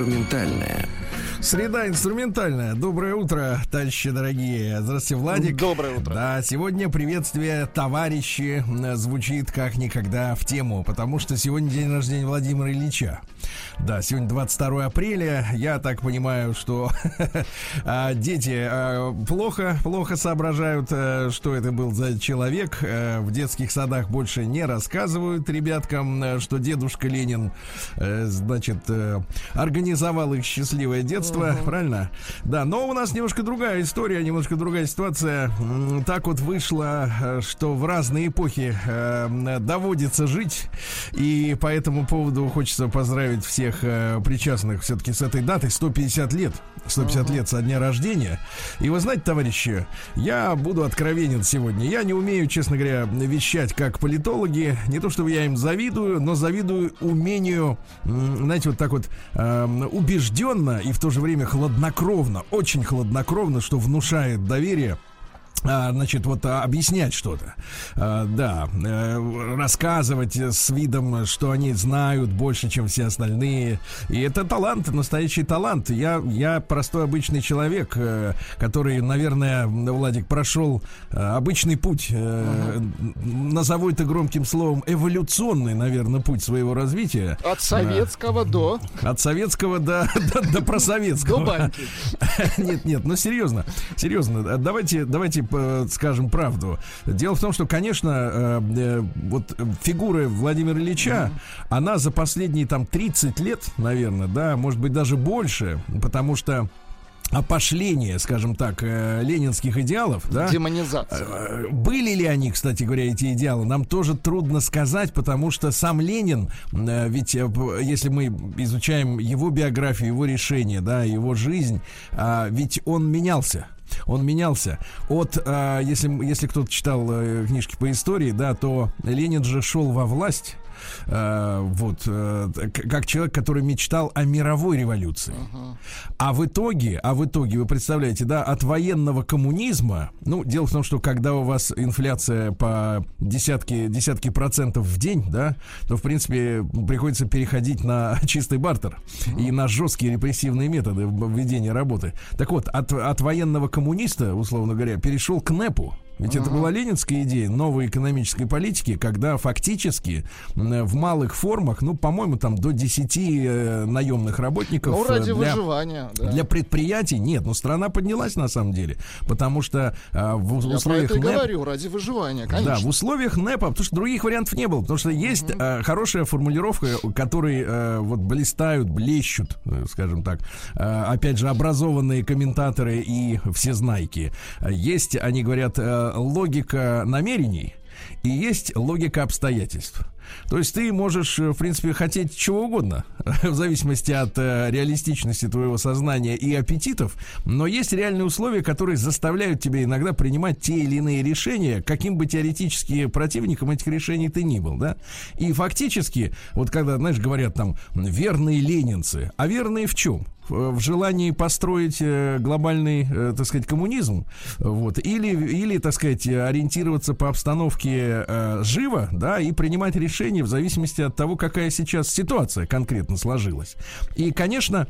Инструментальная. Среда инструментальная. Доброе утро, товарищи дорогие. Здравствуйте, Владик. Доброе утро. Да, сегодня приветствие товарищи звучит как никогда в тему, потому что сегодня день рождения Владимира Ильича. Да, сегодня 22 апреля. Я так понимаю, что а, дети а, плохо, плохо соображают, а, что это был за человек. А, в детских садах больше не рассказывают ребяткам, а, что дедушка Ленин, значит, организовал их счастливое детство. Правильно? Да, но у нас немножко другая история, немножко другая ситуация. Так вот вышло, что в разные эпохи доводится жить. И по этому поводу хочется поздравить всех э, причастных все-таки с этой датой 150 лет. 150 лет со дня рождения. И вы знаете, товарищи, я буду откровенен сегодня. Я не умею, честно говоря, вещать как политологи. Не то, чтобы я им завидую, но завидую умению, знаете, вот так вот эм, убежденно и в то же время хладнокровно, очень хладнокровно, что внушает доверие значит, вот а, объяснять что-то, А, да, э, рассказывать с видом, что они знают больше, чем все остальные. И это талант, настоящий талант. Я, я простой обычный человек, э, который, наверное, Владик прошел э, обычный путь, э, назову это громким словом, эволюционный, наверное, путь своего развития. От советского до... От советского до, до, до просоветского. До банки. Нет, нет, ну серьезно, серьезно, давайте, давайте э, скажем правду. Дело в том, что, конечно, э, э, вот фигура Владимира Ильича, она за последние там 30 лет, наверное, да, может быть даже больше, потому что опошление, скажем так, э, ленинских идеалов, да, Демонизация. Были ли они, кстати говоря, эти идеалы, нам тоже трудно сказать, потому что сам Ленин, ведь если мы изучаем его биографию, его решения, да, его жизнь, а, ведь он менялся. Он менялся. От, а, если, если кто-то читал э, книжки по истории, да, то Ленин же шел во власть, э, вот, э, как человек, который мечтал о мировой революции. А в итоге, а в итоге, вы представляете, да, от военного коммунизма, ну, дело в том, что когда у вас инфляция по десятки, десятки процентов в день, да, то, в принципе, приходится переходить на чистый бартер и на жесткие репрессивные методы в- ведения работы. Так вот, от, от военного коммуниста, условно говоря, перешел к НЭПу. Ведь это была ленинская идея новой экономической политики, когда фактически в малых формах, ну, по-моему, там до 10 э, наемных работников Ну, э, ради для, выживания. да. для предприятий нет, но страна поднялась на самом деле, потому что а, в, Я про условиях это и НЭП- говорю, ради выживания, да, конечно. в условиях НЭПа, потому что других вариантов не было, потому что есть э, хорошая формулировка, которые э, вот блистают, блещут, э, скажем так, э, опять же образованные комментаторы и всезнайки. Э, Есть, они говорят, э, логика намерений и есть логика обстоятельств. То есть ты можешь, э, в принципе, хотеть чего угодно, в зависимости от э, реалистичности твоего сознания и аппетитов, но есть реальные условия, которые заставляют тебя иногда принимать те или иные решения, каким бы теоретически противником этих решений ты ни был, да? И фактически, вот когда, знаешь, говорят там верные ленинцы, а верные в чем? В желании построить э, глобальный, э, так сказать, коммунизм, вот, или, или, так сказать, ориентироваться по обстановке э, живо, да, и принимать решения в зависимости от того, какая сейчас ситуация конкретно сложилась. И, конечно,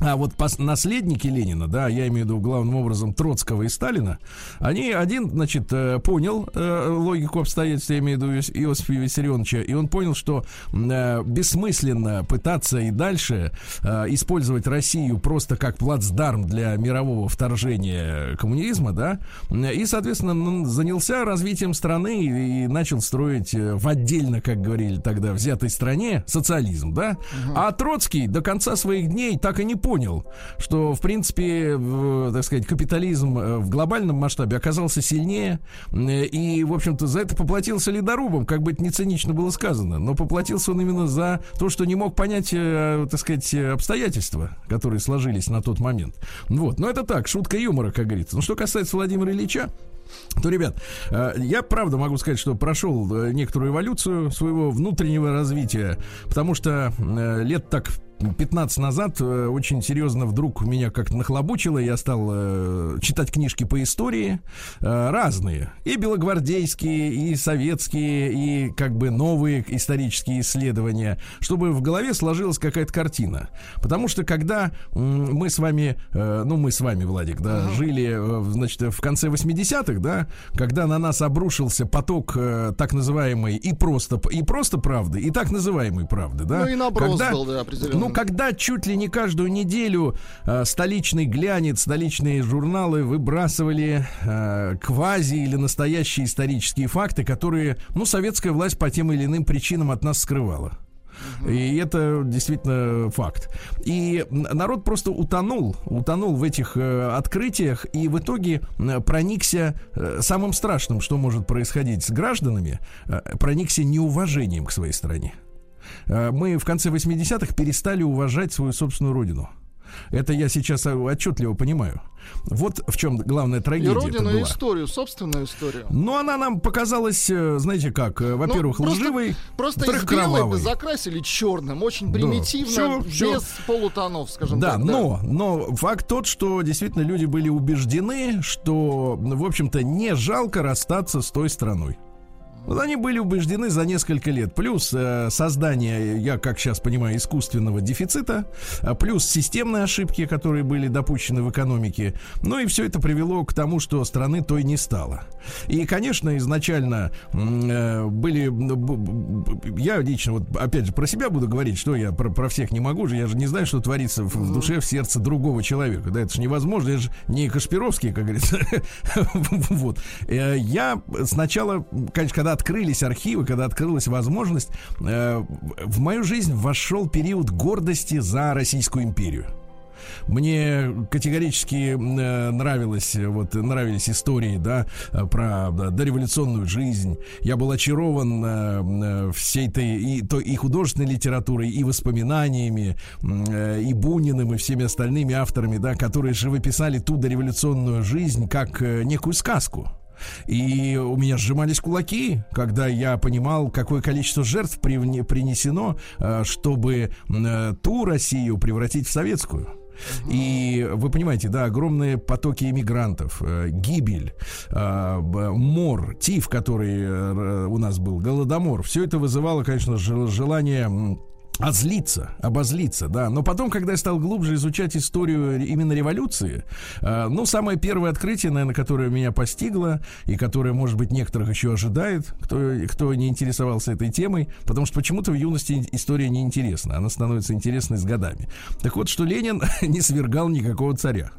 а вот наследники Ленина, да, я имею в виду главным образом Троцкого и Сталина, они один, значит, э, понял э, логику обстоятельств, я имею в виду Иос- Иосифа Виссарионовича, и он понял, что э, бессмысленно пытаться и дальше использовать Россию просто как плацдарм для мирового вторжения коммунизма, да, и, соответственно, занялся развитием страны и, начал строить в отдельно, как говорили тогда, взятой стране социализм, да, а Троцкий до конца своих дней так и не понял, что, в принципе, так сказать, капитализм э, в глобальном масштабе оказался сильнее, э, и, в общем-то, за это поплатился ледорубом, как бы это не цинично было сказано, но поплатился он именно за то, что не мог понять, э, так сказать, обстоятельства, которые сложились на тот момент. Вот, но это так, шутка юмора, как говорится. Ну, что касается Владимира Ильича, то, ребят, я правда могу сказать, что прошел некоторую эволюцию своего внутреннего развития, потому что лет так 15 назад э, очень серьезно вдруг меня как-то нахлобучило. Я стал э, читать книжки по истории э, разные. И белогвардейские, и советские, и как бы новые исторические исследования, чтобы в голове сложилась какая-то картина. Потому что когда э, мы с вами, э, ну мы с вами, Владик, да, uh-huh. жили, э, значит, в конце 80-х, да, когда на нас обрушился поток э, так называемой и просто, и просто правды, и так называемой правды, да. Ну и наброс когда, был, да, определенно. Ну, ну, когда чуть ли не каждую неделю э, столичный глянец, столичные журналы выбрасывали э, квази или настоящие исторические факты, которые, ну, советская власть по тем или иным причинам от нас скрывала. И это действительно факт. И народ просто утонул, утонул в этих э, открытиях и в итоге э, проникся э, самым страшным, что может происходить с гражданами, э, проникся неуважением к своей стране. Э, мы в конце 80-х перестали уважать свою собственную родину. Это я сейчас отчетливо понимаю. Вот в чем главная трагедия. И родину, была. историю, собственную историю. Но она нам показалась, э, знаете как, э, во-первых, ну, просто, лживой, просто из белой закрасили черным, очень примитивно, да, все, без все. полутонов, скажем да, так. Да, но, но факт тот, что действительно люди были убеждены, что, в общем-то, не жалко расстаться с той страной. Вот они были убеждены за несколько лет. Плюс э, создание, я как сейчас понимаю, искусственного дефицита, а плюс системные ошибки, которые были допущены в экономике. Ну и все это привело к тому, что страны той не стало. И, конечно, изначально э, были... Я лично, вот опять же, про себя буду говорить, что я про, про всех не могу же. Я же не знаю, что творится в, в душе, в сердце другого человека. Да, это же невозможно. Я же не Кашпировский, как говорится. Вот. Э, я сначала, конечно, когда открылись архивы, когда открылась возможность, э, в мою жизнь вошел период гордости за Российскую империю. Мне категорически э, нравилось, вот, нравились истории, да, про да, дореволюционную жизнь. Я был очарован э, всей этой и, то, и художественной литературой, и воспоминаниями, э, и Буниным, и всеми остальными авторами, да, которые живописали ту дореволюционную жизнь как э, некую сказку. И у меня сжимались кулаки, когда я понимал, какое количество жертв принесено, э, чтобы э, ту Россию превратить в советскую. И вы понимаете, да, огромные потоки иммигрантов, э, гибель, мор, тиф, который у нас был, голодомор, все это вызывало, конечно, желание Озлиться, обозлиться, да. Но потом, когда я стал глубже изучать историю именно революции, э, ну, самое первое открытие, наверное, которое меня постигло, и которое, может быть, некоторых еще ожидает, кто, кто не интересовался этой темой, потому что почему-то в юности история не интересна, она становится интересной с годами. Так вот, что Ленин не свергал никакого царя.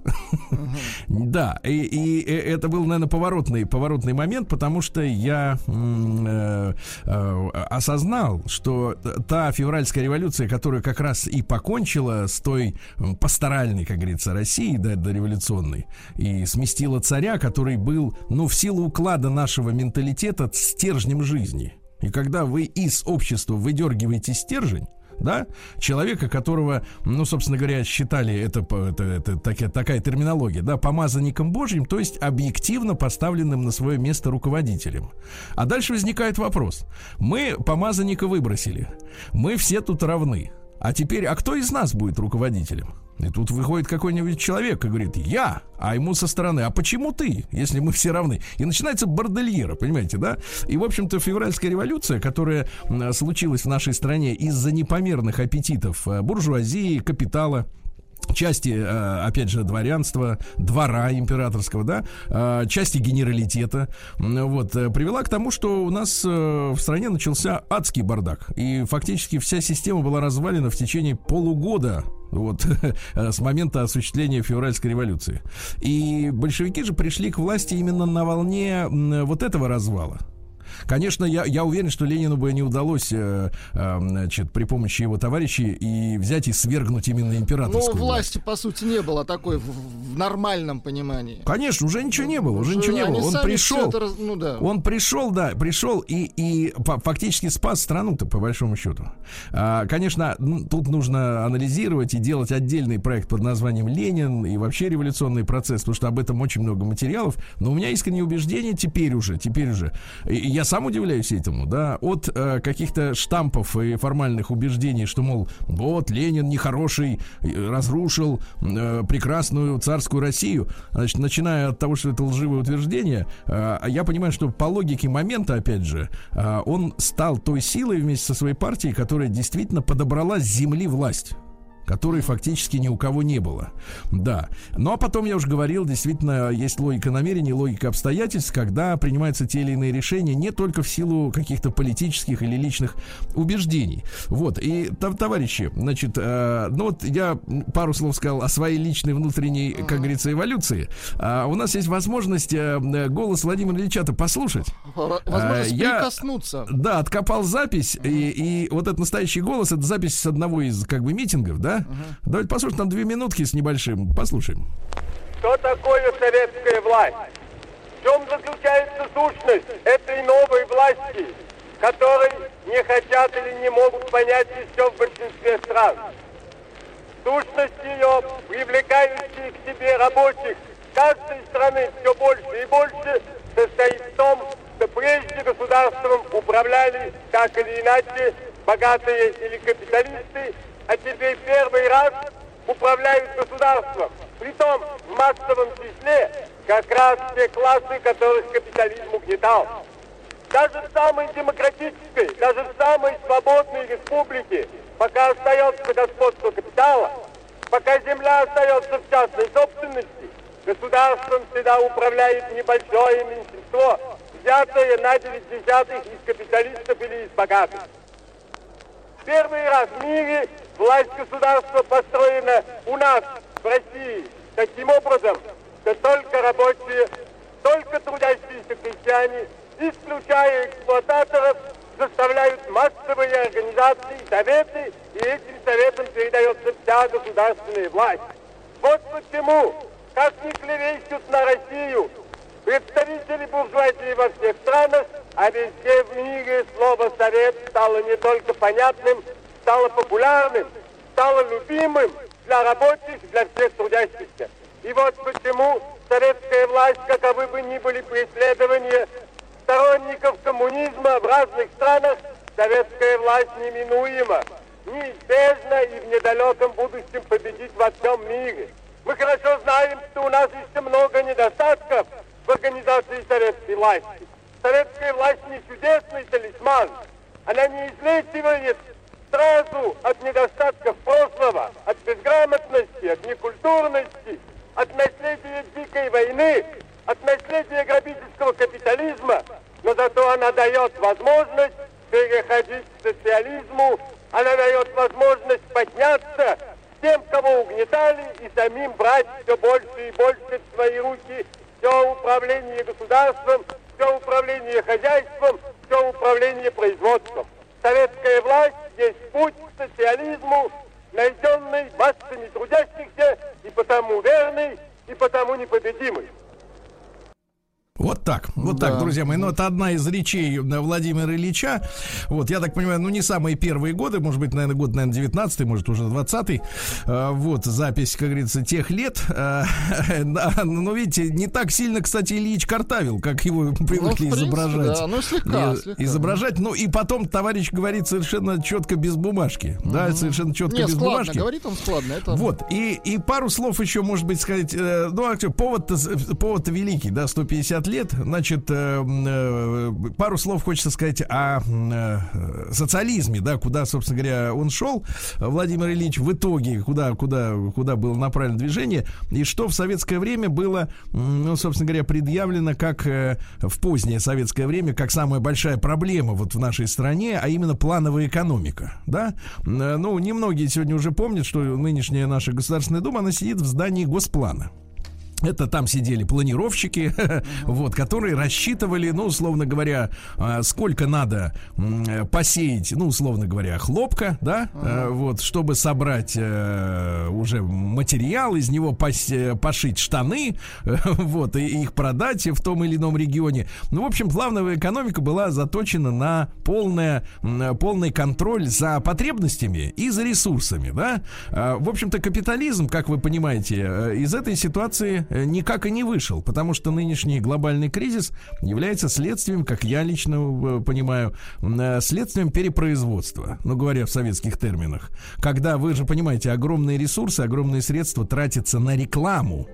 Да, и, это был, наверное, поворотный, поворотный момент, потому что я э, э, осознал, что та февральская революция, которая как раз и покончила с той пасторальной, как говорится, Россией, да, дореволюционной, и сместила царя, который был, ну, в силу уклада нашего менталитета стержнем жизни. И когда вы из общества выдергиваете стержень, да, человека, которого, ну, собственно говоря, считали, это, это, это такая, такая терминология, да, помазанником Божьим, то есть объективно поставленным на свое место руководителем. А дальше возникает вопрос. Мы помазанника выбросили, мы все тут равны, а теперь, а кто из нас будет руководителем? И тут выходит какой-нибудь человек и говорит, я, а ему со стороны, а почему ты, если мы все равны? И начинается бордельера, понимаете, да? И, в общем-то, февральская революция, которая случилась в нашей стране из-за непомерных аппетитов э, буржуазии, капитала, части, э, опять же, дворянства, двора императорского, да, э, части генералитета, вот, привела к тому, что у нас в стране начался адский бардак. И фактически вся система была развалена в течение полугода вот с момента осуществления февральской революции. И большевики же пришли к власти именно на волне вот этого развала. Конечно, я, я уверен, что Ленину бы не удалось э, э, значит, при помощи его товарищей и взять и свергнуть именно императорскую Ну, власти, власть. по сути, не было такой в, в нормальном понимании. Конечно, уже ничего не было, уже, уже ничего не было. Он пришел, это, ну, да. он пришел, да, пришел и, и фактически спас страну-то, по большому счету. А, конечно, ну, тут нужно анализировать и делать отдельный проект под названием «Ленин» и вообще революционный процесс, потому что об этом очень много материалов. Но у меня искреннее убеждение теперь уже, теперь уже. Я сам удивляюсь этому, да, от э, каких-то штампов и формальных убеждений, что, мол, вот, Ленин нехороший, разрушил э, прекрасную царскую Россию. Значит, начиная от того, что это лживое утверждение, э, я понимаю, что по логике момента, опять же, э, он стал той силой вместе со своей партией, которая действительно подобрала с земли власть которой фактически ни у кого не было. Да. Ну а потом я уже говорил, действительно, есть логика намерений, логика обстоятельств, когда принимаются те или иные решения не только в силу каких-то политических или личных убеждений. Вот. И, товарищи, значит, э, ну вот я пару слов сказал о своей личной внутренней, как говорится, эволюции. А у нас есть возможность э, голос Владимира Ильича-то послушать. Возможность я, прикоснуться. Да, откопал запись, и, и вот этот настоящий голос, это запись с одного из, как бы, митингов, да, Угу. Давайте послушаем, там две минутки с небольшим. Послушаем. Что такое советская власть? В чем заключается сущность этой новой власти, которой не хотят или не могут понять еще в большинстве стран? Сущность ее, привлекающая к себе рабочих каждой страны все больше и больше, состоит в том, что прежде государством управляли так или иначе богатые или капиталисты, а теперь первый раз управляют государством. Притом в массовом числе как раз те классы, которых капитализм угнетал. Даже в самой демократической, даже в самой свободной республике, пока остается господство капитала, пока земля остается в частной собственности, государством всегда управляет небольшое меньшинство, взятое на 9 десятых из капиталистов или из богатых. Первый раз в мире власть государства построена у нас, в России, таким образом, что только рабочие, только трудящиеся крестьяне, исключая эксплуататоров, заставляют массовые организации, советы, и этим советам передается вся государственная власть. Вот почему, как ни клевещут на Россию, представители буржуазии во всех странах, а везде в мире слово «совет» стало не только понятным, стало популярным, стало любимым для рабочих, для всех трудящихся. И вот почему советская власть, каковы бы ни были преследования сторонников коммунизма в разных странах, советская власть неминуема, неизбежно и в недалеком будущем победить во всем мире. Мы хорошо знаем, что у нас еще много недостатков в организации советской власти. Советская власть не чудесный талисман. Она не излечивает сразу от недостатков прошлого, от безграмотности, от некультурности, от наследия дикой войны, от наследия грабительского капитализма, но зато она дает возможность переходить к социализму, она дает возможность подняться тем, кого угнетали, и самим брать все больше и больше в свои руки все управление государством, все управление хозяйством, все управление производством. Советская власть есть путь к социализму, найденный массами трудящихся, и потому верный, и потому непобедимый. Вот так, вот друзья мои. Ну, это одна из речей Владимира Ильича. Вот, я так понимаю, ну, не самые первые годы, может быть, наверное, год, наверное, 19 может, уже 20-й. А, вот, запись, как говорится, тех лет. А, но, видите, не так сильно, кстати, Ильич картавил, как его привыкли ну, изображать. Да, ну, слегка, слегка. Изображать. Ну, и потом товарищ говорит совершенно четко без бумажки. Угу. Да, совершенно четко не, без складно, бумажки. говорит он складно. Это... Вот, и, и пару слов еще, может быть, сказать. Э, ну, а что, повод-то повод великий, да, 150 лет. Значит, э, э, пару слов хочется сказать о э, социализме, да, куда, собственно говоря, он шел, Владимир Ильич, в итоге, куда, куда, куда было направлено движение, и что в советское время было, ну, собственно говоря, предъявлено как в позднее советское время, как самая большая проблема вот в нашей стране, а именно плановая экономика, да. Ну, немногие сегодня уже помнят, что нынешняя наша Государственная Дума, она сидит в здании Госплана. Это там сидели планировщики, вот, которые рассчитывали, ну, условно говоря, а, сколько надо посеять, ну, условно говоря, хлопка, да, uh-huh. вот, чтобы собрать э, уже материал, из него пошить штаны, вот, и их продать в том или ином регионе. Ну, в общем, плавная экономика была заточена на полное, полный контроль за потребностями и за ресурсами, да. А, в общем-то, капитализм, как вы понимаете, э, из этой ситуации Э, никак и не вышел, потому что нынешний глобальный кризис является следствием, как я лично э, понимаю, э, следствием перепроизводства, ну говоря в советских терминах. Когда, вы же понимаете, огромные ресурсы, огромные средства тратятся на рекламу,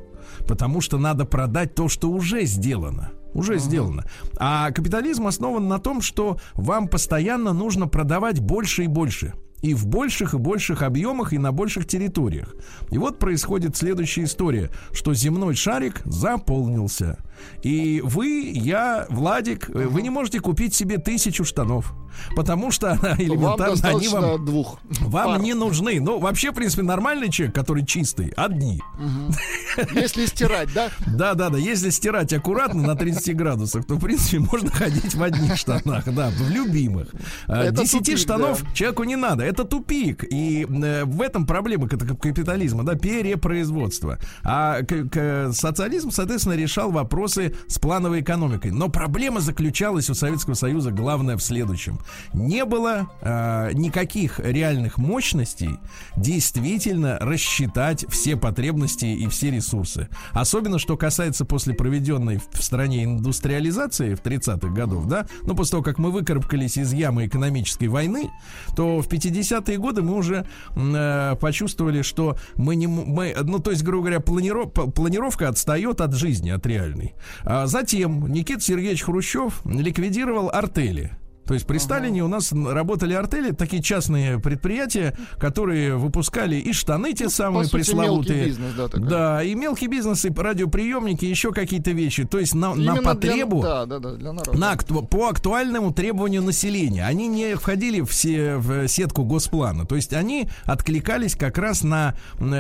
потому что надо продать то, что уже сделано уже uh-huh. сделано. А капитализм основан на том, что вам постоянно нужно продавать больше и больше и в больших и больших объемах и на больших территориях. И вот происходит следующая история, что земной шарик заполнился. И вы, я, Владик, uh-huh. вы не можете купить себе тысячу штанов. Потому что элементарно вам они вам, двух вам пар. не нужны. Ну, вообще, в принципе, нормальный человек, который чистый, одни. Угу. Если стирать, да? Да, да, да. Если стирать аккуратно на 30 градусах, то, в принципе, можно ходить в одних штанах, да, в любимых. А, десяти штанов да. человеку не надо. Это тупик. И э, в этом проблема капитализма, да, перепроизводство. А социализм, соответственно, решал вопрос вопросы с плановой экономикой. Но проблема заключалась у Советского Союза, главное, в следующем. Не было э, никаких реальных мощностей действительно рассчитать все потребности и все ресурсы. Особенно, что касается после проведенной в стране индустриализации в 30-х годов, да, ну, после того, как мы выкарабкались из ямы экономической войны, то в 50-е годы мы уже э, почувствовали, что мы не... Мы, ну, то есть, грубо говоря, планиров, планировка отстает от жизни, от реальной. А затем Никита Сергеевич Хрущев ликвидировал артели. То есть при Сталине у нас работали артели, такие частные предприятия, которые выпускали и штаны те ну, самые сути, пресловутые. Бизнес, да, да, и мелкий бизнес, и радиоприемники, еще какие-то вещи. То есть на, на потребу, для, да, да, для народа. На, по актуальному требованию населения. Они не входили все в сетку госплана. То есть они откликались как раз на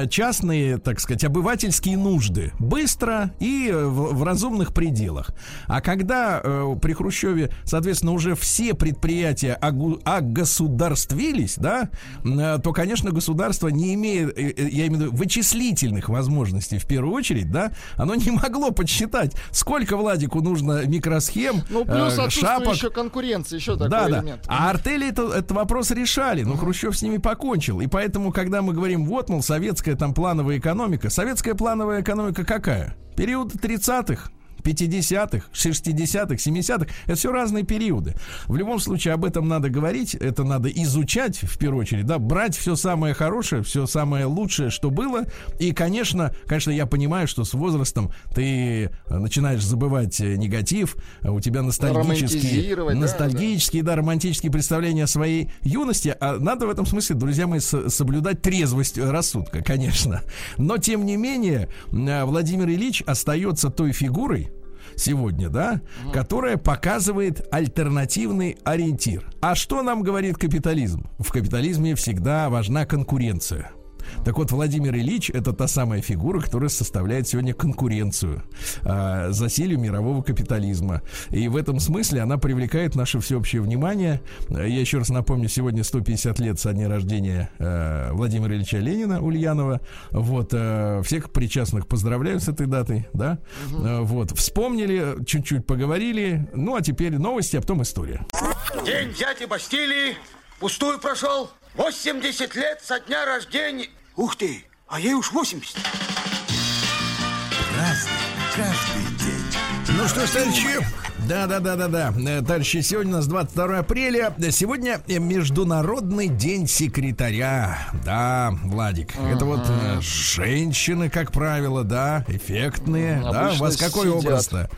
частные, так сказать, обывательские нужды. Быстро и в, в разумных пределах. А когда э, при Хрущеве, соответственно, уже все предприятия огосударствились, да, э, то, конечно, государство не имеет, э, э, я имею в виду, вычислительных возможностей в первую очередь, да, оно не могло подсчитать, сколько Владику нужно микросхем, ну, плюс э, шапок. еще конкуренция, еще такой да, элемент. Да. А артели это, этот вопрос решали, но Хрущев с ними покончил. И поэтому, когда мы говорим, вот, мол, советская там плановая экономика, советская плановая экономика какая? Период 30-х, 50-х, 60-х, 70-х. Это все разные периоды. В любом случае об этом надо говорить, это надо изучать в первую очередь, да, брать все самое хорошее, все самое лучшее, что было. И, конечно, конечно, я понимаю, что с возрастом ты начинаешь забывать э, негатив, а у тебя ностальгические, ностальгические, да, да. да, романтические представления о своей юности. А надо в этом смысле, друзья мои, соблюдать трезвость рассудка, конечно. Но, тем не менее, э, Владимир Ильич остается той фигурой, сегодня, да, угу. которая показывает альтернативный ориентир. А что нам говорит капитализм? В капитализме всегда важна конкуренция. Так вот, Владимир Ильич это та самая фигура, которая составляет сегодня конкуренцию э, засилию мирового капитализма. И в этом смысле она привлекает наше всеобщее внимание. Я еще раз напомню, сегодня 150 лет со дня рождения э, Владимира Ильича Ленина Ульянова. Вот, э, всех причастных поздравляю с этой датой, да. Угу. Э, вот, вспомнили, чуть-чуть поговорили. Ну, а теперь новости, а потом история. День дяди Бастилии пустую прошел. 80 лет со дня рождения. Ух ты, а ей уж 80. Разный, каждый день. Ну что ж, товарищи, да, да, да, да, да. Товарищи, сегодня у нас 22 апреля. Сегодня Международный день секретаря. Да, Владик. Uh-huh. Это вот э, женщины, как правило, да, эффектные. Uh-huh. Да, у вас какой образ-то?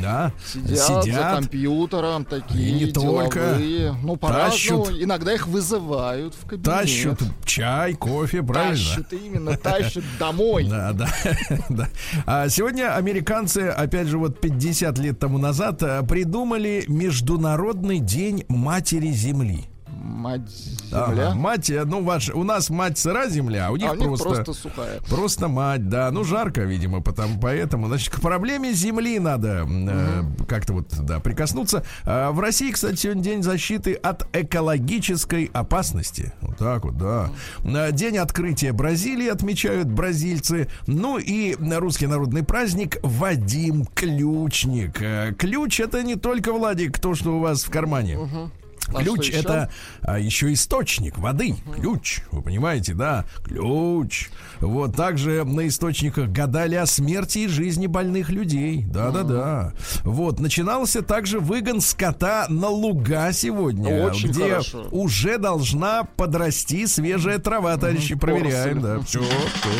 Да. Сидят, сидят за компьютером такие и не деловые. только. Ну, по-разному. Иногда их вызывают в кабинет. Тащут чай, кофе, правильно? Тащут именно, тащут домой. Да, да, да. А сегодня американцы, опять же, вот 50 лет тому назад э, придумали Международный день Матери Земли. Мать земля. Ага, мать, э, ну ваш, у нас мать сыра земля, а у них, а у них просто, просто сухая. Просто мать, да. Ну жарко, видимо, потому, поэтому, значит, к проблеме земли надо угу. э, как-то вот, да, прикоснуться. А в России, кстати, сегодня день защиты от экологической опасности. Вот так вот, да. Угу. День открытия Бразилии отмечают бразильцы. Ну и русский народный праздник Вадим Ключник. Э, ключ это не только Владик, то, что у вас в кармане. Угу. А ключ это а, еще источник воды. Угу. Ключ, вы понимаете, да? Ключ. Вот также на источниках гадали о смерти и жизни больных людей. Да-да-да. Вот начинался также выгон скота на луга сегодня, Очень где хорошо. уже должна подрасти свежая трава, товарищи. Проверяем, да. Все, все.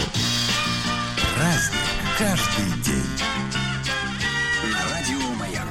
Праздник каждый день.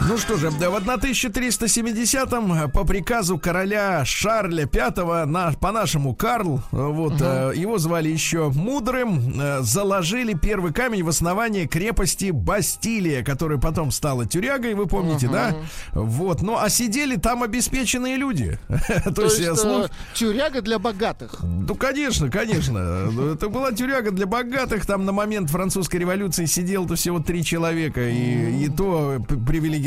Ну что же, в 1370-м э, по приказу короля Шарля V, на, по-нашему Карл, э, вот, угу. э, его звали еще Мудрым, э, заложили первый камень в основание крепости Бастилия, которая потом стала тюрягой, вы помните, угу. да? Вот, ну а сидели там обеспеченные люди. То есть, э, тюряга для богатых. Ну, конечно, конечно. Это была тюряга для богатых. Там на момент французской революции сидело-то всего три человека, и, то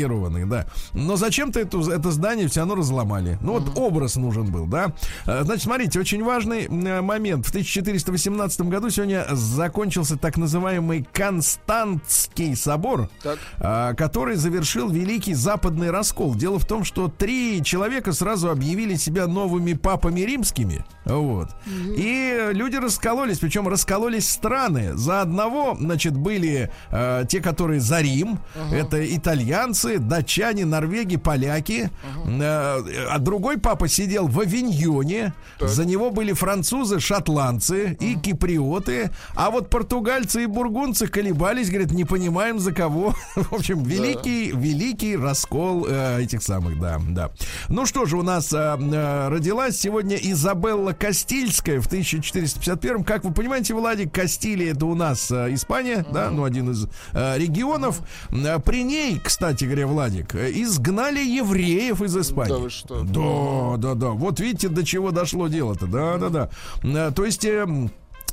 привилегированных да. Но зачем-то это, это здание все равно разломали. Ну, вот образ нужен был, да. А, значит, смотрите, очень важный момент. В 1418 году сегодня закончился так называемый Константский собор, так. А, который завершил Великий Западный раскол. Дело в том, что три человека сразу объявили себя новыми папами римскими. Вот. И люди раскололись, причем раскололись страны. За одного, значит, были э, те, которые за Рим. Ага. Это итальянцы, датчане, норвеги, поляки. Э, а другой папа сидел в Авиньоне. Так. За него были французы, шотландцы и киприоты. А вот португальцы и бургунцы колебались, говорят, не понимаем за кого. в общем, великий, да. великий раскол э, этих самых, да, да. Ну что же, у нас э, э, родилась сегодня Изабелла Кастильская в 1451 Как вы понимаете, Владик, Кастилия это у нас э, Испания, uh-huh. да, ну один из э, регионов. Uh-huh. При ней, кстати говоря, Владик, изгнали евреев из Испании. Да вы что? Да, да, да. Вот видите, до чего дошло дело-то. Да, да, да. Э, то есть... Э,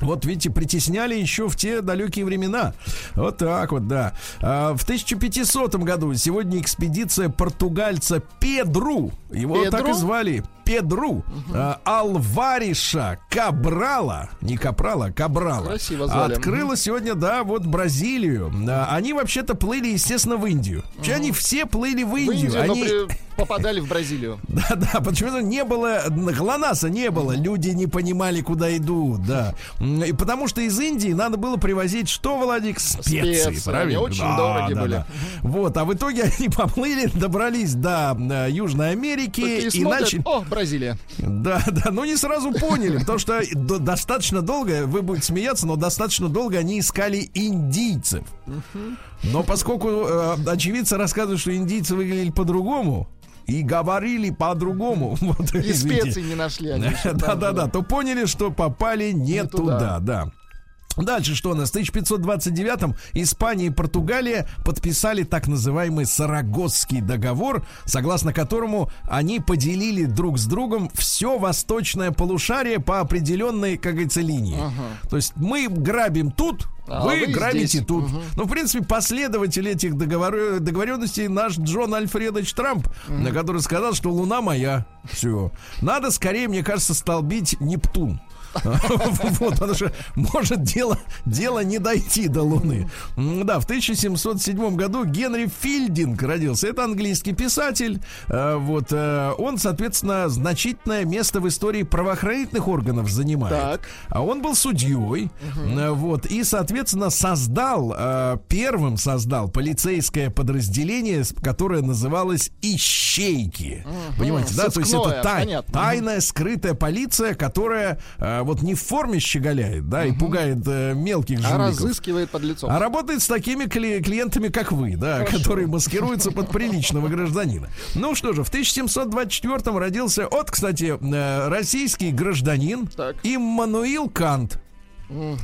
вот видите, притесняли еще в те далекие времена. Вот так вот, да. А, в 1500 году сегодня экспедиция португальца Педру, его Педру? так и звали, Педру, угу. Алвариша Кабрала, не Капрала, Кабрала, Красиво звали. открыла сегодня, да, вот Бразилию. Э, они вообще-то плыли, естественно, в Индию. Угу. Они все плыли в Индию. В Индию они... при... попадали в Бразилию. Да-да, почему-то не было, ГЛОНАССа не было, люди не понимали, куда идут, да. И потому что из Индии надо было привозить что, Владик? Специи, Специи правильно? Они очень да, дороги да, были. Да. Вот, а в итоге они поплыли, добрались до э, Южной Америки и, и начали... О, Бразилия. Да, да, но не сразу поняли, потому что достаточно долго, вы будете смеяться, но достаточно долго они искали индийцев. Но поскольку э, очевидцы рассказывают, что индийцы выглядели по-другому, и говорили по-другому. Вот, и специй не нашли. Да-да-да, то поняли, что попали не, не туда. туда, да. Дальше что у нас? В 1529-м Испания и Португалия подписали так называемый Сарагосский договор, согласно которому они поделили друг с другом все восточное полушарие по определенной, как говорится, линии. Ага. То есть мы грабим тут, а вы, вы грабите здесь. тут. Угу. Ну, в принципе, последователь этих договор... договоренностей наш Джон Альфредович Трамп, угу. на который сказал, что Луна моя. Все. Надо скорее, мне кажется, столбить Нептун. Вот, потому что может дело, дело не дойти до Луны. Да, в 1707 году Генри Филдинг родился. Это английский писатель. Э, вот, э, он, соответственно, значительное место в истории правоохранительных органов занимает. Так. А он был судьей. Угу. Вот, и, соответственно, создал, первым создал полицейское подразделение, которое называлось «Ищейки». Угу. Понимаете, да? То есть это тай, тайная, скрытая полиция, которая вот не в форме щеголяет, да, и пугает э, мелких жуликов. А разыскивает под лицом. А работает с такими кли- клиентами, как вы, да, Хорошо. которые маскируются под приличного гражданина. Ну что же, в 1724 родился от, кстати, э, российский гражданин так. Иммануил Кант.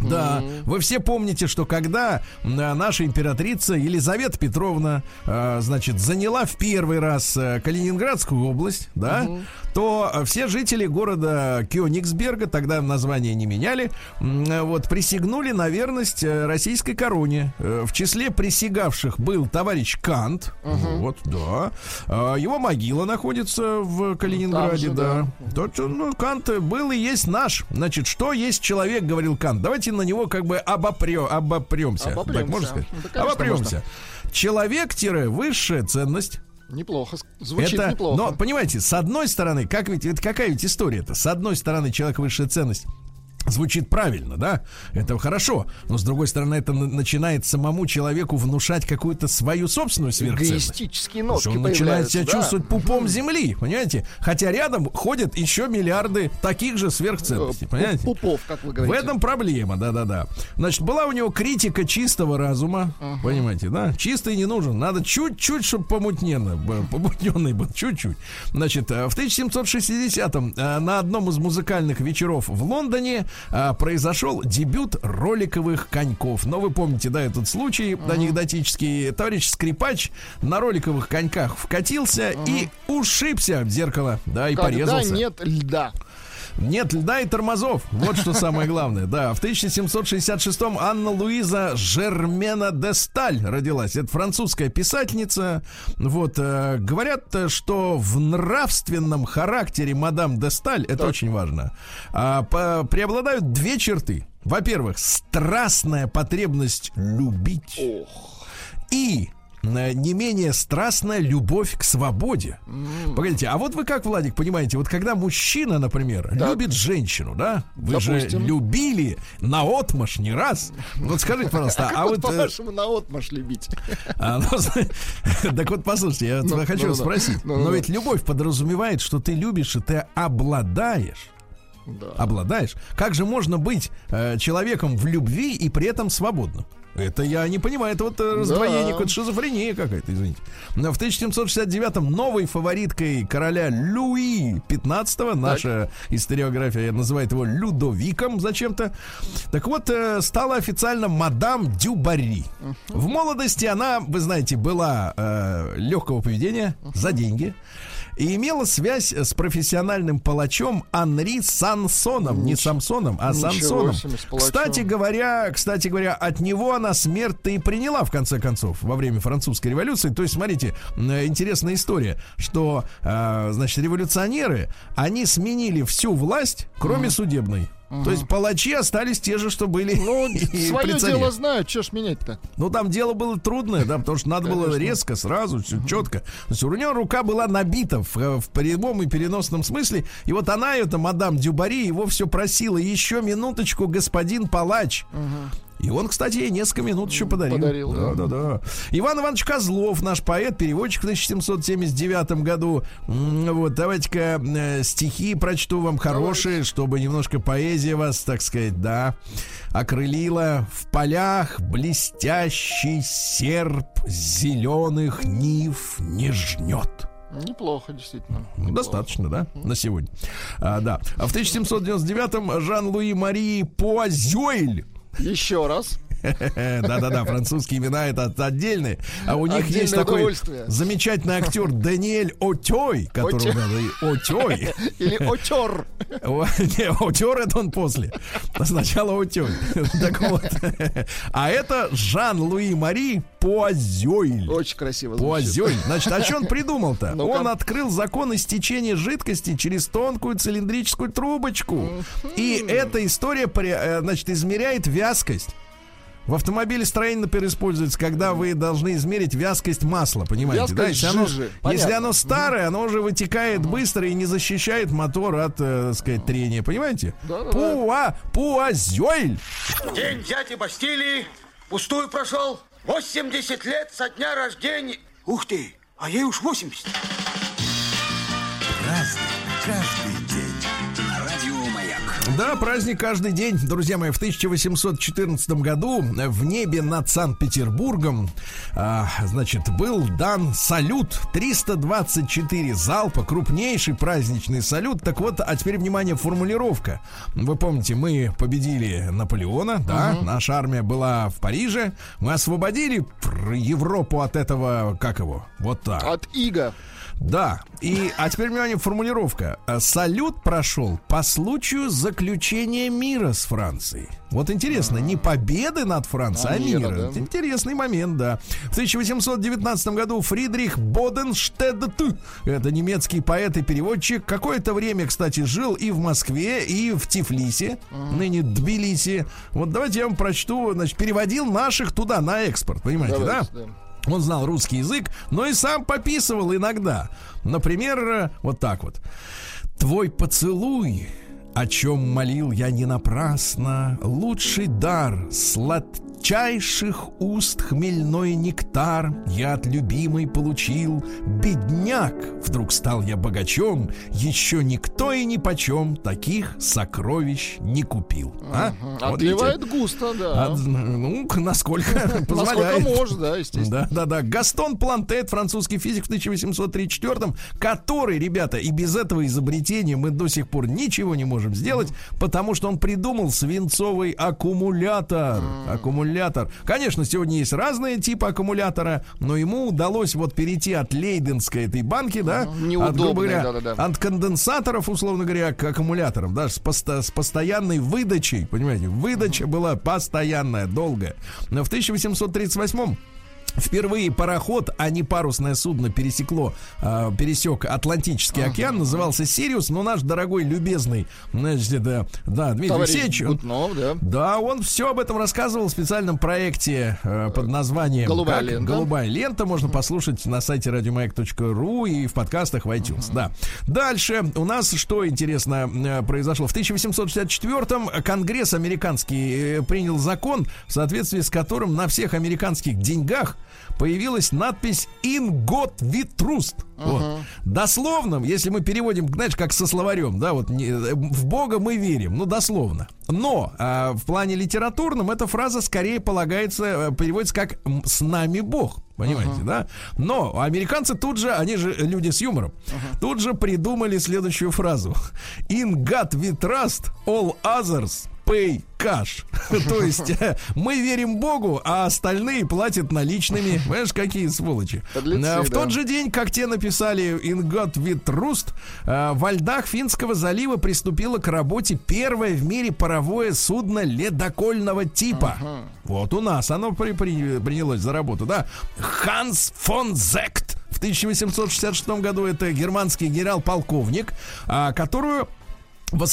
Да, вы все помните, что когда наша императрица Елизавета Петровна, значит, заняла в первый раз Калининградскую область, да, угу. то все жители города Кёнигсберга, тогда название не меняли, вот, присягнули на верность российской короне. В числе присягавших был товарищ Кант, угу. вот, да. Его могила находится в Калининграде, же, да. да. Тот, ну, Кант был и есть наш. Значит, что есть человек, говорил Кант. Давайте на него как бы обопрем, обопремся. обопремся. Так можно сказать? Ну, да, обопремся. Человек-высшая ценность. Неплохо, звучит это, неплохо. Но, понимаете, с одной стороны, как ведь, это какая ведь история-то? С одной стороны, человек высшая ценность звучит правильно, да? Это хорошо. Но с другой стороны, это начинает самому человеку внушать какую-то свою собственную сверхценность. Эгоистические нотки Он начинает себя да? чувствовать пупом земли, понимаете? Хотя рядом ходят еще миллиарды таких же сверхценностей, э, понимаете? Пупов, как вы говорите. В этом проблема, да-да-да. Значит, была у него критика чистого разума, uh-huh. понимаете, да? Чистый не нужен, надо чуть-чуть, чтобы помутненно, помутненный был, чуть-чуть. Значит, э, в 1760-м э, на одном из музыкальных вечеров в Лондоне а, произошел дебют роликовых коньков. Но вы помните, да, этот случай uh-huh. анекдотический. Товарищ Скрипач на роликовых коньках вкатился uh-huh. и ушибся в зеркало, да, и Когда порезался. нет льда. Нет льда и тормозов. Вот что самое главное. Да, в 1766-м Анна Луиза Жермена де Сталь родилась. Это французская писательница. Вот, э, говорят, что в нравственном характере мадам де Сталь, это так. очень важно, э, по, преобладают две черты. Во-первых, страстная потребность любить. Ох. И Э, не менее страстная любовь к свободе. Mm. Погодите, а вот вы как, Владик, понимаете, вот когда мужчина, например, так. любит женщину, да? Вы Допустим. же любили на отмаш не раз. Вот скажите, пожалуйста, а, а вот... по-вашему, на отмаш любить? А, ну, так вот, послушайте, я ну, хочу ну, спросить. Но ведь любовь подразумевает, что ты любишь, и ты обладаешь да. обладаешь. Как же можно быть э, человеком в любви и при этом свободным? Это я не понимаю, это вот э, раздвоение, да. шизофрения какая-то, извините. Но в 1769-м новой фавориткой короля Луи 15 наша историография называет его Людовиком зачем-то. Так вот, э, стала официально мадам Дюбари. В молодости она, вы знаете, была э, легкого поведения за деньги и имела связь с профессиональным палачом Анри Сансоном. Не Самсоном, а Сансоном. Кстати говоря, кстати говоря, от него она смерть-то и приняла, в конце концов, во время французской революции. То есть, смотрите, интересная история, что, э, значит, революционеры, они сменили всю власть, кроме mm. судебной. Угу. То есть палачи остались те же, что были. Ну, свое дело знают, что ж менять-то. Ну, там дело было трудное, да, потому что надо Конечно. было резко, сразу, все угу. четко. То есть у нее рука была набита в, в прямом и переносном смысле. И вот она, эта мадам Дюбари, его все просила. Еще минуточку, господин палач. Угу. И он, кстати, ей несколько минут еще подарил. Подарил, да. Да, да. Иван Иванович Козлов, наш поэт, переводчик в 1779 году. Вот, давайте-ка э, стихи прочту вам хорошие, Давайте. чтобы немножко поэзия вас, так сказать, да, окрылила. В полях блестящий серп зеленых нив не жнет. Неплохо, действительно. Неплохо. Достаточно, да, на сегодня. А, да. А в 1799-м Жан-Луи Марии Пуазюэль еще раз. Да-да-да, французские имена это отдельные. А у них есть такой замечательный актер Даниэль Отёй, который Отёй. Или Отер. Не, Отер это он после. Сначала Отёй. Так вот. А это Жан-Луи Мари Пуазёйль. Очень красиво Пуазёйль. Значит, а что он придумал-то? Он открыл закон истечения жидкости через тонкую цилиндрическую трубочку. И эта история, э, значит, измеряет вязкость. В автомобиле строение, например, используется, когда вы должны измерить вязкость масла, понимаете? да? Если, оно, если оно старое, оно уже вытекает быстро и не защищает мотор от, э, так сказать, трения, понимаете? Да, да, Пуа, пуазёль! День дяди Бастилии пустую прошел. 80 лет со дня рождения. Ух ты, а ей уж 80. Разный, Да, праздник каждый день. Друзья мои, в 1814 году в небе над Санкт-Петербургом, а, значит, был дан салют 324 залпа, крупнейший праздничный салют. Так вот, а теперь, внимание, формулировка. Вы помните, мы победили Наполеона, да, угу. наша армия была в Париже, мы освободили Европу от этого, как его, вот так. От Иго. Да. И, а теперь, внимание, формулировка. Салют прошел по случаю заключения мира с Францией. Вот интересно, не победы над Францией, а, а мира. мира да? Интересный момент, да. В 1819 году Фридрих Боденштедт, это немецкий поэт и переводчик, какое-то время, кстати, жил и в Москве, и в Тифлисе, uh-huh. ныне Тбилиси. Вот давайте я вам прочту, значит, переводил наших туда на экспорт, понимаете, давайте, да? да? Он знал русский язык, но и сам пописывал иногда. Например, вот так вот. Твой поцелуй, о чем молил я не напрасно, лучший дар, слад сладчайших уст хмельной нектар я от любимой получил. Бедняк, вдруг стал я богачом, еще никто и ни почем таких сокровищ не купил. А? Угу. Вот Отливает видите? густо, да. От, ну, насколько позволяет. Насколько может, да, естественно. Да, да, да. Гастон Плантет, французский физик в 1834 который, ребята, и без этого изобретения мы до сих пор ничего не можем сделать, потому что он придумал свинцовый аккумулятор. Аккумулятор аккумулятор. Конечно, сегодня есть разные типы аккумулятора, но ему удалось вот перейти от лейденской этой банки, да, от, грубо говоря, да, да, да. от конденсаторов, условно говоря, к аккумуляторам, да, с, посто, с постоянной выдачей, понимаете, выдача была постоянная, долгая. Но в 1838 Впервые пароход, а не парусное судно пересекло, э, пересек Атлантический ага. океан, назывался Сириус, но наш дорогой, любезный, значит, да, да Дмитрий Товарищ Алексеевич, да. да, он все об этом рассказывал в специальном проекте э, под названием «Голубая как? лента». «Голубая лента». Можно послушать на сайте радиомаяк.ру и в подкастах в iTunes, ага. да. Дальше у нас что интересно э, произошло. В 1864-м Конгресс американский э, принял закон, в соответствии с которым на всех американских деньгах появилась надпись «In God we trust». Uh-huh. Вот. Дословно, если мы переводим, знаешь, как со словарем, да, вот не, в Бога мы верим, ну, дословно. Но а, в плане литературном эта фраза скорее полагается, э, переводится как «с нами Бог». Понимаете, uh-huh. да? Но американцы тут же, они же люди с юмором, uh-huh. тут же придумали следующую фразу. In God we trust, all others pay cash. То есть э, мы верим Богу, а остальные платят наличными. Понимаешь, какие сволочи. Подлецы, э, в да. тот же день, как те написали In God we trust, э, во льдах Финского залива приступило к работе первое в мире паровое судно ледокольного типа. Ага. Вот у нас оно при, при, принялось за работу, да. Ханс фон Зект в 1866 году это германский генерал-полковник, а, которую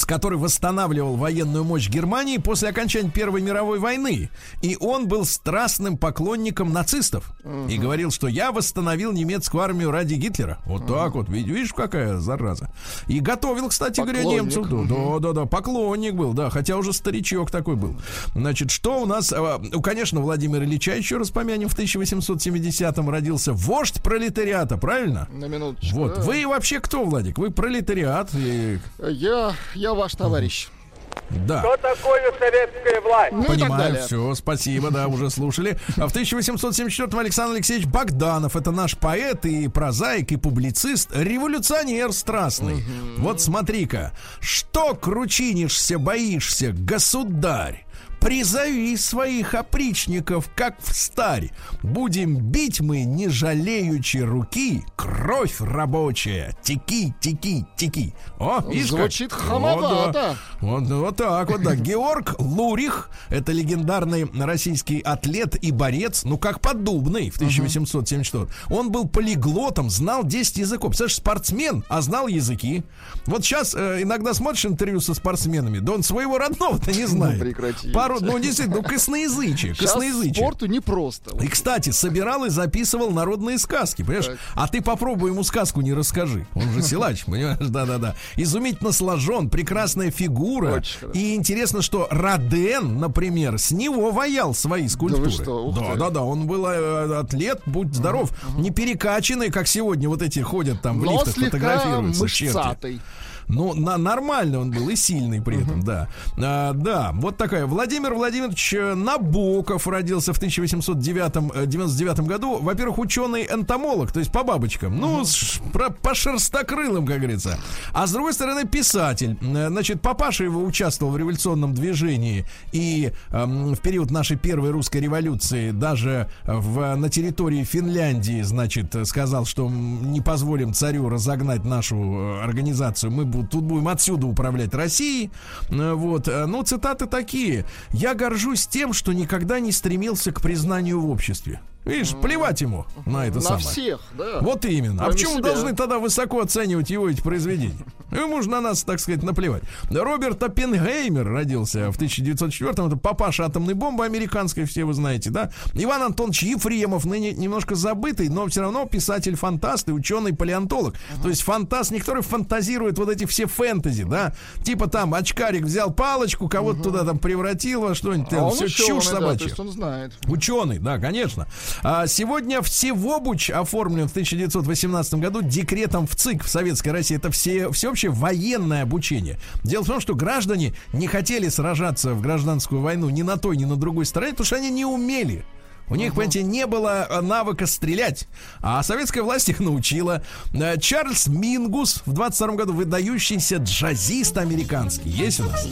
который восстанавливал военную мощь Германии после окончания Первой мировой войны. И он был страстным поклонником нацистов. Угу. И говорил, что я восстановил немецкую армию ради Гитлера. Вот угу. так вот. Видишь, какая зараза. И готовил, кстати поклонник. говоря, немцев. Да, да, да, да. Поклонник был, да. Хотя уже старичок такой был. Значит, что у нас... Ну, конечно, Владимир Ильича, еще раз помянем, в 1870-м родился вождь пролетариата, правильно? На минуточку. Вот. Да. Вы вообще кто, Владик? Вы пролетариат? Я я ваш товарищ. Да. Что такое советская власть? Ну, Понимаю, все, спасибо, да, уже слушали. А в 1874 Александр Алексеевич Богданов, это наш поэт и прозаик, и публицист, революционер страстный. Угу. Вот смотри-ка, что кручинишься, боишься, государь? Призови своих опричников, как в старь. Будем бить мы, не жалеючи руки, кровь рабочая. Теки, теки, теки. О, видишь Звучит как? хамовато. Вот, да. вот, вот так вот, да. Георг Лурих, это легендарный российский атлет и борец, ну, как поддубный в 1874 Он был полиглотом, знал 10 языков. Представляешь, спортсмен, а знал языки. Вот сейчас э, иногда смотришь интервью со спортсменами, да он своего родного-то не знает. Ну, прекрати. Пару народ, ну действительно, ну косноязычие, косноязычие. спорту непросто. И, кстати, собирал и записывал народные сказки, понимаешь? Так. А ты попробуй ему сказку не расскажи. Он же силач, понимаешь? Да-да-да. Изумительно сложен, прекрасная фигура. И интересно, что Роден, например, с него ваял свои скульптуры. Да-да-да, он был э, атлет, будь здоров, не перекачанный, как сегодня вот эти ходят там в лифтах, фотографируются. мышцатый. Ну, на, нормально он был и сильный при этом, да. А, да, вот такая. Владимир Владимирович Набоков родился в 1899 году. Во-первых, ученый-энтомолог, то есть по бабочкам. Ну, с, про, по шерстокрылым, как говорится. А с другой стороны, писатель. Значит, папаша его участвовал в революционном движении и эм, в период нашей первой русской революции даже в, на территории Финляндии, значит, сказал, что не позволим царю разогнать нашу э, организацию, мы тут будем отсюда управлять Россией. Э, вот. Э, ну, цитаты такие. «Я горжусь тем, что никогда не стремился к признанию в обществе». Видишь, плевать ему на это на самое. всех, да. Вот именно. Кроме а почему себя. должны тогда высоко оценивать его эти произведения? Ему же на нас, так сказать, наплевать. Роберт Оппенгеймер родился в 1904-м. Это папаша атомной бомбы американской, все вы знаете, да? Иван Антонович Ефремов, ныне немножко забытый, но все равно писатель-фантаст и ученый-палеонтолог. Uh-huh. То есть фантаст, не который фантазирует вот эти все фэнтези, да? Типа там очкарик взял палочку, кого-то uh-huh. туда там превратил во что-нибудь. А все ученый, чушь собачья. Да, он знает. Ученый, да, конечно. А сегодня Всевобуч оформлен в 1918 году декретом в ЦИК в Советской России. Это все, всеобщее военное обучение. Дело в том, что граждане не хотели сражаться в гражданскую войну ни на той, ни на другой стороне, потому что они не умели. У них, понимаете, не было э, навыка стрелять, а советская власть их научила. Э, Чарльз Мингус в 22 году выдающийся джазист американский. Есть у нас?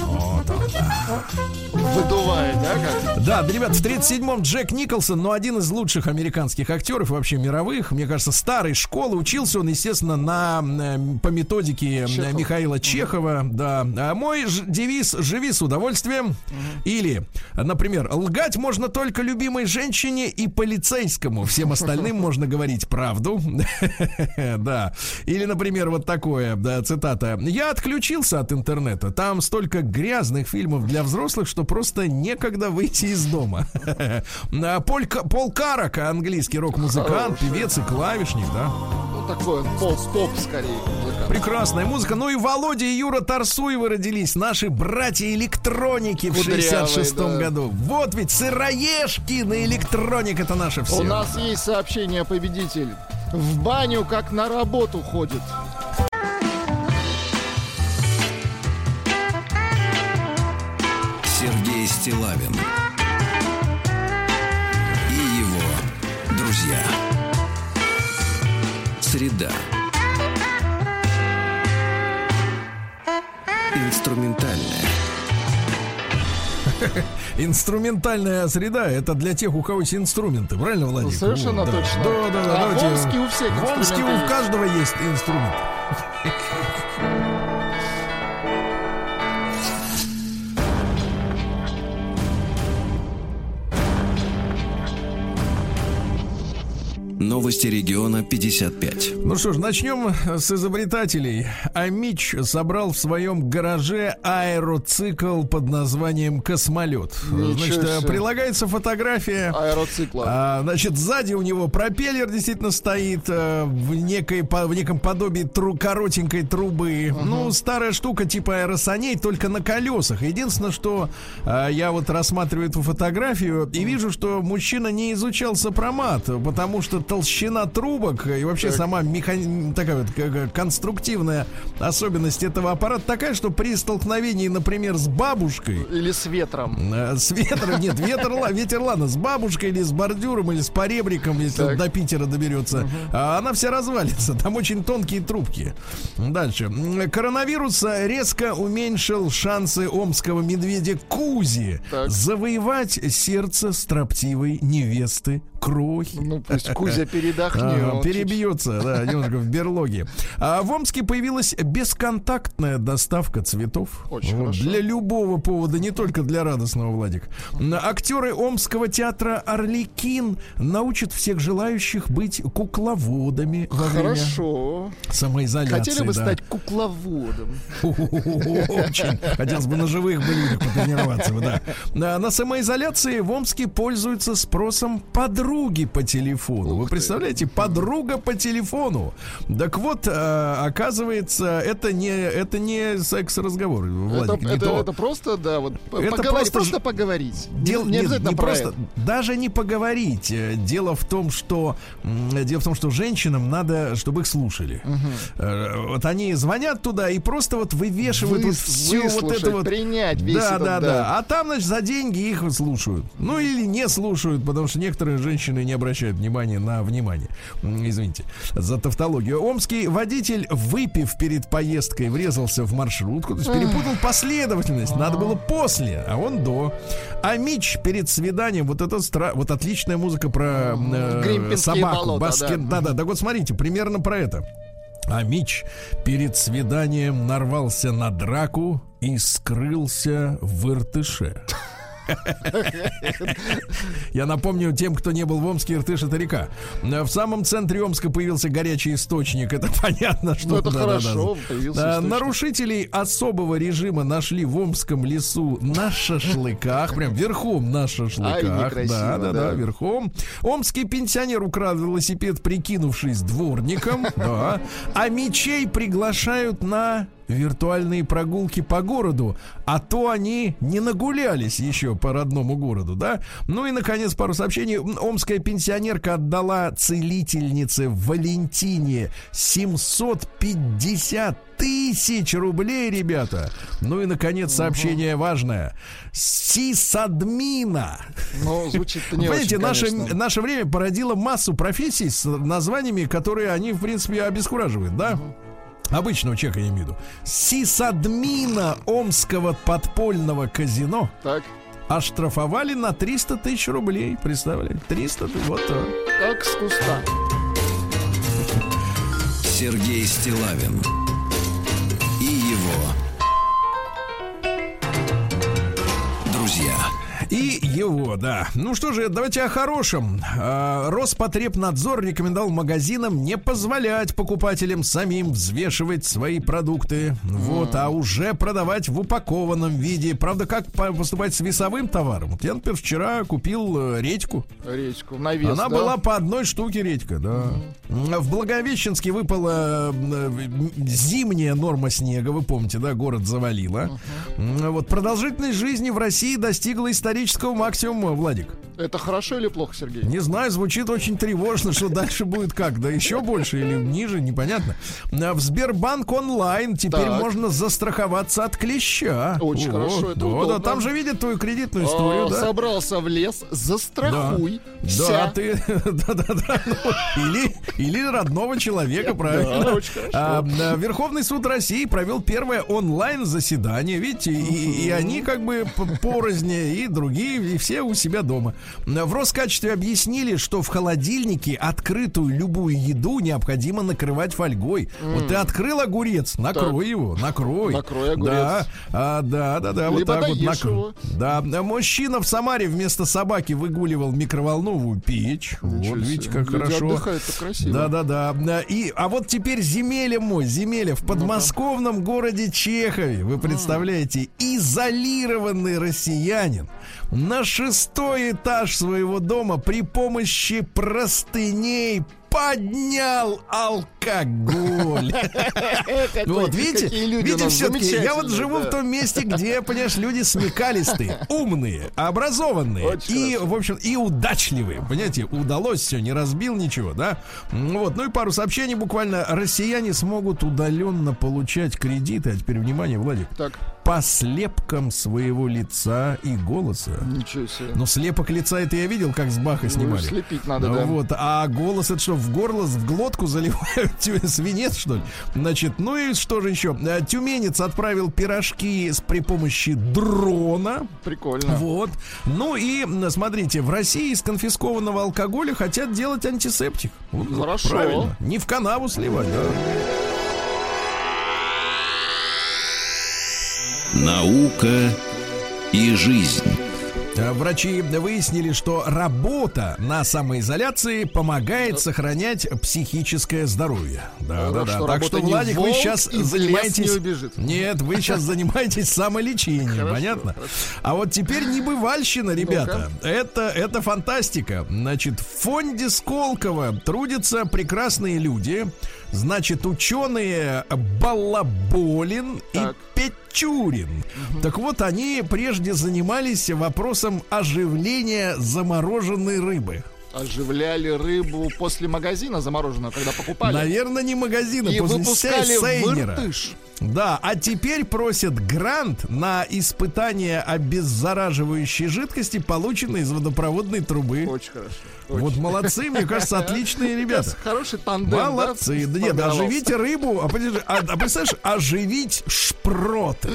Вот он, да. Выдувает, да, как? Да, ребят, в 37-м Джек Николсон, но ну, один из лучших американских актеров, вообще мировых, мне кажется, старой школы. Учился он, естественно, на, э, по методике Чехов. Михаила Чехова. Да. А мой девиз «Живи с удовольствием». Uh-huh. Или, например, «Лгать можно только любить любимой женщине и полицейскому. Всем остальным можно говорить правду. Да. Или, например, вот такое, да, цитата. Я отключился от интернета. Там столько грязных фильмов для взрослых, что просто некогда выйти из дома. Поль, Пол Карак, английский рок-музыкант, певец и клавишник, да такой поп-поп скорее. Музыка. Прекрасная музыка. Ну и Володя и Юра Тарсуевы родились, наши братья-электроники в 66-м да. году. Вот ведь сыроежки на электроник это наше все. У нас есть сообщение победитель. В баню как на работу ходит. Сергей Стилавин Среда. Инструментальная. Инструментальная среда это для тех, у кого есть инструменты, правильно, Владимир? Ну, совершенно да. точно. Да, да, да. А давайте... в Омске у всех В Омске у каждого есть инструмент. Новости региона 55. Ну что ж, начнем с изобретателей. Амич собрал в своем гараже аэроцикл под названием «Космолет». Ничего значит, себе. прилагается фотография. Аэроцикла. А, значит, сзади у него пропеллер действительно стоит а, в, некой, в неком подобии тру, коротенькой трубы. Uh-huh. Ну, старая штука типа аэросаней, только на колесах. Единственное, что а, я вот рассматриваю эту фотографию и вижу, что мужчина не изучал сопромат, потому что толщина трубок и вообще так. сама механи... такая вот конструктивная особенность этого аппарата такая, что при столкновении, например, с бабушкой... Или с ветром. Э, с ветром, нет, ветер, ветер ладно, с бабушкой или с бордюром, или с поребриком, если так. до Питера доберется, угу. она вся развалится. Там очень тонкие трубки. Дальше. Коронавирус резко уменьшил шансы омского медведя Кузи так. завоевать сердце строптивой невесты Крохи. Ну, пусть Кузя передохнет. Перебьется, да, немножко в берлоге. А в Омске появилась бесконтактная доставка цветов. Очень вот, хорошо. Для любого повода, не только для радостного, Владик. Актеры Омского театра «Орликин» научат всех желающих быть кукловодами Хорошо. самоизоляции. Хотели бы да. стать кукловодом. Очень. Хотелось бы на живых бы людях потренироваться. Да. На самоизоляции в Омске пользуются спросом подруг подруги по телефону. Вы представляете, подруга по телефону. Так вот, а, оказывается, это не, это не секс-разговор. Это, это, это просто, да, вот это поговор... просто, просто поговорить. Дел... Не, не, не просто, даже не поговорить. Дело в том, что дело в том, что женщинам надо, чтобы их слушали. Угу. Вот они звонят туда и просто вот вывешивают Вы, вот все вот это вот. Принять весь да, этот, да, да, да. А там, значит, за деньги их слушают. Ну или не слушают, потому что некоторые женщины не обращают внимания на внимание. Извините за тавтологию. Омский водитель, выпив перед поездкой, врезался в маршрутку, то есть перепутал последовательность. Надо было после, а он до. А Мич перед свиданием, вот это стра... вот отличная музыка про э, собаку. Болота, баскет... да. да, да. Так вот смотрите, примерно про это. А Мич перед свиданием нарвался на драку и скрылся в Иртыше. Я напомню тем, кто не был в Омске, Иртыш это река. В самом центре Омска появился горячий источник. Это понятно, что... Ну, это да, хорошо, да, да. Нарушителей особого режима нашли в Омском лесу на шашлыках. Прям верхом на шашлыках. Ай, да, да, да, верхом. Омский пенсионер украл велосипед, прикинувшись дворником. Да. А мечей приглашают на виртуальные прогулки по городу, а то они не нагулялись еще по родному городу, да? Ну и, наконец, пару сообщений. Омская пенсионерка отдала целительнице Валентине 750 тысяч рублей, ребята. Ну и, наконец, сообщение угу. важное. Сисадмина. Ну, звучит не Понимаете, очень, наше, наше время породило массу профессий с названиями, которые они, в принципе, обескураживают, да? Угу. Обычного человека, я имею в виду. Сисадмина Омского подпольного казино так. оштрафовали на 300 тысяч рублей. Представляете? 300 тысяч. Вот так. Как с куста. Сергей Стилавин и его друзья. И его, да. Ну что же, давайте о хорошем. А, Роспотребнадзор рекомендовал магазинам не позволять покупателям самим взвешивать свои продукты. Вот, а уже продавать в упакованном виде. Правда, как поступать с весовым товаром? Вот я, например, вчера купил э, редьку. Редьку на вес, Она да? была по одной штуке редька, да. В Благовещенске выпала э, зимняя норма снега, вы помните, да, город завалило. Вот продолжительность жизни в России достигла исторического исторического максимума, Владик. Это хорошо или плохо, Сергей? Не знаю, звучит очень тревожно, что дальше будет как, да еще больше или ниже, непонятно. А в Сбербанк онлайн теперь так. можно застраховаться от клеща. Очень О, хорошо, это да, да, там же видят твою кредитную историю, О, да. Собрался в лес, застрахуй. Да, да ты, да, да, да. Ну, или, или родного человека, правильно. Да, очень хорошо. А, Верховный суд России провел первое онлайн заседание, видите, и, и они как бы порозне, и другие, и все у себя дома. В Роскачестве объяснили, что в холодильнике открытую любую еду необходимо накрывать фольгой. Mm. Вот ты открыл огурец, накрой так. его, накрой. Накрой огурец. Да, а, да, да, да, Либо вот так вот накрой. Да, мужчина в Самаре вместо собаки выгуливал микроволновую печь. Ничего вот, видите, как Люди хорошо. Отдыхают, красиво. Да, да, да. И, а вот теперь Земеля мой, Земеля в подмосковном городе Чехове, вы представляете, изолированный россиянин на шестой этаж своего дома при помощи простыней поднял алкоголь. Вот, видите, видите, все-таки я вот живу в том месте, где, понимаешь, люди смекалистые, умные, образованные и, в общем, и удачливые. Понимаете, удалось все, не разбил ничего, да? Вот, ну и пару сообщений буквально. Россияне смогут удаленно получать кредиты. А теперь, внимание, Владик. Так. По слепкам своего лица и голоса. Ничего себе. Ну, слепок лица это я видел, как с Баха ну, снимали. Ну, слепить надо, да. Вот, а голос это что, в горло, в глотку заливают свинец, что ли? Значит, ну и что же еще? Э, тюменец отправил пирожки с, при помощи дрона. Прикольно. Вот. Ну и, смотрите, в России из конфискованного алкоголя хотят делать антисептик. Вот, Хорошо. Правильно. Не в канаву сливать, да. Наука и жизнь. Врачи выяснили, что работа на самоизоляции помогает сохранять психическое здоровье. Да, да, да. Так что, Владик, вы сейчас занимаетесь... Не Нет, вы сейчас занимаетесь самолечением, понятно? А вот теперь небывальщина, ребята. Это, это фантастика. Значит, в фонде Сколково трудятся прекрасные люди. Значит, ученые Балаболин так. и Печурин. Угу. Так вот, они прежде занимались вопросом оживления замороженной рыбы оживляли рыбу после магазина замороженную, когда покупали. Наверное, не магазина, и после выпускали сейнера. выртыш. Да, а теперь просят грант на испытание обеззараживающей жидкости, полученной из водопроводной трубы. Очень хорошо. Очень. Вот молодцы, мне кажется, отличные ребята. Хороший тандем. Молодцы. Да, да нет, оживите рыбу, а, а, а представляешь, оживить шпроты.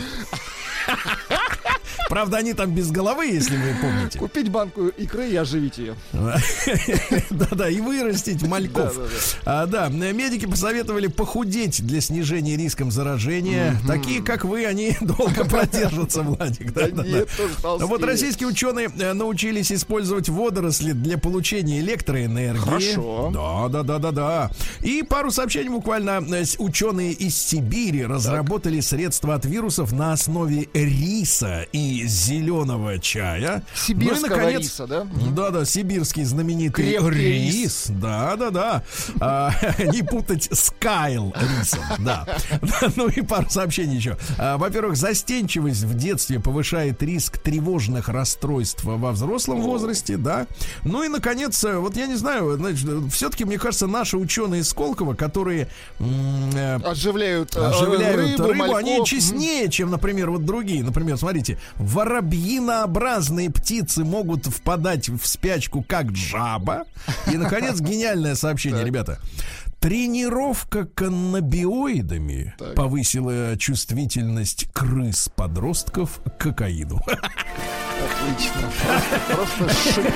Правда, они там без головы, если вы помните. Купить банку икры и оживить ее. Да-да, и вырастить мальков. А, да, медики посоветовали похудеть для снижения риском заражения. Такие, как вы, они долго продержатся, Владик. Да, да, да. Вот российские ученые э, научились использовать водоросли для получения электроэнергии. Хорошо. Да, да, да, да, да. И пару сообщений буквально. Э, ученые из Сибири разработали средства от вирусов на основе риса и зеленого чая. Сибирского ну и, наконец, риса, да? Да-да, сибирский знаменитый Крепкий рис. Да-да-да. А, не путать с Кайл рисом, да. Ну и пару сообщений еще. А, во-первых, застенчивость в детстве повышает риск тревожных расстройств во взрослом возрасте, да. Ну и, наконец, вот я не знаю, значит, все-таки, мне кажется, наши ученые из Сколково, которые э, оживляют, э, оживляют рыбу, рыбу они честнее, чем, например, вот другие. Например, смотрите, воробьинообразные птицы могут впадать в спячку, как жаба. И, наконец, гениальное сообщение, ребята. Тренировка каннабиоидами так. повысила чувствительность крыс-подростков к кокаину. Отлично. Просто шик.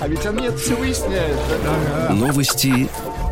А ведь они это все выясняют. Да? Новости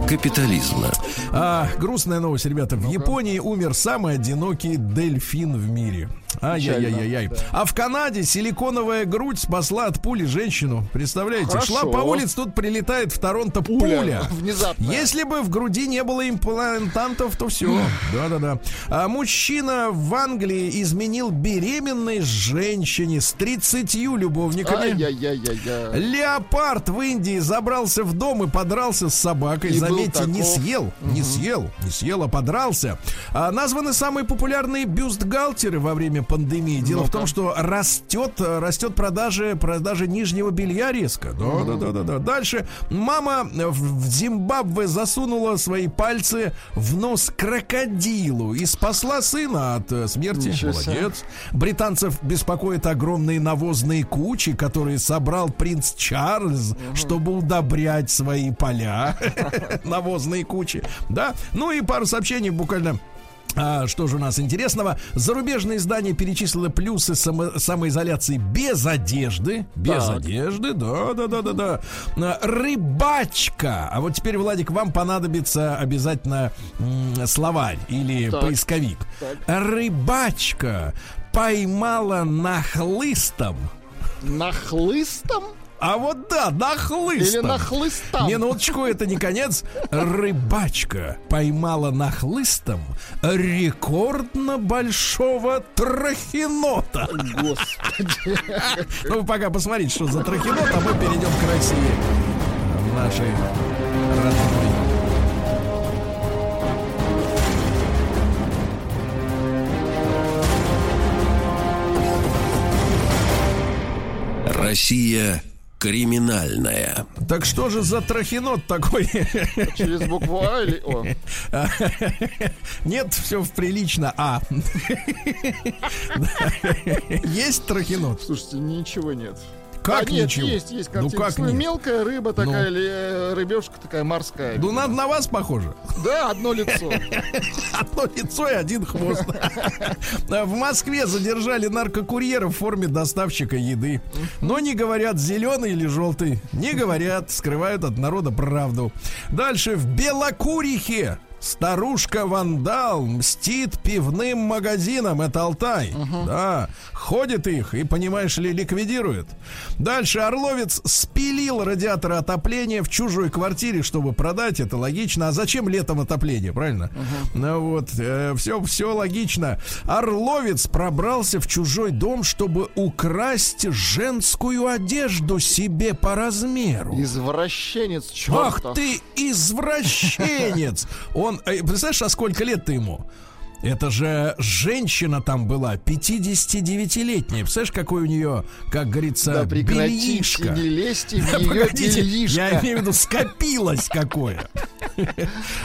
капитализма. А, грустная новость, ребята. В Японии умер самый одинокий дельфин в мире. Ай-яй-яй-яй. Да. А в Канаде силиконовая грудь спасла от пули женщину. Представляете? Хорошо. Шла по улице, тут прилетает в Торонто пуля. пуля. Внезапно. Если бы в груди не было имплантантов, то все. Да-да-да. А мужчина в Англии изменил беременной женщине с 30 любовниками. Ай-яй-яй-яй. Леопард в Индии забрался в дом и подрался с собакой. И Заметьте, не съел. Угу. Не съел. Не съел, а подрался. А названы самые популярные бюстгальтеры во время пандемии. Дело в том, что растет, растет продажи, продажи нижнего белья резко. Да, да, да, да, да. Дальше мама в Зимбабве засунула свои пальцы в нос крокодилу и спасла сына от э, смерти. Молодец. Британцев беспокоят огромные навозные кучи, которые собрал принц Чарльз, чтобы удобрять свои поля. Навозные кучи. Да. Ну и пару сообщений буквально а, что же у нас интересного? Зарубежное издание перечислило плюсы само, самоизоляции без одежды. Без так. одежды, да, да, да, да, да. А, рыбачка. А вот теперь, Владик, вам понадобится обязательно м, словарь или так. поисковик. Так. Рыбачка поймала нахлыстом. Нахлыстом? А вот да, нахлыстом. Или нахлыстом. Минуточку, это не конец. Рыбачка поймала нахлыстом рекордно большого трахинота. Господи. Ну, пока посмотрите, что за трахинот, а мы перейдем к России. В нашей родной. Россия криминальная. Так что же за трахинот такой? Через букву А или О? Нет, все прилично А. Есть трахинот? Слушайте, ничего нет. Как а, нет, ничего? есть, есть картинка. Ну, как нет? Мелкая рыба такая, ну. или э, рыбешка такая морская. Ну, надо на вас похоже. Да, одно лицо. Одно лицо и один хвост. В Москве задержали наркокурьера в форме доставщика еды. Но не говорят, зеленый или желтый. Не говорят, скрывают от народа правду. Дальше в Белокурихе Старушка-вандал мстит пивным магазинам. Это Алтай. Угу. Да. Ходит их и, понимаешь ли, ликвидирует. Дальше Орловец спилил радиаторы отопления в чужой квартире, чтобы продать. Это логично. А зачем летом отопление, правильно? Угу. Ну вот, э, все, все логично. Орловец пробрался в чужой дом, чтобы украсть женскую одежду себе по размеру. Извращенец, чертов. Ах ты, извращенец! Он, э, представляешь, а сколько лет ты ему? Это же женщина там была, 59-летняя. Представляешь, какой у нее, как говорится, да, бельишко. не лезьте в ее бельишко. Я имею в виду, скопилось какое.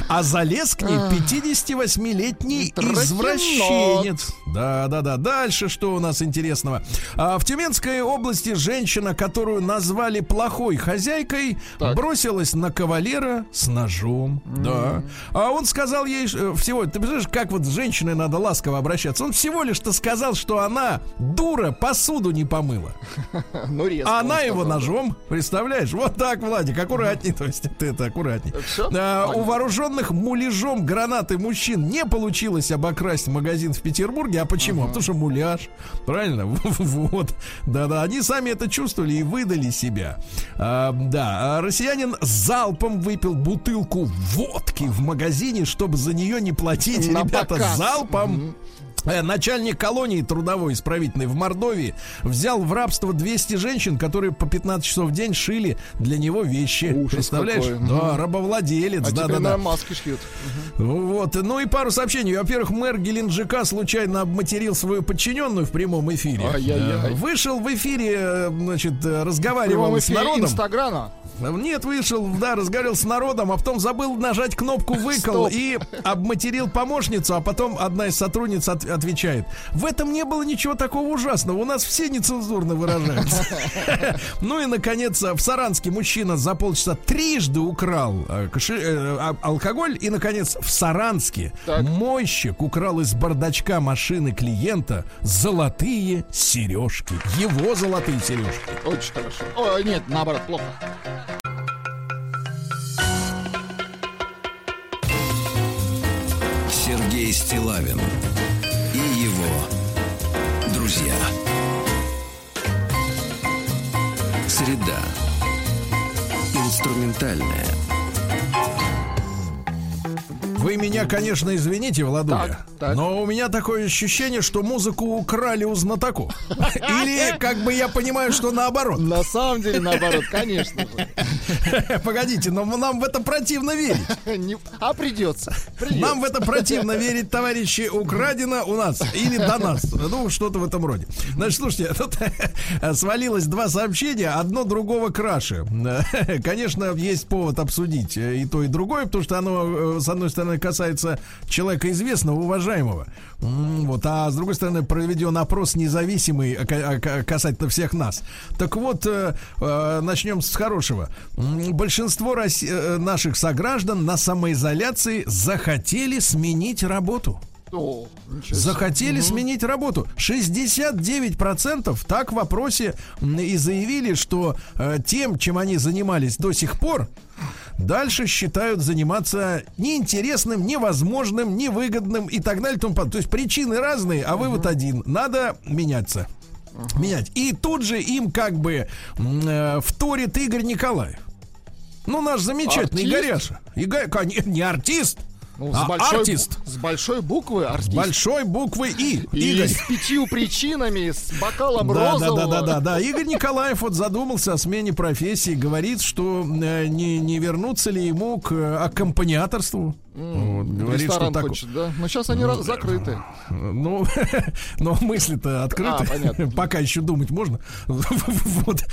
А залез к ней 58-летний извращенец. Да, да, да. Дальше что у нас интересного? А, в Тюменской области женщина, которую назвали плохой хозяйкой, так. бросилась на кавалера с ножом. Mm. Да. А он сказал ей э, всего, ты представляешь, как вот с женщиной надо ласково обращаться. Он всего лишь-то сказал, что она дура посуду не помыла. Ну, резко. А она его ножом, представляешь? Вот так, Владик, аккуратней. То есть ты это аккуратней. А, у вооруженных муляжом гранаты мужчин не получилось обокрасть магазин в Петербурге. А почему? Uh-huh. Потому что муляж. Правильно? вот. Да-да. Они сами это чувствовали и выдали себя. А, да. А россиянин залпом выпил бутылку водки в магазине, чтобы за нее не платить. На Ребята, показ. Залпом. Э, начальник колонии трудовой исправительной в Мордовии взял в рабство 200 женщин, которые по 15 часов в день шили для него вещи. Ужас Представляешь? Какой. Да, рабовладелец. А да, да, да. маски шьют. Вот. Ну и пару сообщений. Во-первых, мэр Геленджика случайно обматерил свою подчиненную в прямом эфире. Ай-яй-яй. Вышел в эфире, э, значит, разговаривал с народом. Инстаграма. Нет, вышел, да, разговаривал с народом, а потом забыл нажать кнопку выкол и обматерил помощницу, а потом одна из сотрудниц от, отвечает. В этом не было ничего такого ужасного. У нас все нецензурно выражаются. Ну и, наконец, в Саранске мужчина за полчаса трижды украл э, э, а, алкоголь. И, наконец, в Саранске мойщик украл из бардачка машины клиента золотые сережки. Его золотые сережки. Очень хорошо. О, нет, наоборот, плохо. Сергей Стилавин и его друзья. Среда. Инструментальная. Вы меня, конечно, извините, Владуля, так, так. но у меня такое ощущение, что музыку украли у знатоков. Или, как бы я понимаю, что наоборот. На самом деле, наоборот, конечно же. Погодите, но нам в это противно верить. А придется. Нам в это противно верить, товарищи. Украдено у нас или до нас. Ну, что-то в этом роде. Значит, слушайте, тут свалилось два сообщения, одно другого краше. Конечно, есть повод обсудить и то, и другое, потому что оно, э, с одной стороны, касается человека известного, уважаемого. Вот, а с другой стороны, проведен опрос независимый касательно всех нас. Так вот, э, э, начнем с хорошего. Большинство э, наших сограждан на самоизоляции захотели сменить работу. О, Захотели угу. сменить работу. 69% так в вопросе и заявили, что э, тем, чем они занимались до сих пор, дальше считают заниматься неинтересным, невозможным, невыгодным и так далее. То есть причины разные, а вывод один. Надо меняться. Менять. И тут же им как бы э, вторит Игорь Николаев. Ну, наш замечательный артист? Игоряша. Игорь, не артист, ну, с, а, большой, артист. с большой буквы артист. С большой буквы И. И Игорь. с пятью причинами, с бокалом да, розового. Да, да, да, да, да. Игорь Николаев вот задумался о смене профессии. Говорит, что э, не, не вернуться ли ему к аккомпаниаторству. Mm, говорит, ресторан что так... хочет, да? Но сейчас они ну, закрыты. Ну, но мысли-то открыты. А, Пока еще думать можно. вот.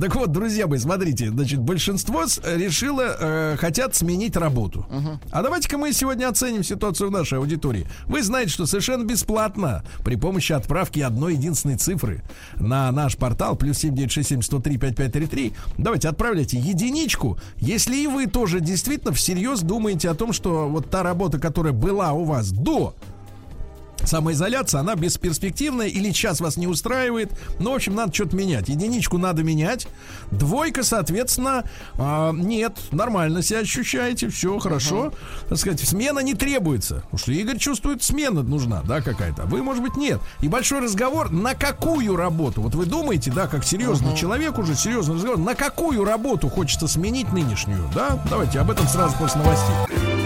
так вот, друзья мои, смотрите, значит, большинство решило, э, хотят сменить работу. Uh-huh. А давайте-ка мы сегодня оценим ситуацию в нашей аудитории. Вы знаете, что совершенно бесплатно при помощи отправки одной единственной цифры на наш портал плюс 7967 103 5533 давайте отправляйте единичку, если и вы тоже действительно всерьез думаете о том, что вот та работа, которая была у вас до самоизоляция, она бесперспективная или час вас не устраивает. Ну, в общем, надо что-то менять. Единичку надо менять. Двойка, соответственно, э, нет, нормально себя ощущаете, все хорошо. Uh-huh. Так сказать, смена не требуется. Потому что Игорь чувствует, смена нужна, да, какая-то. Вы, может быть, нет. И большой разговор, на какую работу? Вот вы думаете, да, как серьезный uh-huh. человек уже, серьезный разговор, на какую работу хочется сменить нынешнюю, да? Давайте об этом сразу после новостей.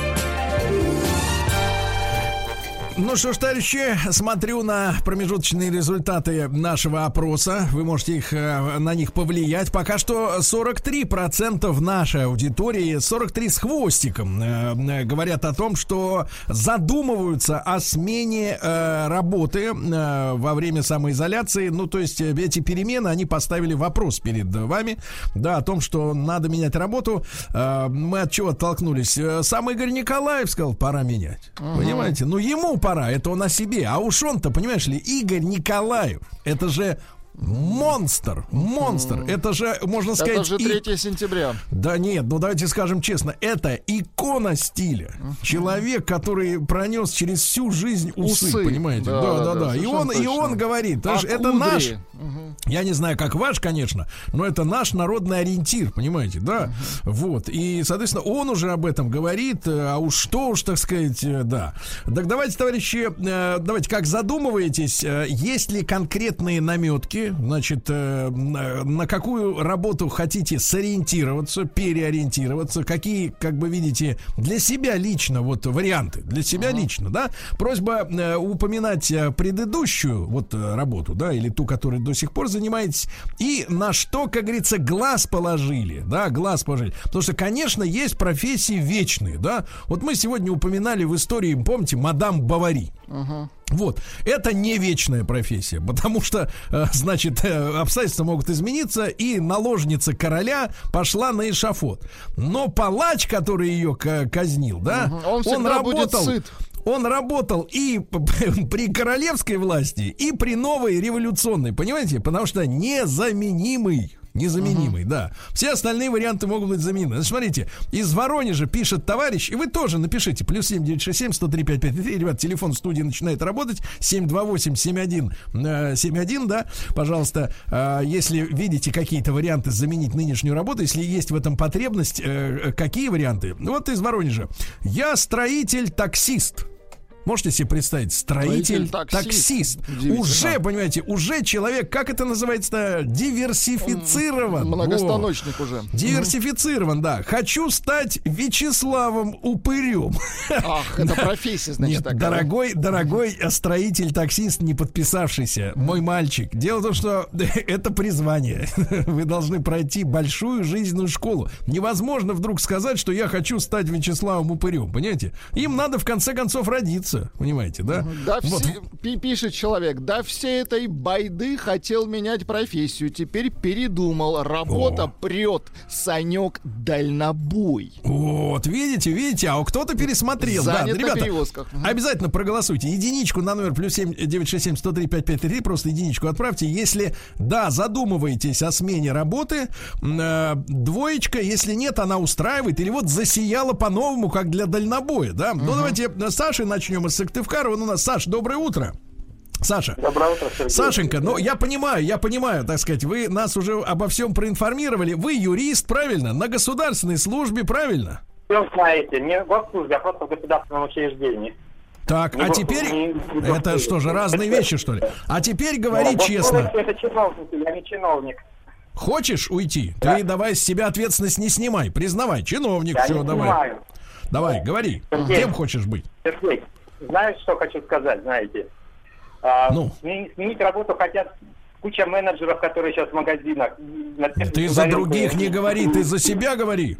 Ну что ж, товарищи, смотрю на промежуточные результаты нашего опроса. Вы можете их, э, на них повлиять. Пока что 43% нашей аудитории, 43 с хвостиком, э, э, говорят о том, что задумываются о смене работы во время самоизоляции. Ну, то есть эти перемены, они поставили вопрос перед вами, да, о том, что надо менять работу. Мы от чего оттолкнулись? Сам Игорь Николаев сказал, пора менять. Угу. Понимаете? Ну, ему пора пора, это он о себе. А уж он-то, понимаешь ли, Игорь Николаев, это же Монстр, монстр. Это же, можно сказать... Это же 3 и... сентября. Да нет, ну давайте скажем честно, это икона стиля. Человек, который пронес через всю жизнь усы, усы. понимаете? Да, да, да. да, да. И, он, точно. и он говорит, а это наш... Угу. Я не знаю, как ваш, конечно, но это наш народный ориентир, понимаете, да? Угу. Вот. И, соответственно, он уже об этом говорит, а уж что уж, так сказать, э, да. Так давайте, товарищи, э, давайте, как задумываетесь, э, есть ли конкретные наметки, значит, э, на какую работу хотите сориентироваться, переориентироваться, какие, как бы видите, для себя лично вот варианты, для себя uh-huh. лично, да. Просьба э, упоминать э, предыдущую вот работу, да, или ту, которой до сих пор занимаетесь, и на что, как говорится, глаз положили, да, глаз положили. Потому что, конечно, есть профессии вечные, да. Вот мы сегодня упоминали в истории, помните, мадам Бавари. Uh-huh. Вот, это не вечная профессия, потому что, э, значит, э, обстоятельства могут измениться, и наложница короля пошла на эшафот. Но палач, который ее казнил, да, угу. он, он работал. Будет сыт. Он работал и при королевской власти, и при новой революционной, понимаете? Потому что незаменимый незаменимый, uh-huh. да. Все остальные варианты могут быть заменены. Значит, смотрите, из Воронежа пишет товарищ, и вы тоже напишите, плюс 7967 103 5533, ребят, телефон студии начинает работать, 728 71 э, 71, да, пожалуйста, э, если видите какие-то варианты заменить нынешнюю работу, если есть в этом потребность, э, какие варианты? Вот из Воронежа. Я строитель-таксист. Можете себе представить, строитель, таксист. таксист. Уже, понимаете, уже человек, как это называется, диверсифицирован. Многостаночник О, уже. Диверсифицирован, да. Хочу стать Вячеславом Упырем. Ах, это профессия, значит, Нет, такая. дорогой, дорогой строитель-таксист, не подписавшийся, мой мальчик. Дело в том, что это призвание. Вы должны пройти большую жизненную школу. Невозможно вдруг сказать, что я хочу стать Вячеславом Упырем, понимаете? Им надо в конце концов родиться учиться, понимаете, да? Да, вот. все, пишет человек, да все этой байды хотел менять профессию, теперь передумал, работа О. прет, Санек дальнобой. Вот, видите, видите, а кто-то пересмотрел. Занят да, ребята, обязательно проголосуйте. Единичку на номер плюс 7 967 103 5533, просто единичку отправьте. Если, да, задумываетесь о смене работы, э, двоечка, если нет, она устраивает, или вот засияла по-новому, как для дальнобоя, да? Угу. Ну, давайте с Сашей начнем начнем из Сыктывкара. Он у нас, Саш, доброе утро. Саша. Доброе утро, Сергей. Сашенька, ну я понимаю, я понимаю, так сказать, вы нас уже обо всем проинформировали. Вы юрист, правильно? На государственной службе, правильно? Все знаете, не в госслужбе, а просто в государственном учреждении. Так, не а теперь... Не, не это что же, разные вещи, что ли? А теперь говори ну, честно. Это чиновник, я не чиновник. Хочешь уйти? Да. Ты давай с себя ответственность не снимай. Признавай, чиновник, я все, давай. Снимаю. Давай, говори. Сергей, Кем хочешь быть? Сергей, знаешь, что хочу сказать, знаете? А, ну. сменить, сменить работу хотят куча менеджеров, которые сейчас в магазинах. Ты за других не говори, ты за себя говори.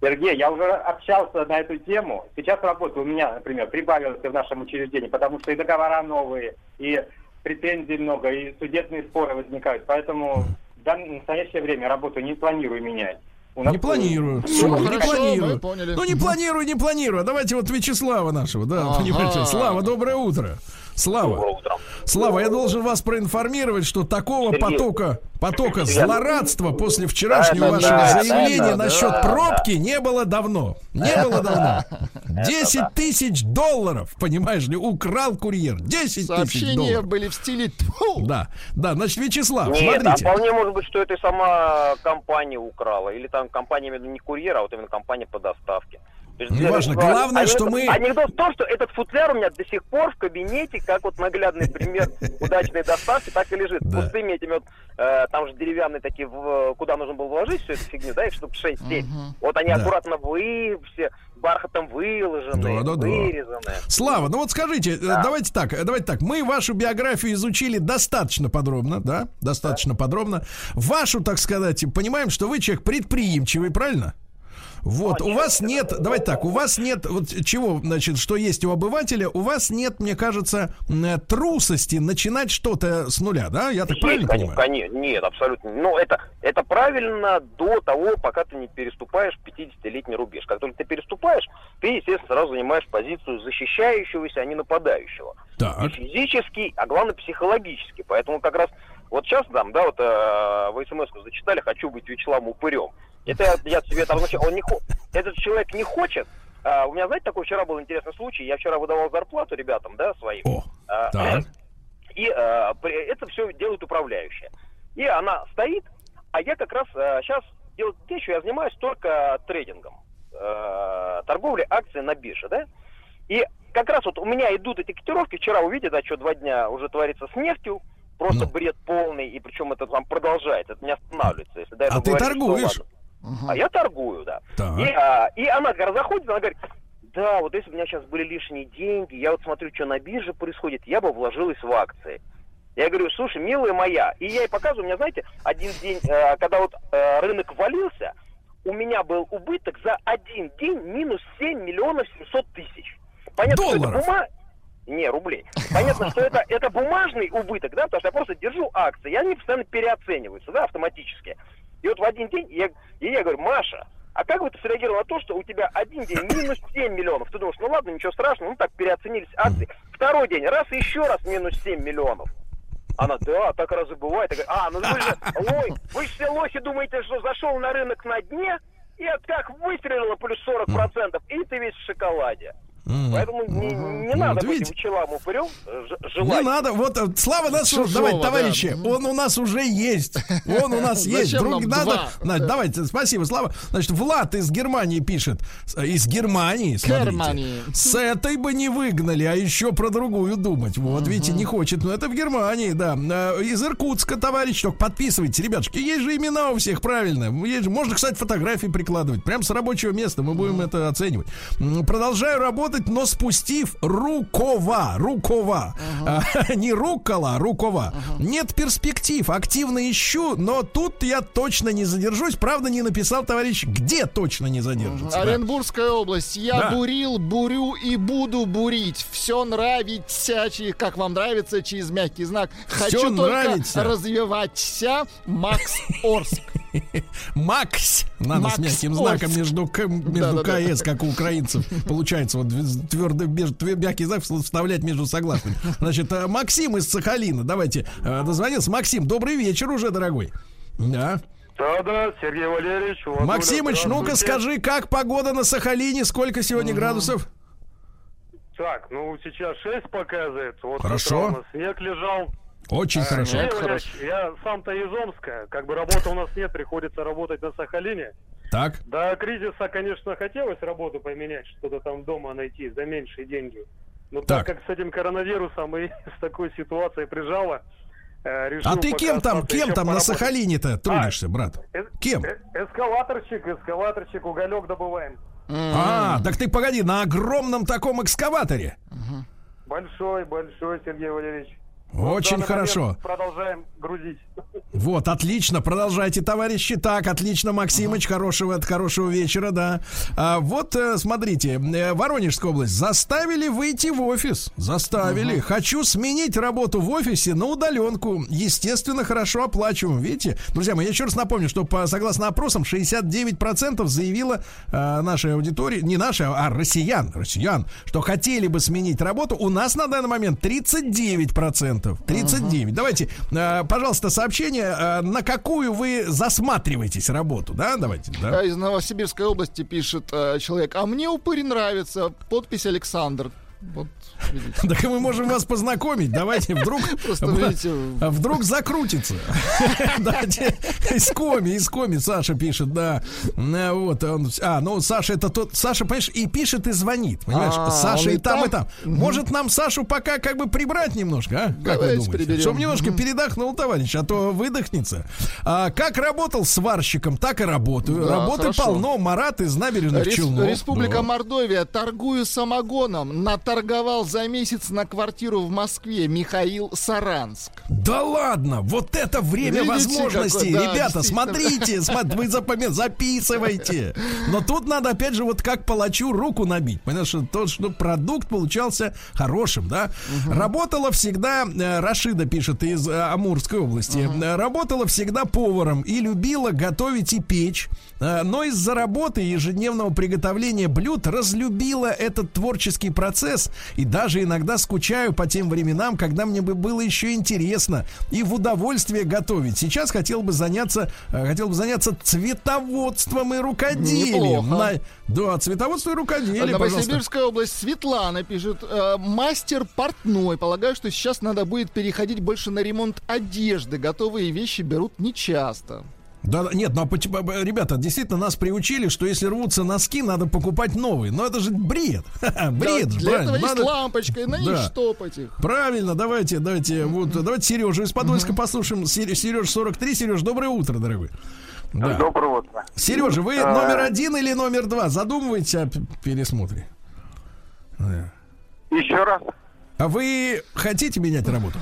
Сергей, я уже общался на эту тему. Сейчас работа у меня, например, прибавилась в нашем учреждении, потому что и договора новые, и претензий много, и судебные споры возникают. Поэтому в настоящее время работу не планирую менять. У нас Не планирую. Всё, не хорошо, планирую. Ну не планирую, не планирую. А Давайте вот Вячеслава нашего, да, Ага. понимаете. Слава, доброе утро. Слава. Слава, я должен вас проинформировать, что такого Сергей. потока, потока злорадства после вчерашнего Это вашего да, заявления это насчет да, пробки не было давно. Не было давно. 10 тысяч долларов, понимаешь ли, украл курьер. 10 тысяч Сообщения долларов. были в стиле «Тьфу». Да, да, значит, Вячеслав, Нет, а смотрите. вполне может быть, что это и сама компания украла. Или там компания именно не курьер, а вот именно компания по доставке. Неважно, главное, анекдот- что мы- Анекдот в том, что этот футляр у меня до сих пор в кабинете, как вот наглядный пример удачной доставки, так и лежит. Да. Пустыми этими вот, э, там же деревянные такие, в- куда нужно было вложить всю эту фигню, да, их штук 6-7. Вот они Да. аккуратно вы, все бархатом выложены, Да-да-да. вырезаны. Слава, ну вот скажите, э, давайте так, э, давайте так. Мы вашу биографию изучили достаточно подробно, да? Достаточно подробно. Вашу, так сказать, понимаем, что вы человек предприимчивый, правильно? Вот, у вас нет, давайте так, у вас нет, вот чего, значит, что есть у обывателя, у вас нет, мне кажется, э, трусости начинать что-то с нуля, да? Я так правильно Конечно, понимаю? конечно, нет, абсолютно. Ну, это, это правильно до того, пока ты не переступаешь 50-летний рубеж. Как только ты переступаешь, ты, естественно, сразу занимаешь позицию защищающегося, а не нападающего. И Так, физически, а главное психологически. Поэтому как раз вот сейчас там, да, вот э, вы смс зачитали, хочу быть Вячеславом упырем. Это я, я себе там, значит, он не этот человек не хочет. А, у меня, знаете, такой вчера был интересный случай. Я вчера выдавал зарплату ребятам, да, своим. о, А, так, и при- это все делает управляющая. И она стоит, а я как раз сейчас делаю вещь, я занимаюсь только трейдингом, э, торговлей акций на бирже, да? И как раз вот у меня идут эти котировки, вчера увидели, да, что два дня уже творится с нефтью, просто Ну. бред полный, и причем это там продолжается, это не останавливается. Если до А ты говорили, что торгуешь? Ладно. А я торгую, да. так. И, а, и она заходит, она говорит, да, вот если бы у меня сейчас были лишние деньги, я вот смотрю, что на бирже происходит, я бы вложилась в акции. Я говорю, слушай, милая моя, и я ей показываю, у меня, знаете, один день, э, когда вот э, рынок валился, у меня был убыток за один день минус 7 миллионов 700 тысяч. Понятно, что это Долларов? бума... Не, рублей. Понятно, что это, это бумажный убыток, да, потому что я просто держу акции, и они постоянно переоцениваются, да, автоматически. И вот в один день я, и я говорю, Маша, а как бы ты среагировал на то, что у тебя один день минус 7 миллионов? Ты думаешь, ну ладно, ничего страшного, ну так переоценились акции. Второй день, раз еще раз минус 7 миллионов. Она, да, так раз бывает. Я говорю, а, ну вы же, ой, вы же все лохи думаете, что зашел на рынок на дне, и как выстрелило плюс 40%, и ты весь в шоколаде. Поэтому не, не Вот надо быть видите? Вячеславом упырем, э, ж- Не желать. надо, вот э, Слава нас, Чужого, давайте, да. товарищи, он у нас уже есть, он у нас есть. Друг, надо? Значит, давайте, спасибо, Слава. Значит, Влад из Германии пишет, э, из Германии, смотрите. Германии. С этой бы не выгнали, а еще про другую думать. Вот, видите, не хочет. Но это в Германии, да. Из Иркутска, товарищ, только подписывайте, ребятушки. Есть же имена у всех, правильно. Есть же, можно, кстати, фотографии прикладывать. Прям с рабочего места мы будем это оценивать. Продолжаю работать, но спустив рукава. Рукава. А, не рукола, а рукава. Нет перспектив. Активно ищу, но тут я точно не задержусь. Правда, не написал товарищ, где точно не задержится. да. Оренбургская область. Я Да. бурил, бурю и буду бурить. Все нравится, как вам нравится, через мягкий знак. Хочу Всё только нравится. развиваться. Макс Орск. Макс. Надо Макс с мягким знаком между, между Да-да-да. КС, как у украинцев. Получается, вот твердый мягкий знак вставлять между согласными. Значит, э, Максим из Сахалина. Давайте э, дозвонился. Максим, добрый вечер уже, дорогой. Да. Да-да, Сергей Валерьевич. Владуля, Максимыч, ну-ка скажи, как погода на Сахалине? Сколько сегодня градусов? Так, ну сейчас 6 показывает. Вот Хорошо. снег лежал. Очень хорошо. Сергей хорошо. Я сам-то из Омска. Как бы работы у нас нет, приходится работать на Сахалине. Так. До кризиса, конечно, хотелось работу поменять, что-то там дома найти за меньшие деньги. Но Так. так, как с этим коронавирусом и с такой ситуацией прижало, э, решил А ты кем там, кем там на поработать. Сахалине-то трудишься, брат? Э- Кем? э- Эскалаторщик, эскалаторщик, уголек добываем. А, так ты погоди, на огромном таком экскаваторе. Большой, большой, Сергей Валерьевич. Очень хорошо. Продолжаем грузить. Вот, отлично, продолжайте, товарищи. Так, отлично, Максимыч, хорошего, хорошего вечера, да. А, вот, э, смотрите, э, Воронежская область. Заставили выйти в офис. Заставили. Хочу сменить работу в офисе на удаленку. Естественно, хорошо оплачиваем. Видите? Друзья мои, я еще раз напомню, что по, согласно опросам 69% заявила э, нашей аудитории, не наша, а россиян, россиян, что хотели бы сменить работу. У нас на данный момент 39%. 39. Давайте, э, пожалуйста, сообщение, э, на какую вы засматриваетесь работу, да? Давайте, да. Из Новосибирской области пишет э, человек, а мне упырь нравится, подпись Александр. Вот. Так мы можем вас познакомить. Давайте вдруг, Просто, видите, а вдруг закрутится. Из коми, из коми Саша пишет, да. На, Вот он, а, ну Саша это тот, Саша, понимаешь, и пишет и звонит, понимаешь? А, Саша и там и там? Может нам Сашу пока как бы прибрать немножко, а? Как вы думаете? Чтобы немножко передохнул товарищ, а то выдохнется. А, как работал сварщиком, так и работаю. Работы полно. Марат из набережных Челнов. Республика. Мордовия. Торгую самогоном. Наторговал за месяц на квартиру в Москве. Михаил Саранск. Да ладно, вот это время Видите, возможностей. какой, да, Ребята, смотрите, смо- вы запомя- записывайте. Но тут надо, опять же, вот как палачу руку набить. Понимаешь, что то, что продукт получался хорошим, да? Работала всегда, э, Рашида пишет из э, Амурской области, э, работала всегда поваром и любила готовить и печь. Но из-за работы и ежедневного приготовления блюд разлюбила этот творческий процесс и даже иногда скучаю по тем временам, когда мне бы было еще интересно и в удовольствие готовить. Сейчас хотел бы заняться, э, хотел бы заняться цветоводством и рукоделием. Неплохо. На- да, цветоводство и рукоделие, пожалуйста. Новосибирская область. Светлана пишет. э, мастер портной. Полагаю, что сейчас надо будет переходить больше на ремонт одежды. Готовые вещи берут нечасто. Да, да, нет, ну, а ребята, действительно нас приучили, что если рвутся носки, надо покупать новые. Но это же бред. Бред, Да, для этого есть Надо- лампочка, и на них Да. штопать их. Правильно, давайте, давайте, вот, давайте Сережу из Подольска послушаем. Сереж 43. Сереж, доброе утро, дорогой. Да. Доброе утро. Сережа, вы А. номер один или номер два? Задумываетесь о пересмотре? Да. Еще раз. А вы хотите менять работу?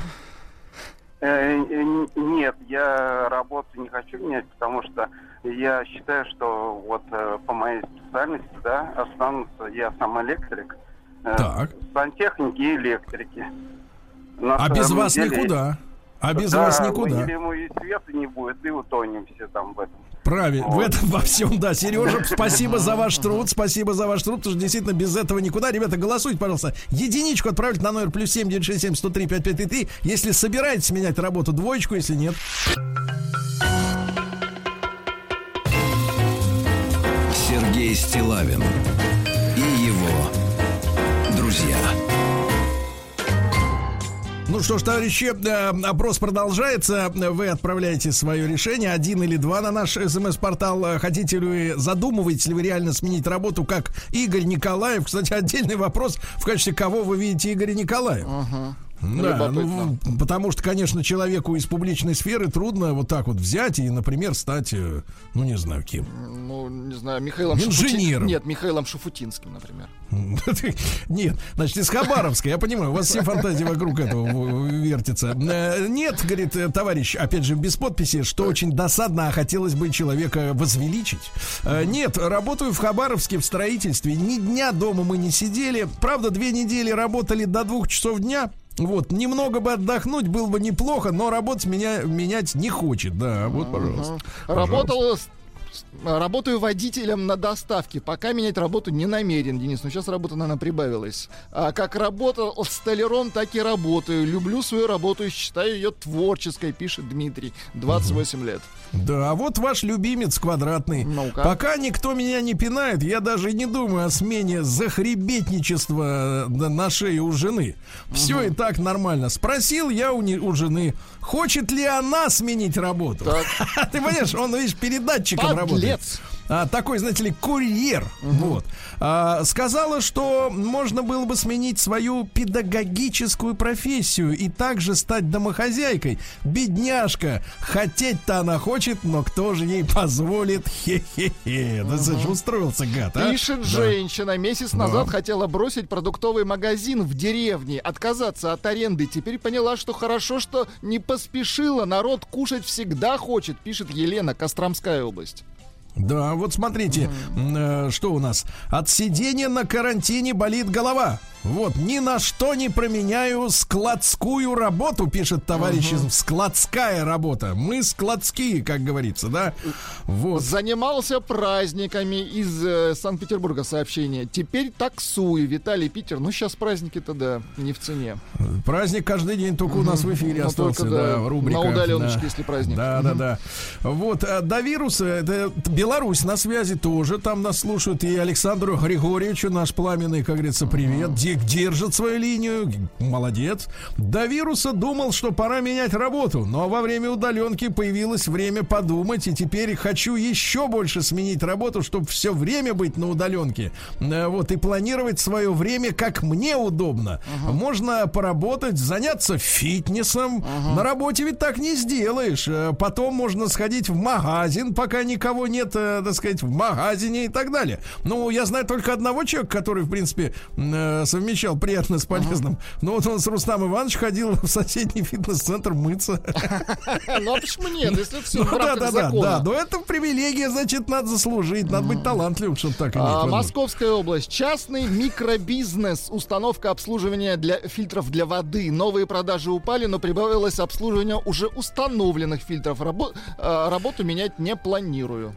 Э, э, Нет, я работу не хочу менять, потому что я считаю, что вот э, по моей специальности, да, останутся, я сам электрик, Так. сантехники и электрики. На А без вас деле- никуда. А без Да, вас мы никуда. Или ему и света не будет, и утонем все там в этом. Правильно, в Вот. этом во всем, да. Сережа, спасибо за ваш труд, спасибо за ваш труд, потому что действительно без этого никуда. Ребята, голосуйте, пожалуйста. Единичку отправьте на номер плюс семь девять шесть семь сто три пять пять три три. Если собираетесь менять работу, двоечку, если нет. Сергей Стилавин и его друзья. Ну что ж, товарищи, э, опрос продолжается. Вы отправляете свое решение, один или два на наш смс-портал. Хотите ли вы, задумываетесь ли вы реально сменить работу, как Игорь Николаев? Кстати, отдельный вопрос, в качестве кого вы видите Игоря Николаева? Да, ну, потому что, конечно, человеку из публичной сферы трудно вот так вот взять и, например, стать, э, ну, не знаю, кем. Ну, не знаю, Михаилом Инженером. Шафути- Нет, Михаилом Шафутинским, например. Нет, значит, из Хабаровска, я понимаю, у вас все фантазии вокруг этого вертятся. Э, Нет, говорит э, товарищ, опять же, без подписи, что очень досадно, а хотелось бы человека возвеличить. Нет, работаю в Хабаровске в строительстве, ни дня дома мы не сидели. Правда, две недели работали до двух часов дня. Вот, немного бы отдохнуть было бы неплохо, но работать меня менять не хочет. Да, вот, пожалуйста. Работал с- с- Работаю водителем на доставке. Пока менять работу не намерен, Денис. Но сейчас работа, наверное, прибавилась. А как работал столяром, так и работаю. Люблю свою работу и считаю ее творческой, пишет Дмитрий. 28 лет. Да, а вот ваш любимец квадратный. Ну-ка. Пока никто меня не пинает, я даже не думаю о смене захребетничества э, на шее у жены. Все и так нормально. Спросил я у, не- у жены, хочет ли она сменить работу. Так. Ты понимаешь, он, видишь, передатчиком работает. А, такой, знаете ли, курьер, вот, а, сказала, что можно было бы сменить свою педагогическую профессию и также стать домохозяйкой. Бедняжка, хотеть-то она хочет, но кто же ей позволит? Хе-хе-хе. Да слышь, устроился гад, а? Пишет Да. женщина. Месяц Да. назад хотела бросить продуктовый магазин в деревне, отказаться от аренды. Теперь поняла, что хорошо, что не поспешила. Народ кушать всегда хочет, пишет Елена, Костромская область. Да, вот смотрите, м, э, что у нас. От сидения на карантине болит голова. Вот, ни на что не променяю складскую работу, пишет товарищ из складская работа. Мы складские, как говорится, да? Вот. Занимался праздниками из э, Санкт-Петербурга сообщение. Теперь таксую. Виталий Питер. Ну, сейчас праздники-то, да, не в цене. Праздник каждый день только у нас в эфире Ну, остался, только, да, да, рубрика. на удаленочке, да. если праздник. Да, да, да. Вот, а до вируса, это Беларусь на связи тоже, там нас слушают, и Александру Григорьевичу, наш пламенный, как говорится, привет, Держит свою линию, молодец. До вируса думал, что пора менять работу, но во время удаленки появилось время подумать, и теперь хочу еще больше сменить работу, чтобы все время быть на удаленке. Э, Вот, и планировать свое время, как мне удобно. Можно поработать, заняться фитнесом. На работе ведь так не сделаешь. Э, Потом можно сходить в магазин, пока никого нет, э, так сказать, в магазине и так далее. Ну, я знаю только одного человека, который, в принципе, э, совмещал приятное с полезным. Но вот он с Рустам Иванович ходил в соседний фитнес-центр мыться. Ну, а почему нет, если все Ну в да, рамках закона? да. Но это привилегия, значит, надо заслужить. Надо быть талантливым, чтобы так иметь. А. Московская область. Частный микробизнес. Установка обслуживания для фильтров для воды. Новые продажи упали, но прибавилось обслуживание уже установленных фильтров. А, работу менять не планирую.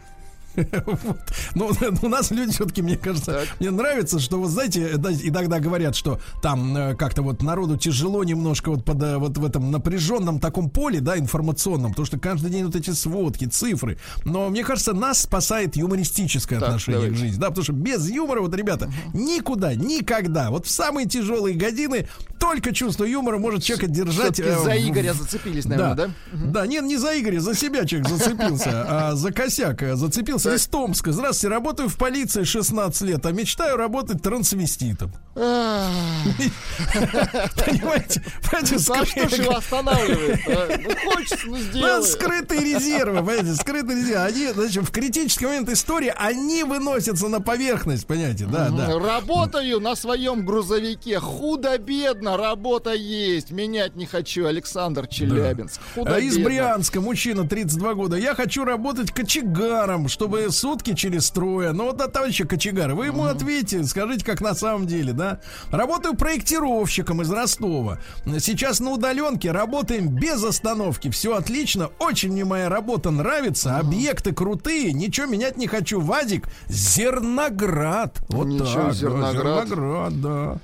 Вот. Ну, у нас люди все-таки, мне кажется, мне нравится, что, вот знаете, да, иногда говорят, что там э, как-то вот народу тяжело немножко вот, под, э, вот в этом напряженном таком поле, да, информационном, потому что каждый день вот эти сводки, цифры. Но мне кажется, нас спасает юмористическое Так, отношение давайте. к жизни, да, потому что без юмора, вот, ребята, никуда, никогда, вот в самые тяжелые годины только чувство юмора может человека держать. Э, за в- Игоря зацепились, наверное, да? да, нет, не за Игоря, за себя человек зацепился, а за косяк э, зацепился из Томска. Здравствуйте, работаю в полиции 16 лет, а мечтаю работать трансвеститом. Ах, Понимаете? Понимаете, Ну, а что ж его останавливает? а? Ну, хочется, ну, Ну, сделай. скрытые резервы, понимаете, скрытые резервы. Они, значит, в критический момент истории, они выносятся на поверхность, понимаете, да, да. Работаю на своем грузовике. Худо-бедно, работа есть. Менять не хочу. Александр Челябинск. А Худо-бедно. Из Брянска, мужчина, 32 года. Я хочу работать кочегаром, чтобы сутки через трое. Ну вот, а, товарища кочегар, вы ему ответьте, скажите, как на самом деле, да? Работаю проектировщиком из Ростова. Сейчас на удаленке работаем без остановки. Все отлично. Очень мне моя работа нравится. Объекты крутые. Ничего менять не хочу. Вадик, Зерноград. Вот Ничего, так. да, Зерноград. Зерноград, да.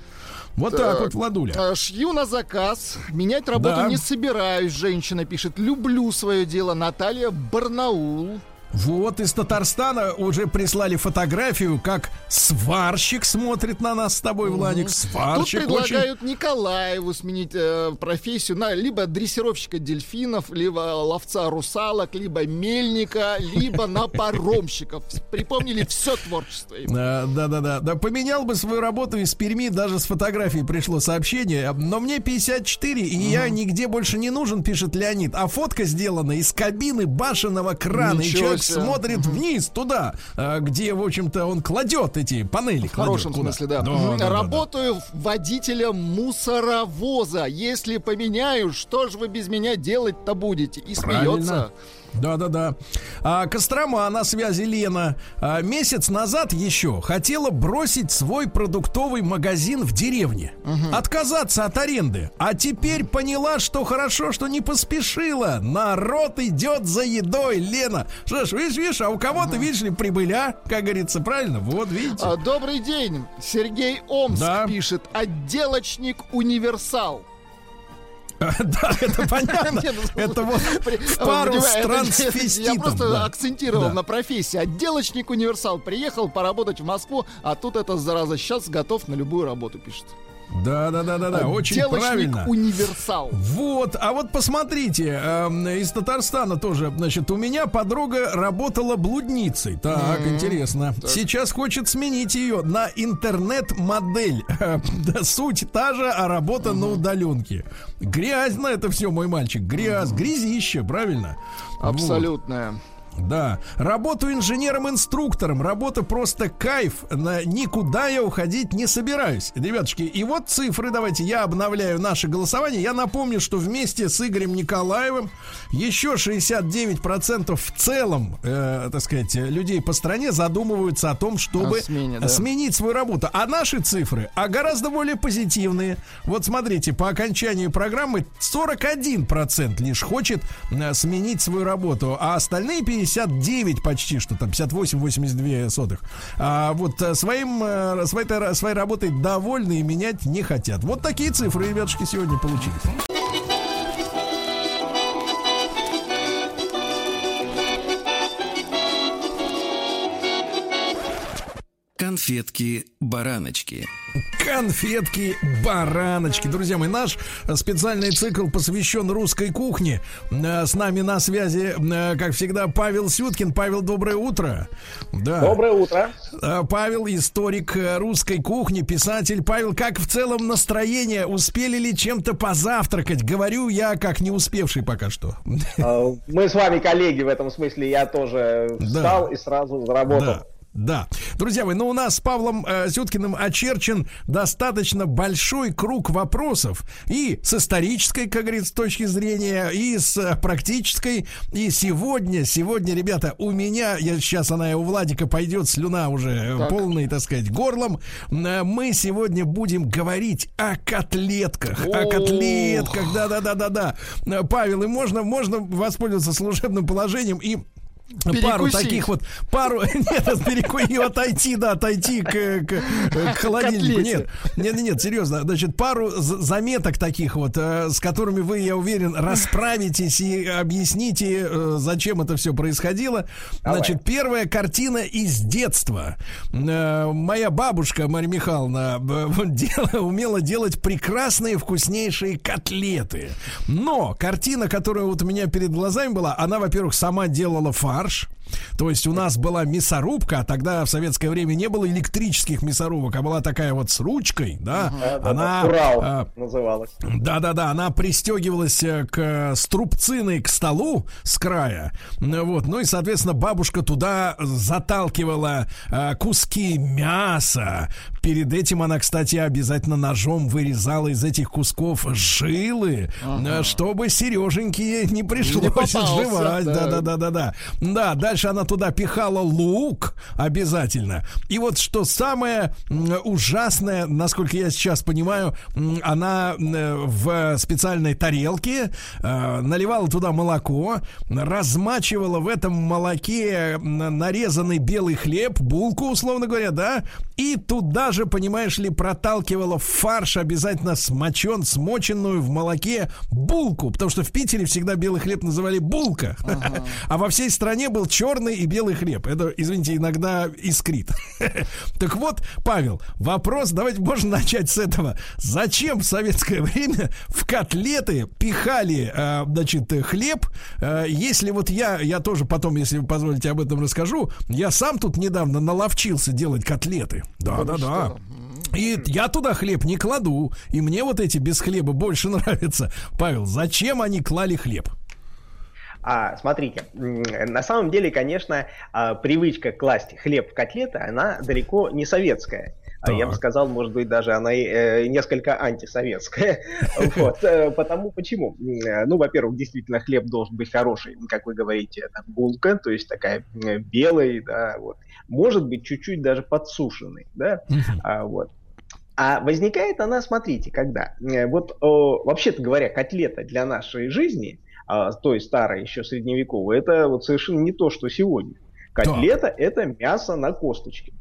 Вот так, вот, Владуля. А, Шью на заказ. Менять работу Да. не собираюсь, женщина пишет. Люблю свое дело. Наталья Барнаул. Вот из Татарстана уже прислали фотографию, как сварщик смотрит на нас с тобой, Владик. Тут Сварщик очень... предлагают Николаеву сменить э, профессию на либо дрессировщика дельфинов, либо ловца русалок, либо мельника, либо на паромщиков. Припомнили все творчество. Да, да, да, да, да. Поменял бы свою работу из Перми, даже с фотографией пришло сообщение. Но мне 54, и я нигде больше не нужен, пишет Леонид. А фотка сделана из кабины башенного крана. Ничего человек смотрит вниз, туда, а, где, в общем-то, он кладет эти панели. В хорошем смысле, да. Работаю водителем мусоровоза. Если поменяю, что же вы без меня делать-то будете? И смеется. Да, да, да. А, Кострома на связи Лена. А, месяц назад еще хотела бросить свой продуктовый магазин в деревне. Отказаться от аренды. А теперь поняла, что хорошо, что не поспешила. Народ идет за едой, Лена. Что ж, видишь, видишь, а у кого-то, видишь ли, прибыля, как говорится, правильно? Вот, видите. А, Добрый день. Сергей Омск Да. пишет. Отделочник универсал. Да, это понятно. Ну, Это вот пару понимаю, с. Я просто акцентировал на профессии. Отделочник универсал. Приехал поработать в Москву, а тут эта зараза сейчас готов на любую работу, пишет. Да, да, да, да, да, очень Телочник правильно. универсал. Вот, а вот посмотрите, эм, из Татарстана тоже, значит, у меня подруга работала блудницей. Так, интересно. Сейчас хочет сменить ее на интернет-модель. Да, суть та же, а работа на удаленке. Грязно это все, мой мальчик. Грязь, грязище, правильно? Вот. Да. Работаю инженером-инструктором. Работа просто кайф. На никуда я уходить не собираюсь. Ребятушки, и вот цифры. Давайте я обновляю наше голосование. Я напомню, что вместе с Игорем Николаевым еще 69% в целом, э, так сказать, людей по стране задумываются о том, чтобы О смене, да. сменить свою работу. А наши цифры, а гораздо более позитивные. Вот смотрите, по окончанию программы 41% лишь хочет э, сменить свою работу, а остальные 59 почти, что там 58-82 сотых. А вот э, своим, э, своей, своей работой довольны и менять не хотят. Вот такие цифры, ребятушки, сегодня получились. Конфетки-бараночки. Конфетки, бараночки. Друзья мои, наш специальный цикл посвящен русской кухне. Э, С нами на связи, э, как всегда, Павел Сюткин. Павел, доброе утро. Да. Доброе утро. Э, Павел, историк э, русской кухни, писатель. Павел, как в целом настроение? Успели ли чем-то позавтракать? Говорю я, как не успевший пока что. Мы с вами коллеги в этом смысле. Я тоже встал и сразу заработал. Да. Да. Друзья мои, ну у нас с Павлом э, Сюткиным очерчен достаточно большой круг вопросов. И с исторической, как говорится, точки зрения, и с э, практической. И сегодня, сегодня, ребята, у меня, я сейчас она и у Владика пойдет слюна уже э, Так. полной, так сказать, горлом. Э, Мы сегодня будем говорить о котлетках. О Ох. котлетках, да-да-да-да-да. Э, Павел, и можно, можно воспользоваться служебным положением и Пару Перекусить. таких вот, пару, нет, переку и отойти, да, отойти к, к, к холодильнику. Нет, нет, нет, серьезно, значит, пару заметок таких вот, э, с которыми вы, я уверен, расправитесь и объясните, э, зачем это все происходило. Значит, первая картина из детства. Э, Моя бабушка Марья Михайловна дела- умела делать прекрасные вкуснейшие котлеты. Но картина, которая вот у меня перед глазами была, она, во-первых, сама делала фарш. марш То есть у нас была мясорубка, а тогда в советское время не было электрических мясорубок, а была такая вот с ручкой, да. Да-да-да, Она Урал а, называлась. да-да-да, она пристегивалась э, к струбциной к столу с края. Ну Вот, ну и, соответственно, бабушка туда заталкивала э, куски мяса. Перед этим она, кстати, обязательно ножом вырезала из этих кусков жилы, э, чтобы Сереженьке не пришлось попался, сживать. да. Да-да-да-да-да. Да, дальше она туда пихала лук обязательно. И вот что самое ужасное, насколько я сейчас понимаю, она э, в специальной тарелке э, наливала туда молоко, размачивала в этом молоке нарезанный белый хлеб, булку, условно говоря, да, и туда же, понимаешь ли, проталкивала в фарш обязательно смочен, смоченную в молоке булку, потому что в Питере всегда белый хлеб называли булка, а во всей стране был черный и белый хлеб. Это, извините, иногда искрит. Так вот, Павел, вопрос, давайте можно начать с этого. Зачем в советское время в котлеты пихали, э, значит, хлеб? Э, Если вот я, я тоже потом, если вы позволите, об этом расскажу, я сам тут недавно наловчился делать котлеты. Да, да, да. И я туда хлеб не кладу. И мне вот эти без хлеба больше нравятся. Павел, зачем они клали хлеб? А, смотрите, на самом деле, конечно, а, привычка класть хлеб в котлеты, она далеко не советская. А Я бы Так. сказал, может быть, даже она э, несколько антисоветская. Вот. э, Потому почему? Э, Ну, во-первых, действительно, хлеб должен быть хороший, как вы говорите, там, булка, то есть такая белая, да, вот. Может быть, чуть-чуть даже подсушенный, да, а, вот. А возникает она, смотрите, когда. Э, Вот, вообще-то говоря, котлета для нашей жизни, той старой, еще средневековой, это вот совершенно не то, что сегодня. Котлета – это мясо на косточке.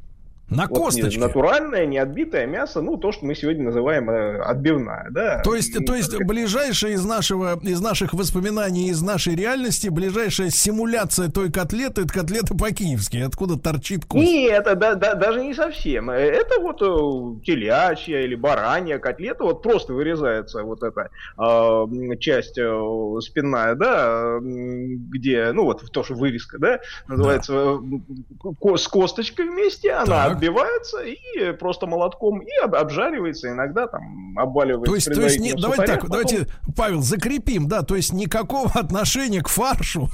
На Вот не- косточке. натуральное, не отбитое мясо, ну, то, что мы сегодня называем э, отбивная, да. То есть, то есть сказать, ближайшая из нашего, из наших воспоминаний, из нашей реальности, ближайшая симуляция той котлеты, это котлета по-киевски, откуда торчит кость. Нет, это да- да- даже не совсем. Это вот э, телячья или баранья котлета, вот просто вырезается вот эта э, часть э, спинная, да, где, ну вот то, что вырезка, да, называется, э, ко- с косточкой вместе, она Так. Отбивается и просто молотком и об- обжаривается, иногда там обваливается. То есть, то есть, не, давайте так, сухарях, потом давайте, Павел, закрепим, да, то есть никакого отношения к фаршу.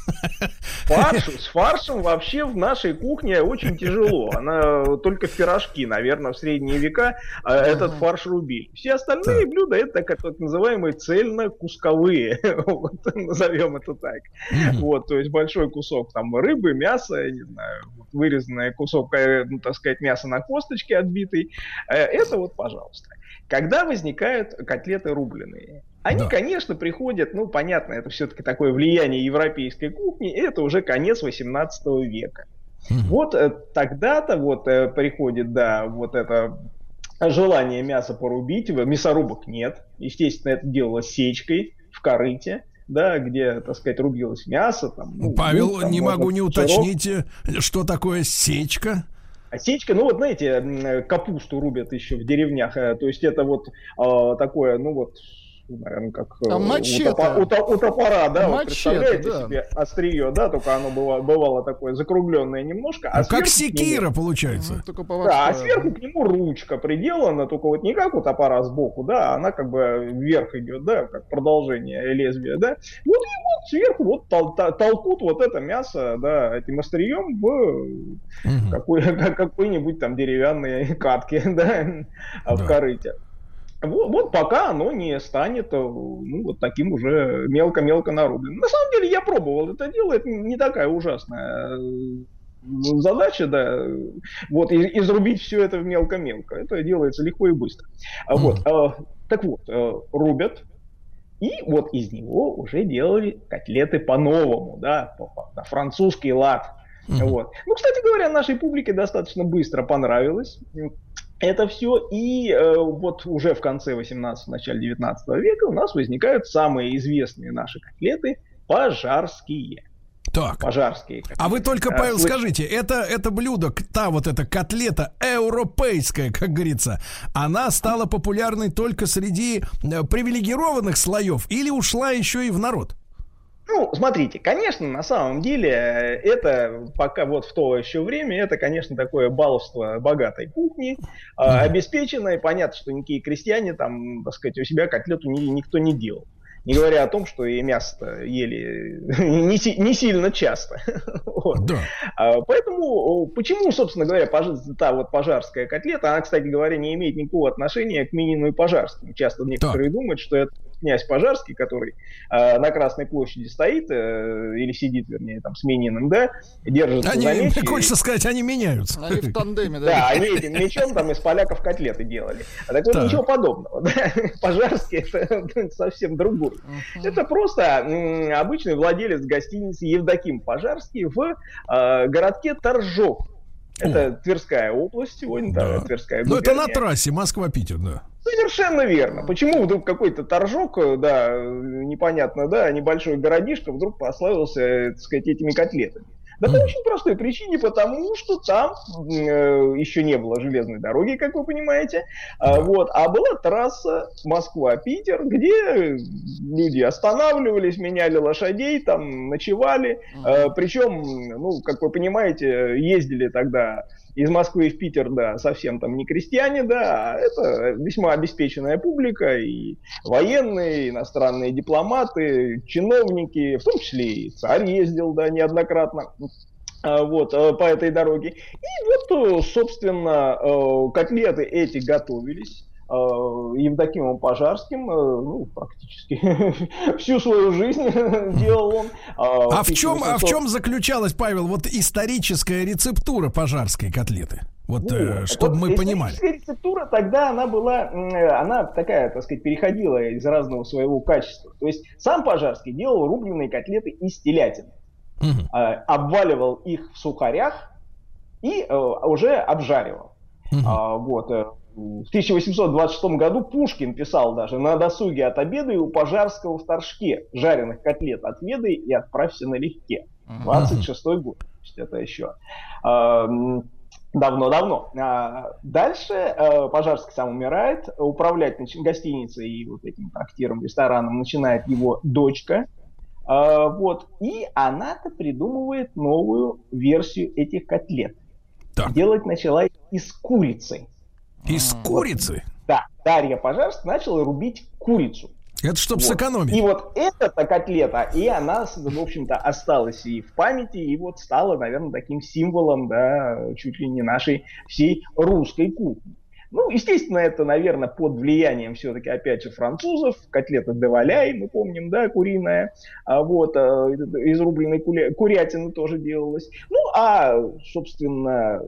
Фарш, с фаршем вообще в нашей кухне очень тяжело. Она только в пирожки, наверное, в средние века а, этот фарш рубили. Все остальные блюда это так, так называемые цельно-кусковые, вот, назовем это так. Вот, то есть большой кусок там рыбы, мяса, я не знаю, вырезанный кусок, э, ну, так сказать, мяса на косточке отбитый. Э, Это вот, пожалуйста. Когда возникают котлеты рубленые? Они, Да. конечно, приходят, ну, понятно, это все-таки такое влияние европейской кухни, это уже конец 18 века. Вот э, тогда-то вот э, приходит, да, вот это желание мясо порубить, мясорубок нет. Естественно, это делалось сечкой в корыте, да, где, так сказать, рубилось мясо. Там, ну, Павел, лук, там, не могу не сырок. уточнить, э, что такое сечка. А сечка, ну вот знаете, капусту рубят еще в деревнях, э, то есть это вот э, такое, ну вот, наверное, как А у, мачете. топа- у то- у топора, да, вот Мачете, представляете да. себе острие, да, только оно бывало, бывало такое закругленное немножко. А Ну, как к нему- секира получается. Только Да, а сверху к нему ручка приделана, только вот не как у топора сбоку, да, она как бы вверх идет, да, как продолжение лезвия, да. Вот и вот сверху вот тол- толкут вот это мясо, да, этим острием в Мгм. какой, как- какой-нибудь там деревянной катке, да, а в Да. корыте. Вот, вот пока оно не станет э, ну, вот таким уже мелко-мелко нарубленным. На самом деле я пробовал это дело, это не такая ужасная э, задача, да, вот, и- изрубить все это в мелко-мелко. Это делается легко и быстро. А Вот, э, так вот, рубят, и вот из него уже делали котлеты по-новому, да, на французский лад. Вот. Ну, кстати говоря, нашей публике достаточно быстро понравилось это все. И э, вот уже в конце 18 начале 19 века у нас возникают самые известные наши котлеты пожарские. Так. Пожарские. А вы только, А, Павел, слыш- скажите, это, это блюдо, та вот эта котлета европейская, как говорится, она стала популярной только среди э, привилегированных слоев или ушла еще и в народ? Ну, смотрите, конечно, на самом деле, э, это пока вот в то еще время, это, конечно, такое баловство богатой кухни, э, обеспеченной. Понятно, что никакие крестьяне там, так сказать, у себя котлету ни- никто не делал. Не говоря о том, что и мясо ели не, си- не сильно часто. Вот. Да. А, Поэтому, почему, собственно говоря, пож- та вот пожарская котлета, она, кстати говоря, не имеет никакого отношения к Минину и Пожарскому. Часто некоторые думают, что это князь Пожарский, который э, на Красной площади стоит, э, или сидит, вернее, там, с Мининым, да, держится Они, за меч. и- хочется сказать, они меняются. Они в тандеме, да. да, они этим мечом там из поляков котлеты делали. А так вот Так. ничего подобного. да. Пожарский это совсем другой. Это просто м, обычный владелец гостиницы Евдоким Пожарский в э, городке Торжок. Это Тверская область сегодня, да, Да. Тверская Ну, это на губерния. трассе Москва-Питер, да. Совершенно верно. Почему вдруг какой-то торжок, э, да, э, непонятно, да, небольшой городишко вдруг прославился, э, так сказать, этими котлетами? Да по очень простой причине, потому что там э, еще не было железной дороги, как вы понимаете, а, вот, а была трасса Москва-Питер, где люди останавливались, меняли лошадей, там ночевали, Э, причем, ну, как вы понимаете, ездили тогда из Москвы в Питер, да, совсем там не крестьяне, да, а это весьма обеспеченная публика, и военные, иностранные дипломаты, чиновники, в том числе и царь ездил, да, неоднократно. а, Вот, э, по этой дороге. И вот, э, собственно, э, котлеты эти готовились Евдокимом Пожарским, э, ну, практически всю свою жизнь делал он. А в чем, а в чем заключалась, Павел, вот историческая рецептура пожарской котлеты? Вот, э, чтобы мы понимали. Историческая рецептура тогда она была, э, она такая, так сказать, переходила из разного своего качества. То есть сам Пожарский делал рубленые котлеты из телятины, э, обваливал их в сухарях и э, уже обжаривал. А, вот. Э, В 1826 году Пушкин писал даже «На досуге от обеда и у Пожарского в Торжке жареных котлет отведай и отправься налегке». 26 год. Есть это еще а, м, давно-давно. А, Дальше э, Пожарский сам умирает, управлять гостиницей и вот этим трактиром, рестораном начинает его дочка. А, Вот. И она-то придумывает новую версию этих котлет. Так. Делать начала из курицы. Из курицы? Да, Дарья Пожарская начала рубить курицу. Это чтобы Вот. сэкономить. И вот эта котлета, и она, в общем-то, осталась и в памяти, и вот стала, наверное, таким символом, да, чуть ли не нашей всей русской кухни. Ну, естественно, это, наверное, под влиянием все-таки, опять же, французов. Котлета де валяй, мы помним, да, куриная. А вот э, из рубленой куля- курятины тоже делалась. Ну, а, собственно,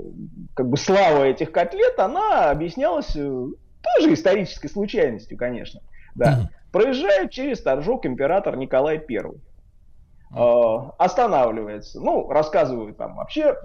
как бы слава этих котлет, она объяснялась э, тоже исторической случайностью, конечно. Да. Проезжает через Торжок император Николай I. Э, останавливается. Ну, рассказывают там вообще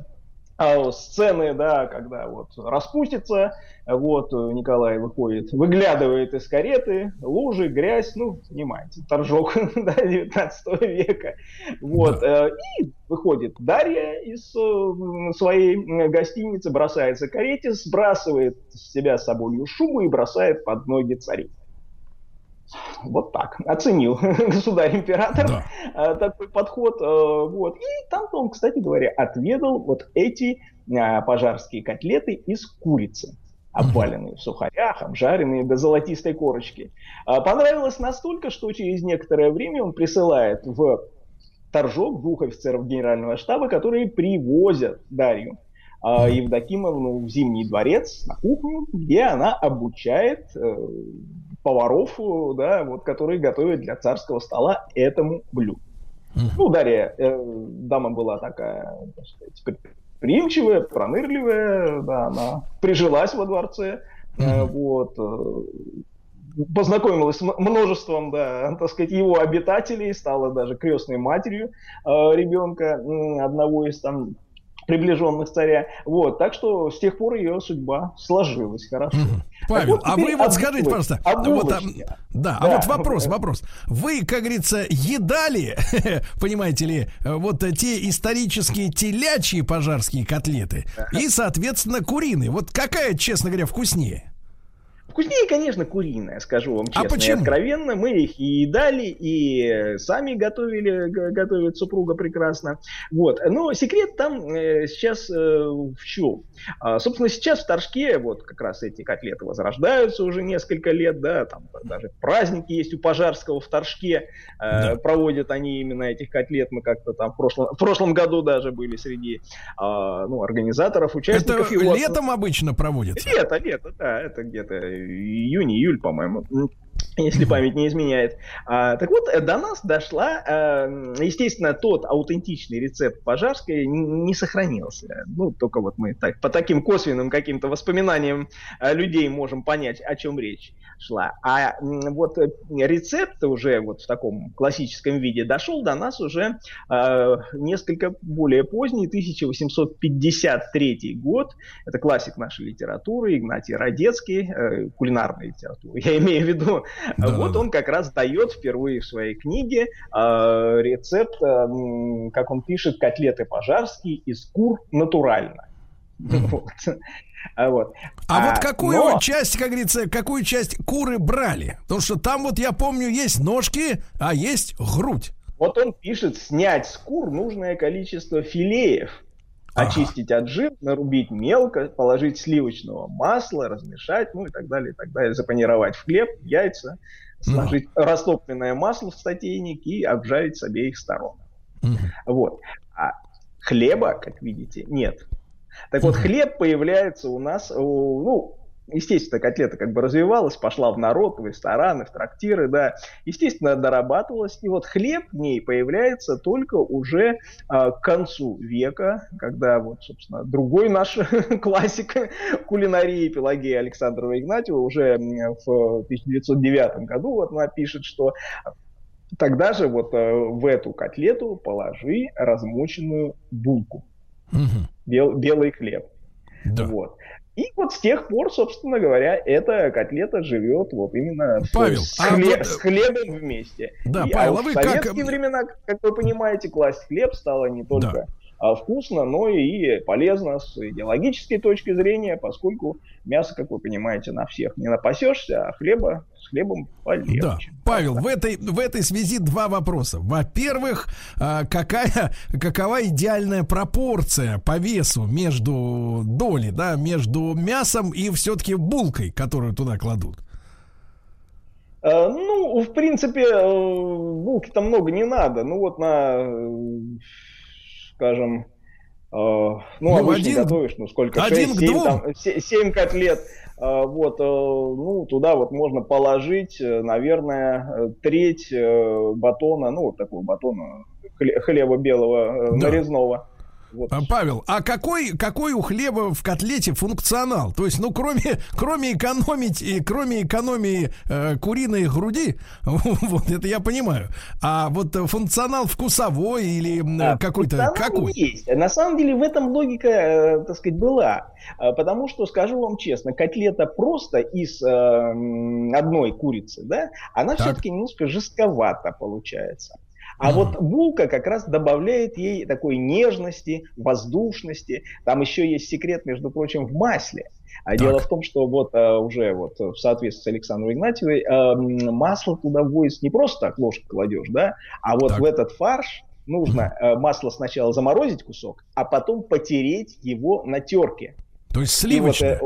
сцены, да, когда вот распустится, вот э, Николай выходит, выглядывает из кареты, лужи, грязь, ну, понимаете, торжок да, 19 века. Вот, э, и выходит Дарья из э, своей гостиницы, бросается к карете, сбрасывает с себя соболью шубу и бросает под ноги царю. Вот так. Оценил государь-император э, такой подход. э, Вот. И там он, кстати говоря, отведал вот эти э, пожарские котлеты из курицы обваленные в сухарях, обжаренные до золотистой корочки. Понравилось настолько, что через некоторое время он присылает в Торжок двух офицеров генерального штаба, которые привозят Дарью Евдокимовну в Зимний дворец на кухню, где она обучает поваров, э, да, вот, которые готовят для царского стола этому блюду. Ну, Дарья, э, дама была такая, так сказать, предприимчивая, пронырливая, да, она прижилась во дворце, э, вот, э, познакомилась с множеством, да, так сказать, его обитателей, стала даже крестной матерью э, ребенка, м, одного из там приближенных царя. Вот, так что с тех пор ее судьба сложилась хорошо. Павел, вот, а вы вот скажите, пожалуйста, вот, а, булочке. да, а Да. вот вопрос, вопрос. Вы, как говорится, едали, понимаете ли, вот те исторические телячьи пожарские котлеты и, соответственно, куриные. Вот какая, честно говоря, вкуснее? Вкуснее, конечно, куриная, скажу вам А честно и почему? откровенно. Мы их и едали, и сами готовили, готовит супруга прекрасно. Вот. Но секрет там э, сейчас э, в чем? А, собственно, сейчас в Торжке вот как раз эти котлеты возрождаются уже несколько лет, да, там даже праздники есть у Пожарского в Торжке, э, проводят они именно этих котлет, мы как-то там в прошлом, в прошлом году даже были среди а, ну, организаторов, Это участников. его. летом обычно проводится? Лето, лето, да, это где-то июнь-июль, по-моему, м, если память не изменяет. А, так вот, э, до нас дошла, э, естественно, тот аутентичный рецепт пожарской не сохранился. Ну, только вот мы так, по таким косвенным каким-то воспоминаниям э, людей можем понять, о чем речь шла. А вот э, рецепт уже вот в таком классическом виде дошел до нас уже э, несколько более поздний, 1853 год. Это классик нашей литературы, Игнатий Радецкий, э, кулинарной литературы. Я имею в виду, вот он как раз дает впервые в своей книге э, рецепт, э, как он пишет, котлеты пожарские из кур натурально. Вот. А вот. А, вот какую но- часть, как говорится, какую часть куры брали? Потому что там вот я помню есть ножки, а есть грудь. Вот он пишет снять с кур нужное количество филеев, очистить от жира, нарубить мелко, положить сливочного масла, размешать, ну и так далее, и так далее, запанировать в хлеб, яйца, сложить растопленное масло в статейник и обжарить с обеих сторон. Вот. А хлеба, как видите, нет. Так вот, хлеб появляется у нас, ну, естественно, котлета как бы развивалась, пошла в народ, в рестораны, в трактиры, да, естественно, дорабатывалась, и вот хлеб в ней появляется только уже а, к концу века, когда вот, собственно, другой наш классик кулинарии Пелагея Александрова Игнатьева уже в 1909 году вот она пишет, что тогда же вот э, в эту котлету положи размоченную булку, бел- белый хлеб. Вот. И вот с тех пор, собственно говоря, эта котлета живет вот именно Павел, с, а хле- вот- с хлебом вместе. Да, И, Павел, а а в вы как- советские времена, как вы понимаете, класть хлеб стало не только а, вкусно, но и полезно с идеологической точки зрения, поскольку мясо, как вы понимаете, на всех не напасешься, а хлеба с хлебом полегче. Да. Павел, в этой, в этой связи два вопроса. Во-первых, а, какая, какова идеальная пропорция по весу между доли, да, между мясом и все-таки булкой, которую туда кладут? Э, Ну, в принципе, э, булки-то много не надо. Ну, вот на, э, скажем, э, ну, Ну, обычно один- готовишь, ну, сколько? один к 6-7 двум. там, се- семь котлет. Э, Вот, э, ну, туда вот можно положить, наверное, треть батона, ну, вот такого батона хле- хлеба белого Да. нарезного. Вот. А, Павел, а какой, какой у хлеба в котлете функционал? То есть, ну, кроме, кроме экономить и кроме экономии э, куриной груди, вот это я понимаю. А вот э, функционал вкусовой или А, какой-то какой? Есть. На самом деле в этом логика, э, так сказать, была. А, Потому что, скажу вам честно, котлета просто из э, одной курицы, да, она Так. все-таки немножко жестковата получается. А вот булка как раз добавляет ей такой нежности, воздушности. Там еще есть секрет, между прочим, в масле. А Так. дело в том, что вот э, уже вот в соответствии с Александром Игнатьевой м, масло туда вводится не просто так ложкой кладешь, да, а вот Так. в этот фарш нужно э, масло сначала заморозить кусок, а потом потереть его на терке. То есть И вот, сливочное.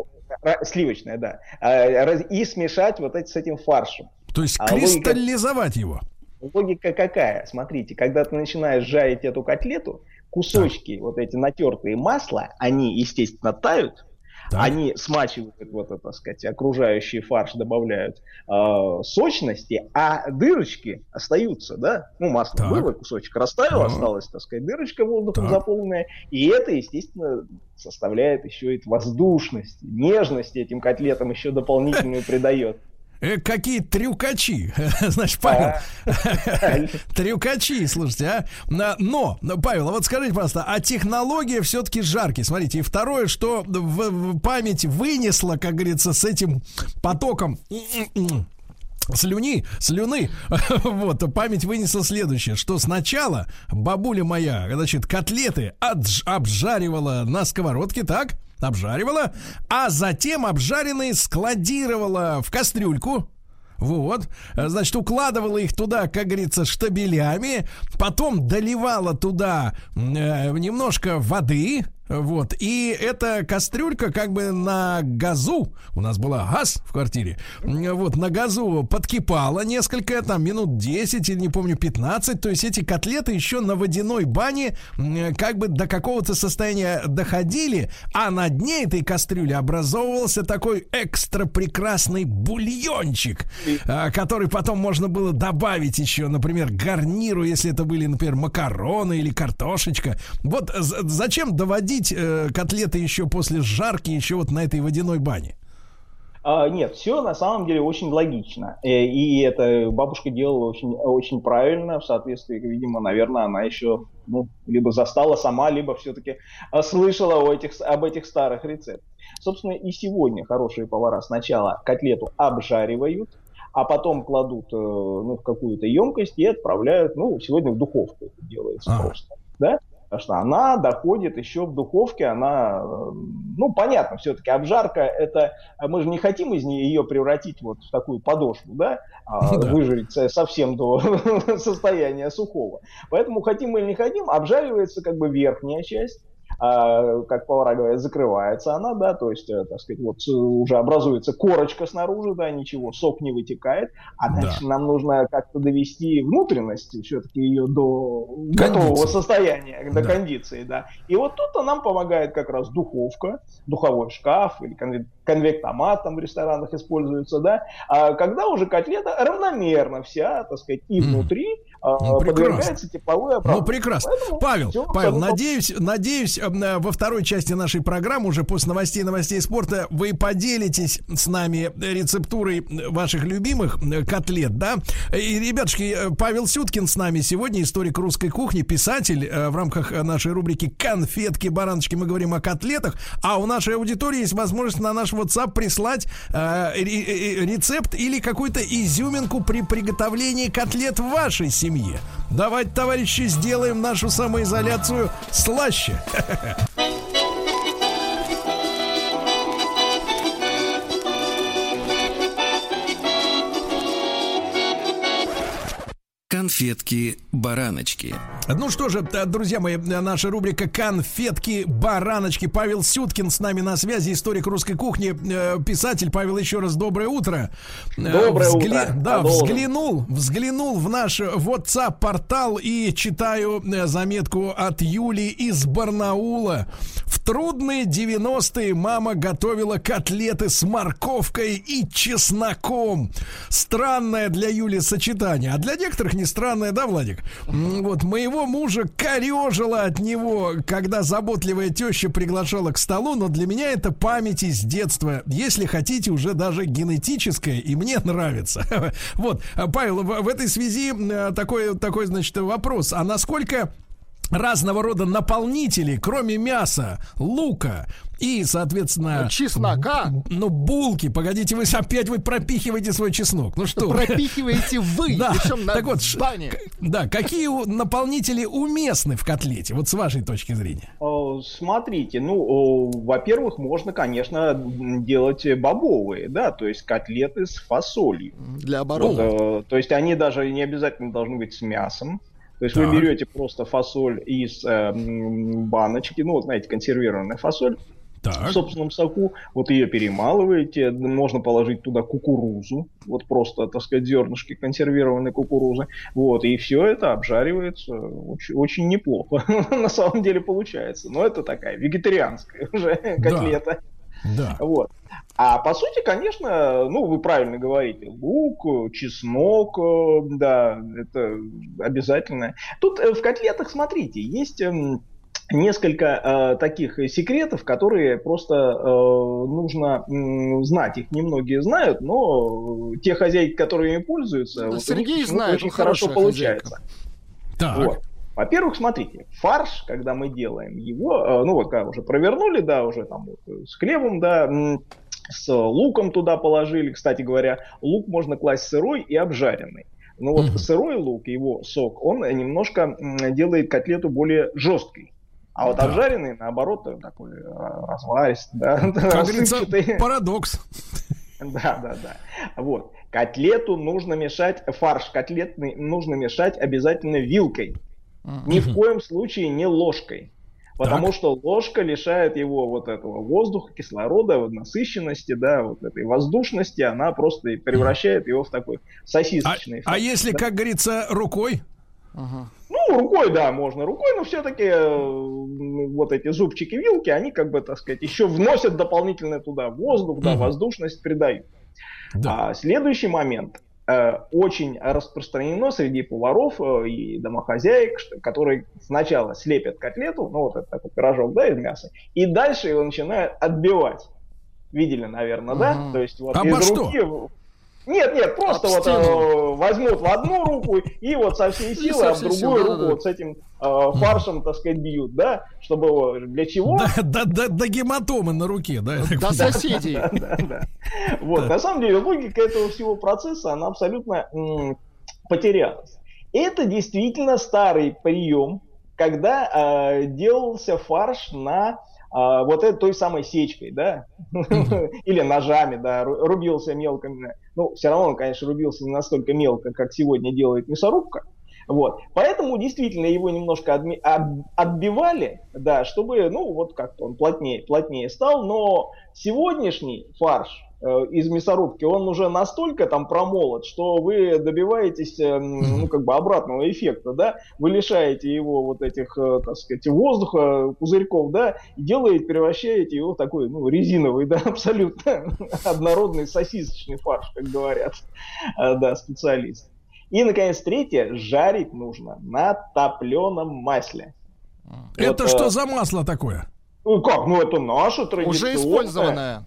ра- сливочное, да. Раз- И смешать вот эти с этим фаршем. То есть а кристаллизовать его. Логика какая? Смотрите, когда ты начинаешь жарить эту котлету, кусочки вот эти натертые масла, они, естественно, тают, Так. они смачивают вот это, так сказать, окружающий фарш, добавляют э, сочности, а дырочки остаются, да? Ну, масло Так. было, кусочек растаял, Так. осталась, так сказать, дырочка воздухом Так. заполненная, и это, естественно, составляет еще и воздушность, нежность этим котлетам еще дополнительную придает. Э, какие трюкачи. Значит, Павел, трюкачи, слушайте, а. Но, Павел, а вот скажите, пожалуйста, а технология все-таки жарки. Смотрите, и второе, что в, память вынесла, как говорится, с этим потоком слюни, слюны, вот, память вынесла следующее, что сначала бабуля моя, значит, котлеты обжаривала на сковородке, так? Обжаривала, а затем обжаренные складировала в кастрюльку, вот, значит, укладывала их туда, как говорится, штабелями, потом доливала туда э, немножко воды, вот, и эта кастрюлька как бы на газу, у нас была газ в квартире, вот, на газу подкипала несколько, там, минут 10 или, не помню, 15, то есть эти котлеты еще на водяной бане как бы до какого-то состояния доходили, а на дне этой кастрюли образовывался такой экстра прекрасный бульончик, а, который потом можно было добавить еще, например, гарниру, если это были, например, макароны или картошечка. Вот зачем доводить э, котлеты еще после жарки, еще вот на этой водяной бане? А, нет, все на самом деле очень логично. Э, И это бабушка делала очень, очень правильно, в соответствии, видимо, наверное, она еще ну, либо застала сама, либо все-таки слышала о этих, об этих старых рецептах. Собственно, и сегодня хорошие повара сначала котлету обжаривают, а потом кладут э, ну, в какую-то емкость и отправляют, ну, сегодня в духовку это делается А. просто, да? Потому что она доходит еще в духовке, она, ну, понятно, все-таки обжарка, это, мы же не хотим из нее ее превратить вот в такую подошву, да, а Да. выжарить со- совсем до состояния сухого. Поэтому хотим или не хотим, обжаривается как бы верхняя часть, а, как повара говорят, закрывается она, да, то есть, э, так сказать, вот с- уже образуется корочка снаружи, да, ничего, сок не вытекает, а Да. дальше нам нужно как-то довести внутренность все-таки ее до готового Кондиции. состояния, до Да. кондиции, да. И вот тут нам помогает как раз духовка, духовой шкаф или конве- конвектомат там в ресторанах используется, да, а когда уже котлета равномерно вся, так сказать, и Мгм. внутри Ну, прекрасно. подвергается тепловой Ну, прекрасно. Поэтому Павел, всё Павел, абсолютно надеюсь, надеюсь, э, во второй части нашей программы, уже после новостей новостей спорта, вы поделитесь с нами рецептурой ваших любимых котлет, да? И, ребятушки, э, Павел Сюткин с нами сегодня, историк русской кухни, писатель э, в рамках нашей рубрики «Конфетки, бараночки» мы говорим о котлетах, а у нашей аудитории есть возможность на наш WhatsApp прислать ре- э, рецепт или какую-то изюминку при приготовлении котлет в вашей семье. Давайте, товарищи, сделаем нашу самоизоляцию слаще. Конфетки-бараночки. Ну что же, т- друзья мои, наша рубрика «Конфетки, бараночки». Павел Сюткин с нами на связи, историк русской кухни, э, писатель. Павел, еще раз доброе утро. Э, Доброе утро. Да, Продолжим. взглянул, взглянул в наш WhatsApp-портал и читаю э, заметку от Юли из Барнаула. В трудные 90-е мама готовила котлеты с морковкой и чесноком. Странное для Юли сочетание, а для некоторых не странное, да, Владик? Вот, моего мужа корежило от него, когда заботливая теща приглашала к столу, но для меня это память из детства. Если хотите, уже даже генетическое, и мне нравится. Вот, Павел, в в этой связи э, такой, такой, значит, вопрос. А насколько разного рода наполнители, кроме мяса, лука и, соответственно... Чеснока Ну, булки. Погодите, вы опять вы пропихиваете свой чеснок. Ну что? вы? пропихиваете вы, Да, причем на так вот, бане. да, какие у- наполнители уместны в котлете, вот с вашей точки зрения? Э, Смотрите, ну, э, во-первых, можно, конечно, делать бобовые, да, то есть котлеты с фасолью. Для Вот, обороны. э, то есть они даже не обязательно должны быть с мясом. То есть Так. вы берете просто фасоль из э, баночки, ну, вот знаете, консервированная фасоль в Так. собственном соку, вот ее перемалываете, можно положить туда кукурузу, вот просто, так сказать, зернышки консервированной кукурузы, вот, и все это обжаривается очень, очень неплохо, на самом деле получается, но это такая вегетарианская уже котлета. Да. Вот. А по сути, конечно, ну, вы правильно говорите, лук, чеснок, э, да, это обязательно. Тут э, в котлетах, смотрите, есть эм, несколько э, таких секретов, которые просто э, нужно м, знать. Их немногие знают, но э, те хозяйки, которые ими пользуются, вот у них Сергей знает, очень хорошо получается. Так. Вот. Во-первых, смотрите, фарш, когда мы делаем его, э, ну вот когда уже провернули, да, уже там вот, э, с хлебом, да, с луком туда положили. Кстати говоря, лук можно класть сырой и обжаренный. Но вот Мгм. сырой лук, его сок, он э, немножко делает котлету более жесткой. А вот Да. обжаренный, наоборот, э, такой э, разваристый, да, Как говорится, парадокс. Да, да, да. Вот. Котлету нужно мешать, фарш котлетный нужно мешать обязательно вилкой. Ни в коем случае не ложкой. Потому Так. что ложка лишает его вот этого воздуха, кислорода, вот насыщенности, да, вот этой воздушности, она просто и превращает его в такой А, сосисочный. а если, как говорится, рукой? Ага. Ну, рукой, да, можно рукой, но все-таки вот эти зубчики вилки, они, как бы, так сказать, еще вносят дополнительно туда воздух, да, воздушность придают. Да. А следующий момент. Э, Очень распространено среди поваров э, и домохозяек, которые сначала слепят котлету, ну вот это такой пирожок, да, из мяса, и дальше его начинают отбивать. Видели, наверное, да? Мгм. То есть вот Обо из руки... Нет, нет, просто вот э, возьмут в одну руку и вот со всей силы, со а в другую силы, руку вот с этим э, фаршем, так сказать, бьют, да? Чтобы. Для чего? Да, да, да, до гематомы на руке, да? До соседей. Да, да. Вот, на самом деле, логика этого всего процесса, она абсолютно потерялась. Это действительно старый прием, когда э, делался фарш на а, вот этой той самой сечкой, да, или ножами, да, ру- рубился мелко. Ну, все равно он, конечно, рубился не настолько мелко, как сегодня делает мясорубка. Вот. Поэтому действительно его немножко адми- об- отбивали, да, чтобы, ну, вот как-то он плотнее, плотнее стал, но сегодняшний фарш из мясорубки, он уже настолько там промолот, что вы добиваетесь, э, ну, как бы обратного эффекта, да, вы лишаете его вот этих, э, так сказать, воздуха, пузырьков, да, и делаете, превращаете его в такой, ну, резиновый, да, абсолютно однородный сосисочный фарш, как говорят, э, да, специалисты. И, наконец, третье, жарить нужно на топленом масле. Это Вот, что э, за масло такое? Ну как, ну это наше традиционное. Уже использованная.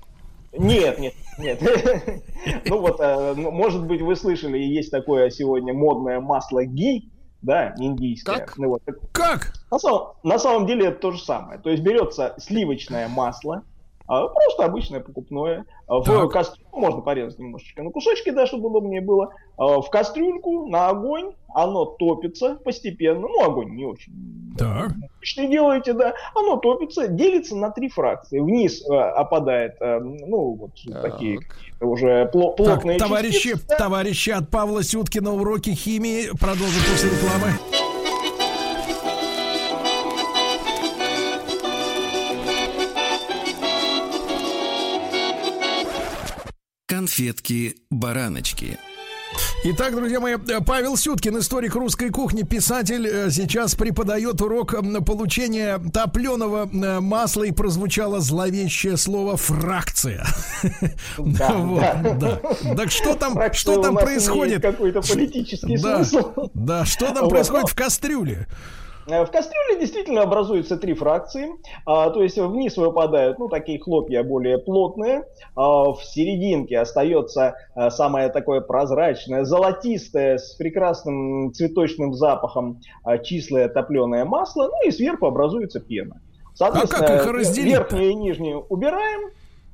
Нет, нет, нет. Ну вот, э, может быть, вы слышали, есть такое сегодня модное масло ги, да, индийское. Как? Ну, вот, Как? на самом, на самом деле это то же самое. То есть берется сливочное масло, а, просто обычное покупное, а, в Так. кастрюльку, можно порезать немножечко на кусочки, да, чтобы удобнее было, а, в кастрюльку на огонь, оно топится постепенно, ну огонь не очень Так. что делаете, да, оно топится, делится на три фракции. Вниз э, опадает, э, ну, вот такие какие-то уже пло- Так, плотные товарищи, частицы, да. товарищи от Павла Сюткина уроки химии продолжим после рекламы. Конфетки-бараночки. Итак, друзья мои, Павел Сюткин, историк русской кухни, писатель, э, сейчас преподает урок получения топленого э, масла и прозвучало зловещее слово фракция. Да, Вот, да. да. Так что там, Фракция что там происходит? какой-то политический Да, смысл. да, что там Вот, происходит в кастрюле? Э, В кастрюле действительно образуются три фракции, а, то есть вниз выпадают ну, такие хлопья более плотные, а в серединке остается а, самое такое прозрачное, золотистое, с прекрасным цветочным запахом а, числое топленое масло, ну и сверху образуется пена. Соответственно, А как их разделить-то? верхнюю и нижнюю убираем,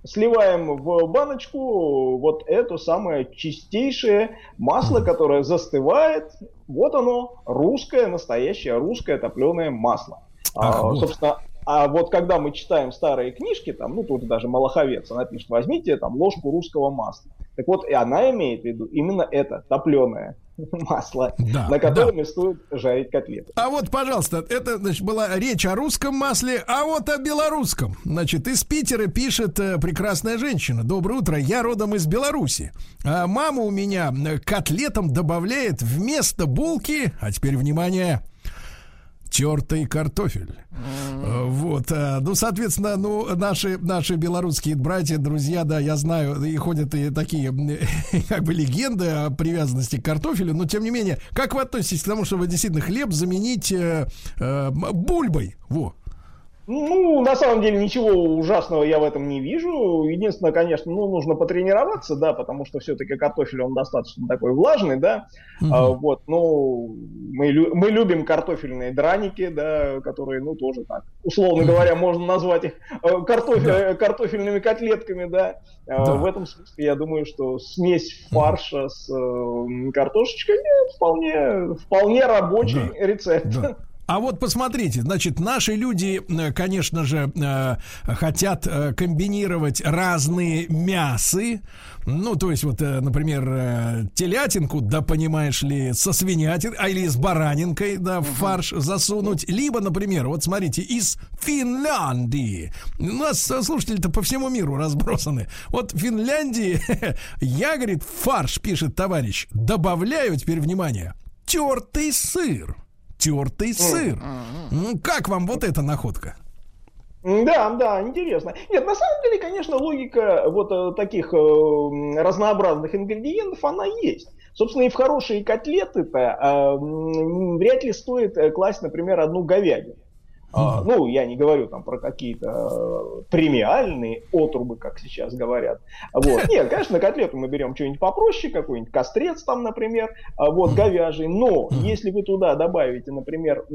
сливаем в баночку вот это самое чистейшее масло, которое застывает. Вот оно, русское, настоящее русское топленое масло. Ах, А. Собственно, а вот когда мы читаем старые книжки, там, ну тут даже Малаховец, она пишет, возьмите там ложку русского масла. Так вот, и она имеет в виду именно это, топленое масло, Да, на котором да. и стоит жарить котлеты. А вот, пожалуйста, это значит, была речь о русском масле, а вот о белорусском. Значит, из Питера пишет э, прекрасная женщина. Доброе утро, я родом из Беларуси. А мама у меня котлетам добавляет вместо булки, а теперь внимание, тертый картофель. Э, Вот, э, ну, соответственно, ну, наши, наши белорусские братья, друзья, да, я знаю, и ходят и такие, как бы, легенды о привязанности к картофелю, но, тем не менее, как вы относитесь к тому, чтобы действительно хлеб заменить э, э, бульбой? Во. Ну, на самом деле ничего ужасного я в этом не вижу. Единственное, конечно, ну, нужно потренироваться, да, потому что все-таки картофель, он достаточно такой влажный, да. А, вот, ну, мы, лю- мы любим картофельные драники, да, которые, ну, тоже так, условно говоря, можно назвать их э, картофель- э, картофельными котлетками, да. А, Да. В этом смысле я думаю, что смесь фарша с э, картошечкой э, вполне, вполне рабочий рецепт. Да. А вот посмотрите, значит, наши люди, э, конечно же, э, хотят э, комбинировать разные мясы. Ну, то есть, вот, например, телятинку, да, понимаешь ли, со свинятиной, а или с баранинкой, да, в фарш засунуть. Либо, например, вот смотрите, из Финляндии. У нас слушатели-то по всему миру разбросаны. Вот в Финляндии я, говорит, фарш, пишет товарищ, добавляю, теперь внимание, тертый сыр. Тертый сыр. М, Как вам вот эта находка? Да, да, интересно. Нет, на самом деле, конечно, логика вот э, таких э, разнообразных ингредиентов, она есть. Собственно, и в хорошие котлеты-то э, вряд ли стоит э, класть, например, одну говядину. А, ну, я не говорю там про какие-то э, премиальные отрубы, как сейчас говорят. Вот. Нет, конечно, на котлету мы берем что-нибудь попроще, какой-нибудь кострец там, например, а, вот, говяжий. Но если вы туда добавите, например,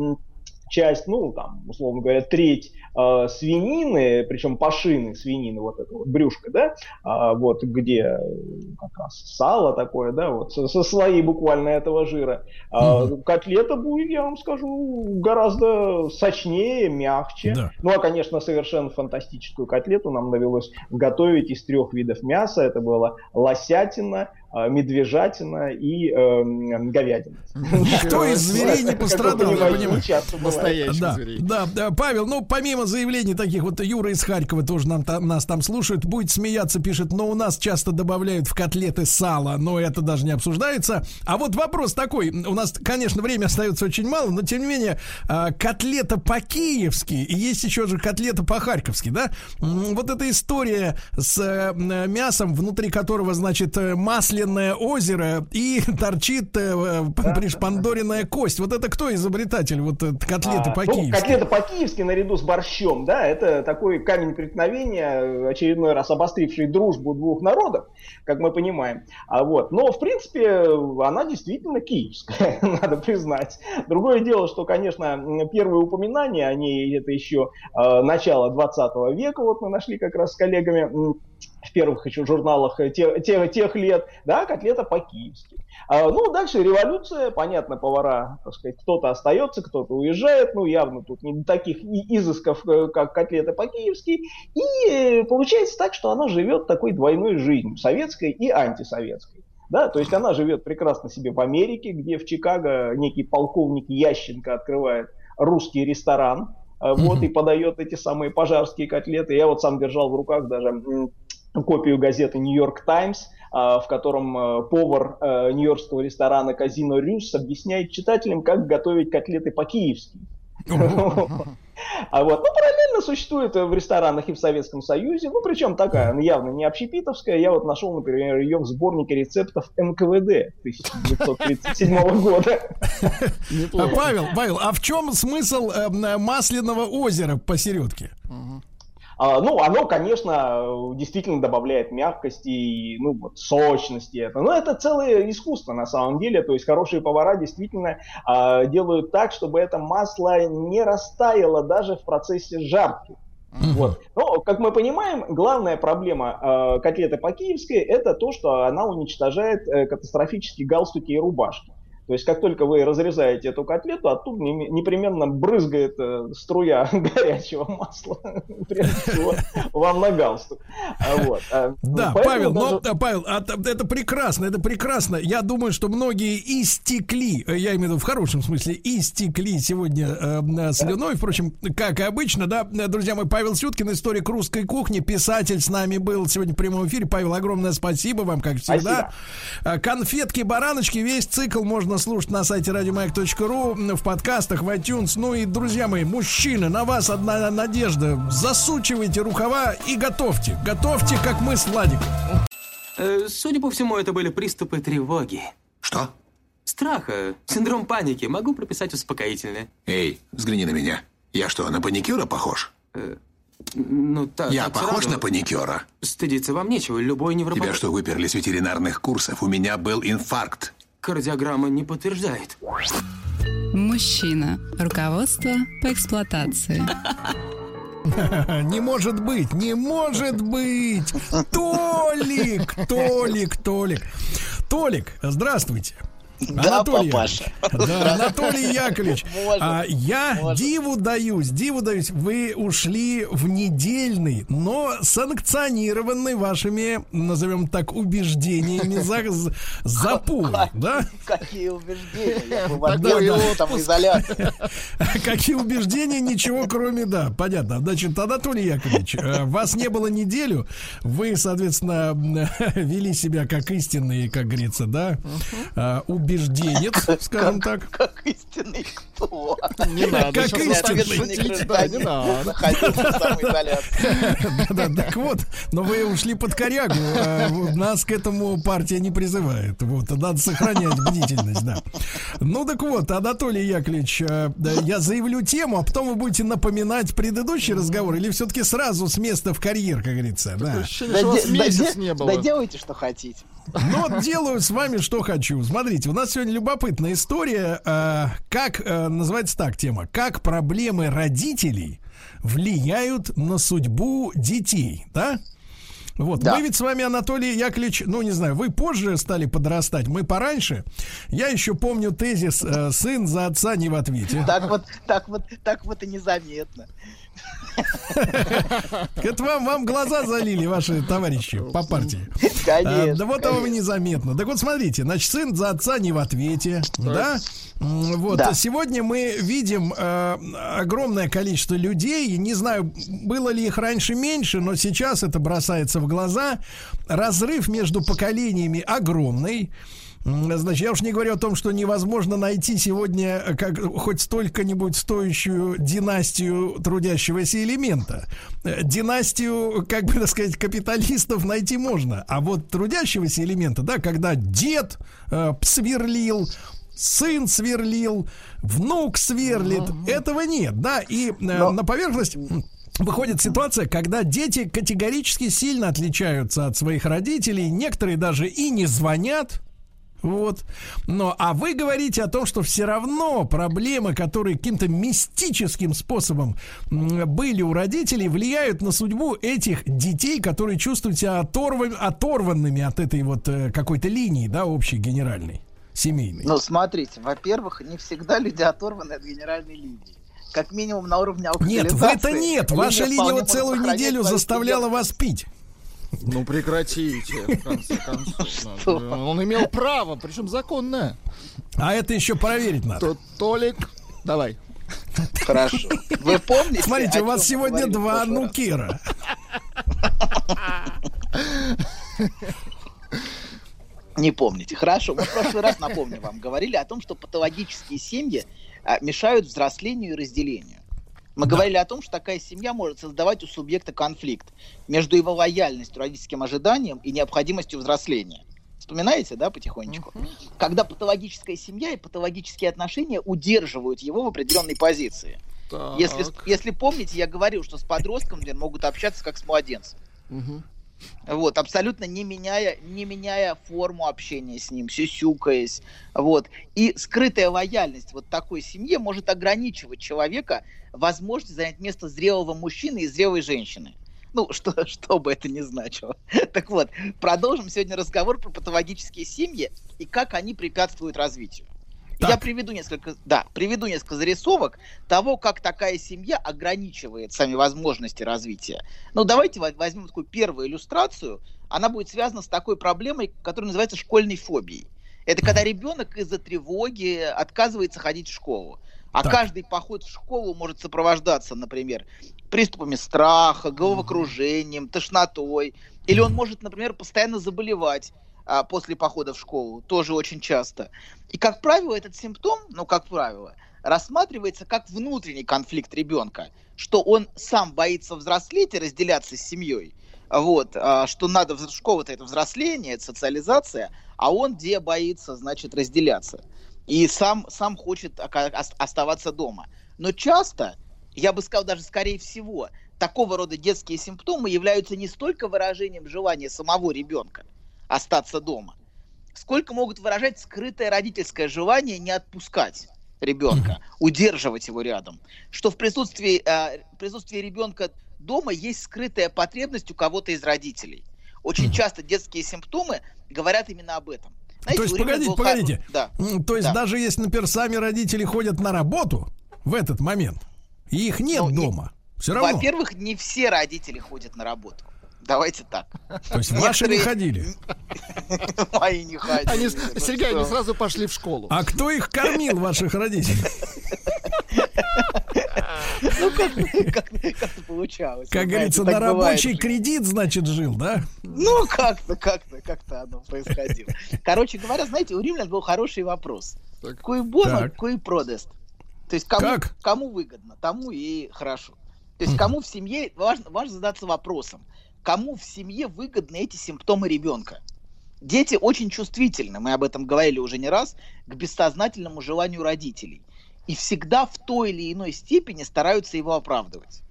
часть, ну, там, условно говоря, треть э, свинины, причем пашины свинины, вот это вот брюшко, да, а, вот где э, как раз сало такое, да, вот со, со слои буквально этого жира. А, Котлета будет, я вам скажу, гораздо сочнее, мягче. Да. Ну, а, конечно, совершенно фантастическую котлету нам довелось готовить из трех видов мяса. Это было лосятина, медвежатина и эм, говядина. Никто из зверей не пострадал, я понимаю. Настоящих Да, зверей. да, да, Павел, ну, помимо заявлений таких, вот Юра из Харькова тоже нам, там- нас там слушает, будет смеяться, пишет, но у нас часто добавляют в котлеты сало, но это даже не обсуждается. А вот вопрос такой, у нас, конечно, время остается очень мало, но тем не менее, а, котлета по-киевски, и есть еще же котлета по-харьковски, да? Вот эта история с э, мясом, внутри которого, значит, э, масляное озеро и торчит э, пришпандоренная кость. Вот это кто изобретатель? Вот э, котлеты А, по-киевски. Ну, котлеты по-киевски наряду с борщом, да, это такой камень преткновения, очередной раз обостривший дружбу двух народов, как мы понимаем. А вот, но в принципе она действительно киевская, надо признать. Другое дело, что, конечно, первые упоминания о ней это еще э, начало 20 века, вот мы нашли как раз с коллегами в первых еще журналах э, те- те- тех лет, да, котлета по-киевски. А, ну, дальше революция, понятно, повара, так сказать, кто-то остается, кто-то уезжает, ну, явно тут не до таких изысков, э, как котлета по-киевски, и э, получается так, что она живет такой двойной жизнью, советской и антисоветской. Да, то есть она живет прекрасно себе в Америке, где в Чикаго некий полковник Ященко открывает русский ресторан, э, вот, и подает эти самые пожарские котлеты. Я вот сам держал в руках даже копию газеты Нью-Йорк Таймс, а, в котором э, повар э, нью-йоркского ресторана Казино Рюс объясняет читателям, как готовить котлеты по-киевски. А вот, ну, параллельно существует в ресторанах и в Советском Союзе, ну, причем такая, ну, явно не общепитовская. Я вот нашел, например, ее в сборнике рецептов НКВД 1937 года. А, Павел, Павел, а в чем смысл э, м, масляного озера посередке? А, ну, оно, конечно, действительно добавляет мягкости и ну, вот, сочности. Это. Но это целое искусство на самом деле. То есть хорошие повара действительно а, делают так, чтобы это масло не растаяло даже в процессе жарки. Вот. Но, как мы понимаем, главная проблема э, котлеты по-киевски это то, что она уничтожает э, катастрофически галстуки и рубашки. То есть, как только вы разрезаете эту котлету, оттуда не- непременно брызгает э, струя горячего масла прежде всего вам на галстук. А вот. А, Да, поэтому Павел, но, даже- э, Павел, а это прекрасно, это прекрасно. Я думаю, что многие истекли, э, я имею в виду в хорошем смысле, истекли сегодня э, слюной. Впрочем, как и обычно, да, друзья мои, Павел Сюткин, историк русской кухни, писатель с нами был сегодня в прямом эфире. Павел, огромное спасибо вам, как всегда. Э, Конфетки-бараночки, весь цикл можно слушать на сайте радиомаяк.ру, в подкастах, в iTunes. Ну и, друзья мои, мужчины, на вас одна надежда. Засучивайте рукава и готовьте. Готовьте, как мы с Владиком. Э, Судя по всему, это были приступы тревоги. Что? Страха, синдром паники. Могу прописать успокоительное. Эй, взгляни на меня. Я что, на паникюра похож? Ну, та- Я так похож сразу. на паникюра? Стыдиться вам нечего. Любой невропат... Тебя что, выперли с ветеринарных курсов? У меня был инфаркт. Кардиограмма не подтверждает. Мужчина. Руководство по эксплуатации. Не может быть, не может быть. Толик, Толик, Толик. Толик, здравствуйте. Да, папаша. Да, Анатолий Яковлевич. Можно, а, я можно. диву даюсь, диву даюсь. Вы ушли в недельный, но санкционированный вашими, назовем так, убеждениями за, за- запой, да? Какие убеждения? Я в Да, там изоляции. Какие убеждения, ничего кроме, да, понятно. Значит, Анатолий Яковлевич, э, вас не было неделю, вы, соответственно, вели себя как истинный, как говорится, да, э, убежденец, скажем так. Как истинный кто? Не надо Как истинный. да, не надо. Да, да, так вот, но вы ушли под корягу. вот Нас к этому партия не призывает. Вот, надо сохранять бдительность, да. Ну так вот, Анатолий Яковлевич, да, я заявлю тему, а потом вы будете напоминать предыдущий разговор или все-таки сразу с места в карьер, как говорится, да. Ощущение, что вас де- месяц де- не было. Да делайте, что хотите. Ну, вот делаю с вами, что хочу. Смотрите, у нас сегодня любопытная история. э, как э, называется так тема? Как проблемы родителей влияют на судьбу детей, да? Вот, Да. мы ведь с вами, Анатолий Яковлевич, ну, не знаю, вы позже стали подрастать, мы пораньше. Я еще помню тезис э, «сын за отца не в ответе». Так вот, так вот, так вот и незаметно. Это вам, вам глаза залили ваши товарищи по партии. Конечно, А, да вот того незаметно. Так вот, смотрите, значит, сын за отца не в ответе, да? Вот, Да. сегодня мы видим э, огромное количество людей, не знаю, было ли их раньше меньше, но сейчас это бросается в глаза. Разрыв между поколениями огромный. Значит, я уж не говорю о том, что невозможно найти сегодня э, как хоть столько-нибудь стоящую династию трудящегося элемента. Э, Династию, как бы так сказать, капиталистов найти можно. А вот трудящегося элемента, да, когда дед э, сверлил, сын сверлил, внук сверлит, этого нет, да, и э, на поверхность выходит ситуация, когда дети категорически сильно отличаются от своих родителей, некоторые даже и не звонят, вот. Но, а вы говорите о том, что все равно проблемы, которые каким-то мистическим способом были у родителей, влияют на судьбу этих детей, которые чувствуют себя оторван- оторванными от этой вот э, какой-то линии, да, общей генеральной, семейной. Ну, смотрите, во-первых, не всегда люди оторваны от генеральной линии. Как минимум на уровне Нет, алкоголизации. в это нет. Ваша линия вот целую неделю заставляла вас пить. Ну прекратите, в конце концов. Он имел право, причем законное. А это еще проверить надо. То- Толик, давай. Хорошо. Вы помните? Смотрите, у вас сегодня два нукера. Не помните. Хорошо, мы в прошлый раз, напомню вам, говорили о том, что патологические семьи а, мешают взрослению и разделению. Мы говорили о том, что такая семья может создавать у субъекта конфликт между его лояльностью, родительским ожиданием и необходимостью взросления. Вспоминаете, да, потихонечку? Когда патологическая семья и патологические отношения удерживают его в определенной позиции. Так. Если, если помните, я говорил, что с подростком например, могут общаться как с младенцем. Мгм. Вот, абсолютно не меняя, не меняя форму общения с ним, сюсюкаясь. Вот. И скрытая лояльность вот такой семье может ограничивать человека возможность занять место зрелого мужчины и зрелой женщины. Ну, что, что бы это ни значило. Так вот, продолжим сегодня разговор про патологические семьи и как они препятствуют развитию. Я приведу несколько, да, приведу несколько зарисовок того, как такая семья ограничивает сами возможности развития. Ну, давайте во- возьмем такую первую иллюстрацию. Она будет связана с такой проблемой, которая называется школьной фобией. Это когда ребенок из-за тревоги отказывается ходить в школу. А Так. каждый поход в школу может сопровождаться, например, приступами страха, головокружением, тошнотой. Или он может, например, постоянно заболевать а, после похода в школу, тоже очень часто. И, как правило, этот симптом, ну, как правило, рассматривается как внутренний конфликт ребенка, что он сам боится взрослеть и разделяться с семьей, вот, а, что надо, в школа-то это взросление, это социализация, а он где боится, значит, разделяться. И сам, сам хочет оставаться дома. Но часто, я бы сказал даже скорее всего, такого рода детские симптомы являются не столько выражением желания самого ребенка остаться дома, сколько могут выражать скрытое родительское желание не отпускать ребенка, удерживать его рядом. Что в присутствии, э, в присутствии ребенка дома есть скрытая потребность у кого-то из родителей. Очень часто детские симптомы говорят именно об этом. Знаете, То есть, погодите, был погодите. хор- Да. То есть, Да. даже если, например, сами родители ходят на работу в этот момент, и их нет дома, все равно. Ну, Во-первых, не все родители ходят на работу. Давайте так. То есть ваши не ходили. Мои не ходили. Они, Ну Сергей, они сразу пошли в школу. А кто их кормил, ваших родителей? Ну, как, как, как-то получалось. Как говорится, на рабочий кредит, значит, жил, да? Ну, как-то, как-то, как-то оно происходило. Короче говоря, знаете, у римлян был хороший вопрос. Куи боно, куи продест. То есть кому, Как? кому выгодно, тому и хорошо. То есть кому в семье, важно, важно задаться вопросом, кому в семье выгодны эти симптомы ребенка. Дети очень чувствительны, мы об этом говорили уже не раз, к бессознательному желанию родителей. И всегда в той или иной степени стараются его оправдывать.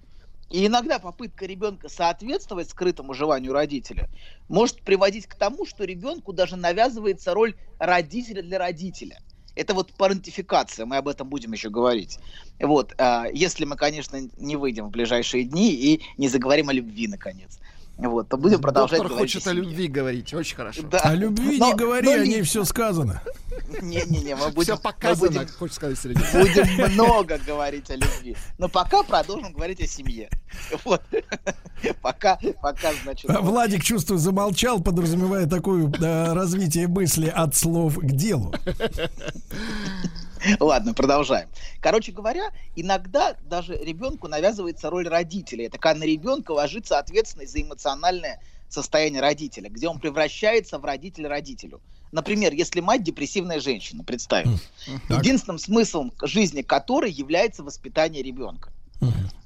И иногда попытка ребенка соответствовать скрытому желанию родителя может приводить к тому, что ребенку даже навязывается роль родителя для родителя. Это вот парентификация, мы об этом будем еще говорить. Вот, а, если мы, конечно, не выйдем в ближайшие дни и не заговорим о любви, наконец. Вот, то будем продолжать Доктор говорить хочет о о любви говорить, очень хорошо. Да. О любви Но- не говори, но о ней все сказано. Не-не-не, мы будем... Все мы показано, будем- хочешь сказать, Сергей. Будем много говорить о любви. Но пока продолжим говорить о семье. Вот. Пока, пока, значит... А Владик, чувствую, замолчал, подразумевая такое э, развитие мысли от слов к делу. Ладно, продолжаем. Короче говоря, иногда даже ребенку навязывается роль родителя. Это когда на ребенка ложится ответственность за эмоциональное состояние родителя, где он превращается в родителя родителю. Например, если мать депрессивная женщина, представим, единственным смыслом жизни которой является воспитание ребенка,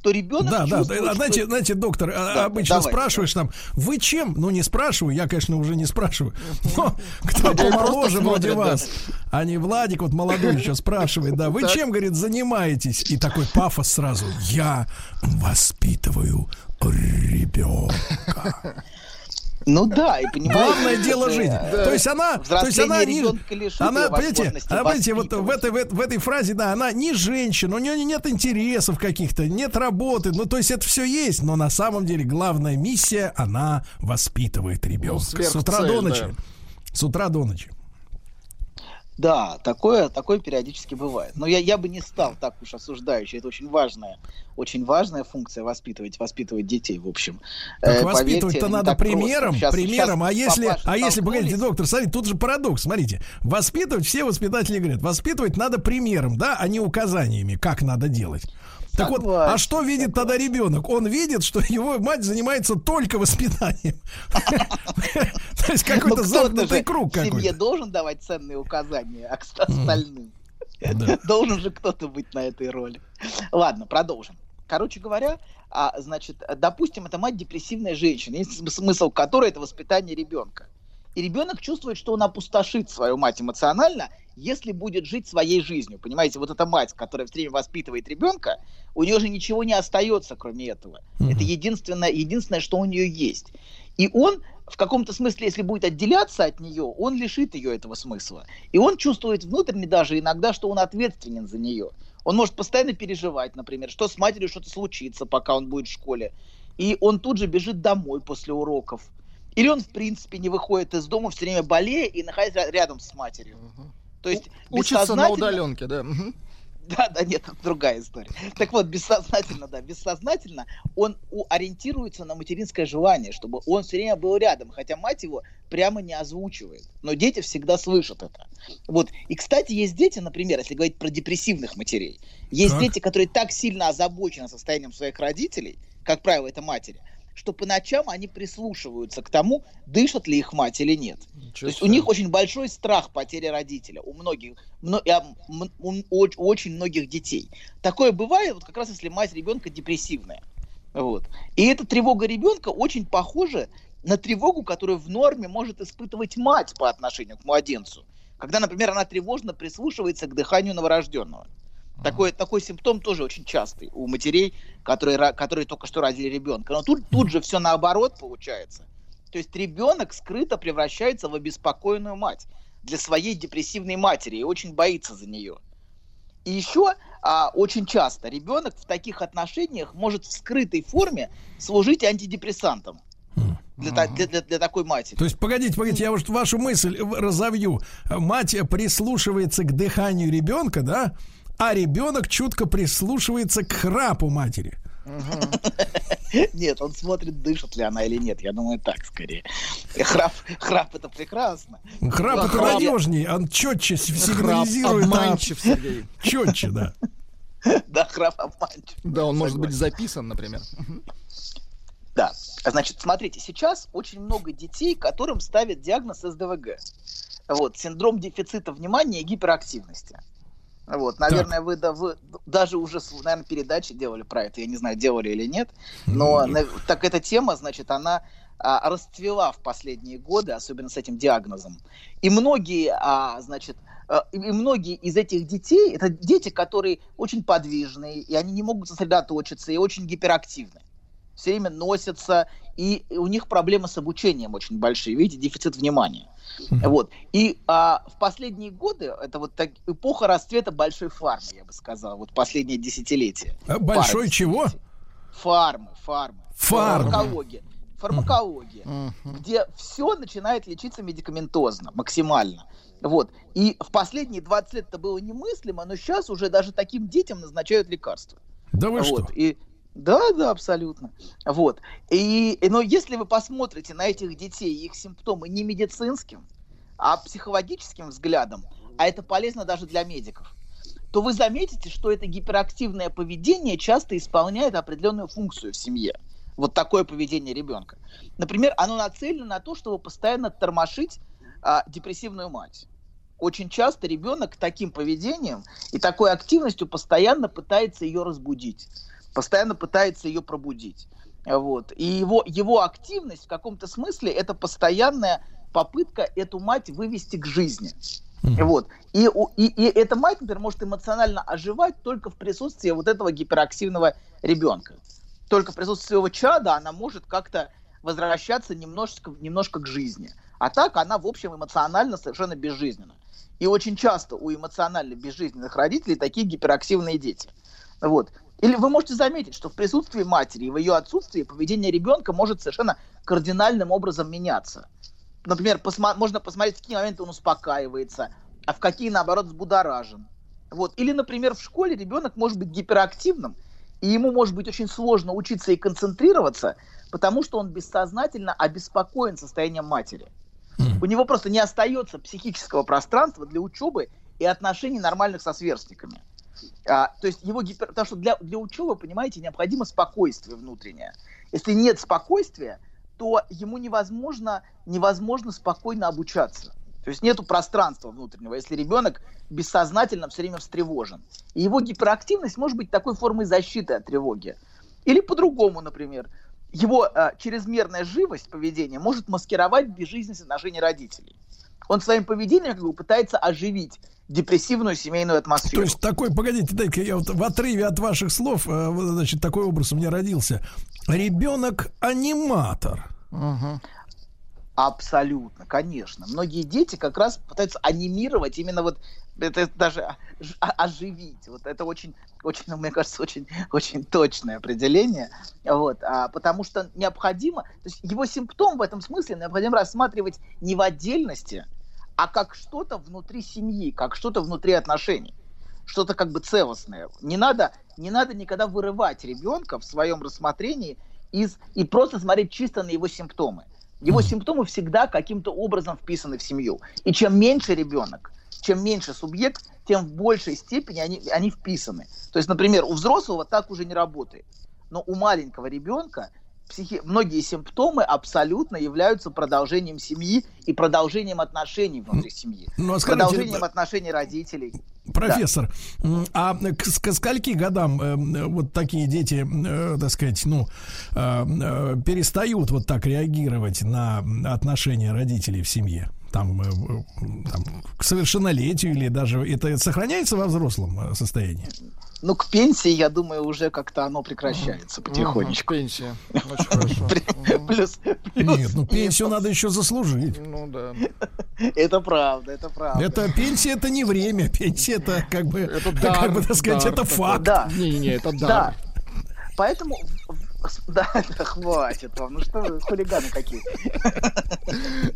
то ребенок Да, да, да, что- знаете, знаете, доктор, а, Да, обычно давай, спрашиваешь там, вы чем? Ну, не спрашиваю, я, конечно, уже не спрашиваю. Но кто помоложе вроде вас, а не Владик, вот молодой еще спрашивает, да, вы чем, говорит, занимаетесь? И такой пафос сразу, я воспитываю ребенка. Ну да, и понимаете... Главное дело жизни. э, То есть она, то есть она не, она, понимаете, возможности а, понимаете, вот в этой, в, этой- в этой фразе, да, она не женщина, у нее нет интересов каких-то, нет работы, ну, то есть это все есть, но на самом деле главная миссия, она воспитывает ребенка. С утра сверхцель, до ночи. да. С утра до ночи. Да, такое, такое периодически бывает. Но я, я бы не стал так уж осуждающий. Это очень важная, очень важная функция воспитывать, воспитывать детей, в общем. Так Э, воспитывать-то надо примером, Щас- примером. щас а если, а если, погодите, доктор, смотрите, тут же парадокс, смотрите. Воспитывать, все воспитатели говорят, воспитывать надо примером, да, а не указаниями, как надо делать. Так вот, а что видит тогда ребенок? Он видит, что его мать занимается только воспитанием. То есть Ну, какой-то замкнутый круг в семье какой-то. должен давать ценные указания, а остальным. Должен же кто-то быть на этой роли. Ладно, продолжим. Короче говоря, а, значит, допустим, это мать депрессивная женщина, есть см- смысл которой это воспитание ребенка. И ребенок чувствует, что он опустошит свою мать эмоционально, если будет жить своей жизнью. Понимаете, вот эта мать, которая все время воспитывает ребенка, у нее же ничего не остается, кроме этого. Это единственное, единственное, что у нее есть. И он в каком-то смысле, если будет отделяться от нее, он лишит ее этого смысла. И он чувствует внутренне даже иногда, что он ответственен за нее. Он может постоянно переживать, например, что с матерью что-то случится, пока он будет в школе. И он тут же бежит домой после уроков. Или он, в принципе, не выходит из дома, все время болея и находясь ря- рядом с матерью. То есть Учится на удаленке, да. Да, да, нет, это другая история. Так вот, бессознательно, да, бессознательно он у- ориентируется на материнское желание, чтобы он все время был рядом, хотя мать его прямо не озвучивает. Но дети всегда слышат это. Вот. И, кстати, есть дети, например, если говорить про депрессивных матерей, есть Так. дети, которые так сильно озабочены состоянием своих родителей, как правило, это матери, что по ночам они прислушиваются к тому, дышат ли их мать или нет. То есть у них очень большой страх потери родителя у многих, мно- а, у, у очень многих детей. Такое бывает, вот как раз если мать ребенка депрессивная. Вот. И эта тревога ребенка очень похожа на тревогу, которую в норме может испытывать мать по отношению к младенцу. Когда, например, она тревожно прислушивается к дыханию новорожденного. Такой, такой симптом тоже очень частый у матерей, которые, которые только что родили ребенка. Но тут, тут же все наоборот получается. То есть ребенок скрыто превращается в обеспокоенную мать для своей депрессивной матери и очень боится за нее. И еще а, очень часто ребенок в таких отношениях может в скрытой форме служить антидепрессантом для, та- для- для- для такой матери. То есть, погодите, погодите, я вот вашу мысль разовью. Мать прислушивается к дыханию ребенка, да, а ребенок чутко прислушивается к храпу матери. Нет, он смотрит, дышит ли она или нет. Я думаю, так скорее. Храп, храп это прекрасно. Храп это надежнее, он четче сигнализирует. обманчив. Четче, да. Да, храп обманчив. Да, он может быть записан, например. Да. Значит, смотрите, сейчас очень много детей, которым ставят диагноз СДВГ. Вот, синдром дефицита внимания и гиперактивности. Вот, наверное, вы, да, вы даже уже, наверное, передачи делали про это, я не знаю, делали или нет, но на- так эта тема, значит, она а, расцвела в последние годы, особенно с этим диагнозом. И многие, а, значит, а, и многие из этих детей, это дети, которые очень подвижные, и они не могут сосредоточиться, и очень гиперактивны все время носятся, и у них проблемы с обучением очень большие, видите, дефицит внимания. Вот. И а, в последние годы, это вот так, эпоха расцвета большой фармы, я бы сказал, вот последнее десятилетие. А Большой Фармы. чего? Фармы, фармы. Фармы. Фармакология. Фармакология. Где все начинает лечиться медикаментозно, максимально. Вот. И в последние 20 лет это было немыслимо, но сейчас уже даже таким детям назначают лекарства. Да вы Вот. что? И да, да, абсолютно. Вот. И, но если вы посмотрите на этих детей, их симптомы не медицинским, а психологическим взглядом, а это полезно даже для медиков, то вы заметите, что это гиперактивное поведение часто исполняет определенную функцию в семье. Вот такое поведение ребенка. Например, оно нацелено на то, чтобы постоянно тормошить а, депрессивную мать. Очень часто ребенок таким поведением и такой активностью постоянно пытается ее разбудить, постоянно пытается ее пробудить. Вот. И его, его активность в каком-то смысле это постоянная попытка эту мать вывести к жизни. Mm-hmm. Вот. И, и, и эта мать, например, может эмоционально оживать только в присутствии вот этого гиперактивного ребенка. Только в присутствии своего чада она может как-то возвращаться немножко, немножко к жизни. А так она, в общем, эмоционально совершенно безжизненна. И очень часто у эмоционально безжизненных родителей такие гиперактивные дети. Вот. Или вы можете заметить, что в присутствии матери и в ее отсутствии поведение ребенка может совершенно кардинальным образом меняться. Например, посма- можно посмотреть, в какие моменты он успокаивается, а в какие, наоборот, взбудоражен. Вот. Или, например, в школе ребенок может быть гиперактивным, и ему может быть очень сложно учиться и концентрироваться, потому что он бессознательно обеспокоен состоянием матери. Mm. У него просто не остается психического пространства для учебы и отношений нормальных со сверстниками. А, то есть его гипер... Потому что для, для учебы, понимаете, необходимо спокойствие внутреннее. Если нет спокойствия, то ему невозможно, невозможно спокойно обучаться. То есть нету пространства внутреннего, если ребенок бессознательно все время встревожен. И его гиперактивность может быть такой формой защиты от тревоги. Или по-другому, например, его э, чрезмерная живость поведения может маскировать безжизненность отношений родителей. Он своим поведением как бы пытается оживить депрессивную семейную атмосферу. То есть такой, погодите, дай-ка я вот в отрыве от ваших слов, э, значит, такой образ у меня родился. Ребенок-аниматор. Угу. Абсолютно, конечно. Многие дети как раз пытаются анимировать именно вот это даже оживить. Вот это очень, очень, мне кажется, очень, очень точное определение. Вот, а, потому что необходимо, то есть его симптом в этом смысле необходимо рассматривать не в отдельности, а как что-то внутри семьи, как что-то внутри отношений что-то как бы целостное. Не надо, не надо никогда вырывать ребенка в своем рассмотрении из, и просто смотреть чисто на его симптомы. Его симптомы всегда каким-то образом вписаны в семью. И чем меньше ребенок, чем меньше субъект, тем в большей степени они, они вписаны. То есть, например, у взрослого так уже не работает. Но у маленького ребенка психи... многие симптомы абсолютно являются продолжением семьи и продолжением отношений внутри семьи. Ну, а скажите, продолжением это... отношений родителей. Профессор, да. а к, к скольки годам э, вот такие дети, э, так сказать, ну, э, э, перестают вот так реагировать на отношения родителей в семье? Там, э, там к совершеннолетию или даже это сохраняется во взрослом э, состоянии? Ну, к пенсии, я думаю, уже как-то оно прекращается потихонечку. Угу, пенсия. Очень хорошо. Плюс, Нет, ну пенсию надо еще заслужить. Ну да. Это правда, это правда. Это пенсия это не время, пенсия это как бы, как бы так сказать, это факт. Да. Не-не-не, это. Да. Поэтому да, да, хватит вам. Ну что вы, хулиганы какие.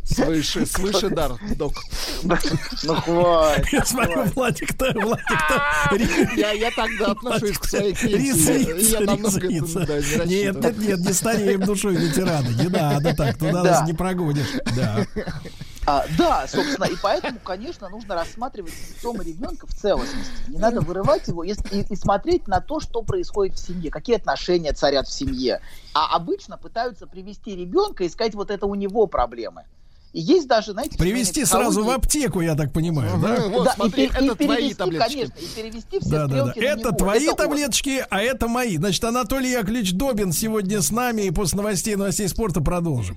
Свыше, свыше дар, док. Ну хватит. Я смотрю, Владик-то, Владик-то... Я, я тогда отношусь к своей. Я намного Нет, нет, нет, не стареем душой ветераны. Не надо так, туда нас не прогонишь. Да. А, да, собственно, и поэтому, конечно, нужно рассматривать симптомы ребенка в целостности. Не надо вырывать его и, и, и смотреть на то, что происходит в семье, какие отношения царят в семье. А обычно пытаются привести ребенка и сказать, вот это у него проблемы. И есть даже, знаете, привести сразу в аптеку, я так понимаю, угу. да? Вот, да, смотри, и, это и твои таблеточки. Конечно, и перевести все да, да, да. Это него. твои это таблеточки, он. а это мои. Значит, Анатолий Яковлевич Добин сегодня с нами, и после новостей новостей спорта продолжим.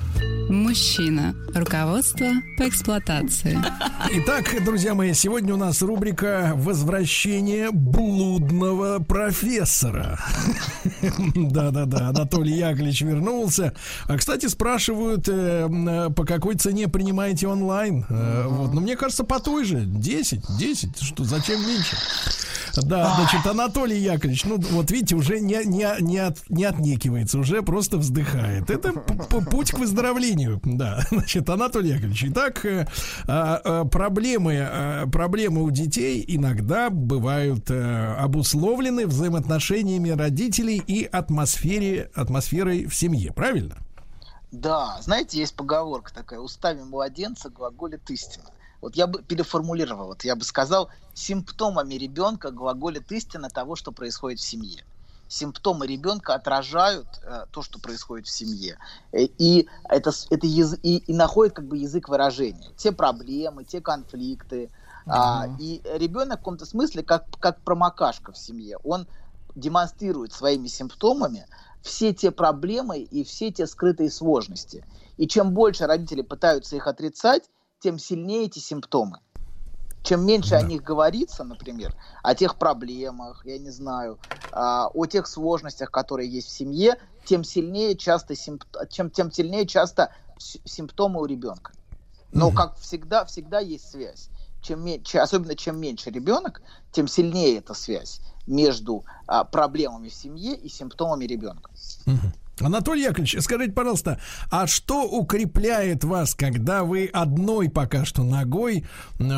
Мужчина. Руководство по эксплуатации. Итак, друзья мои, сегодня у нас рубрика «Возвращение блудного профессора». Да-да-да, Анатолий Яковлевич вернулся. А, кстати, спрашивают, э, по какой цене принимаете онлайн? Э, вот. Но мне кажется, по той же. 10, 10. Что, зачем меньше? Да, значит, Анатолий Яковлевич, ну вот видите, уже не, не, не, от, не отнекивается, уже просто вздыхает. Это путь к выздоровлению. Да, значит, Анатолий Яковлевич, итак, э, э, проблемы, э, проблемы у детей иногда бывают обусловлены взаимоотношениями родителей и атмосфере, атмосферой в семье, правильно? Да, знаете, есть поговорка такая, устами младенца глаголит истина. Вот я бы переформулировал, вот я бы сказал, симптомами ребенка глаголит истина того, что происходит в семье. Симптомы ребенка отражают э, то, что происходит в семье. Э, И это, это яз- и, и находит как бы язык выражения. Те проблемы, те конфликты. А, и ребенок в каком-то смысле как, как промокашка в семье. Он демонстрирует своими симптомами все те проблемы и все те скрытые сложности. И чем больше родители пытаются их отрицать, тем сильнее эти симптомы. Чем меньше о них говорится, например, о тех проблемах, я не знаю, а, о тех сложностях, которые есть в семье, тем сильнее часто, симп- чем, тем сильнее часто симптомы у ребенка. Но, как всегда, всегда есть связь. Чем меньше, особенно чем меньше ребенок, тем сильнее эта связь между а, проблемами в семье и симптомами ребенка. Анатолий Яковлевич, скажите, пожалуйста, а что укрепляет вас, когда вы одной пока что ногой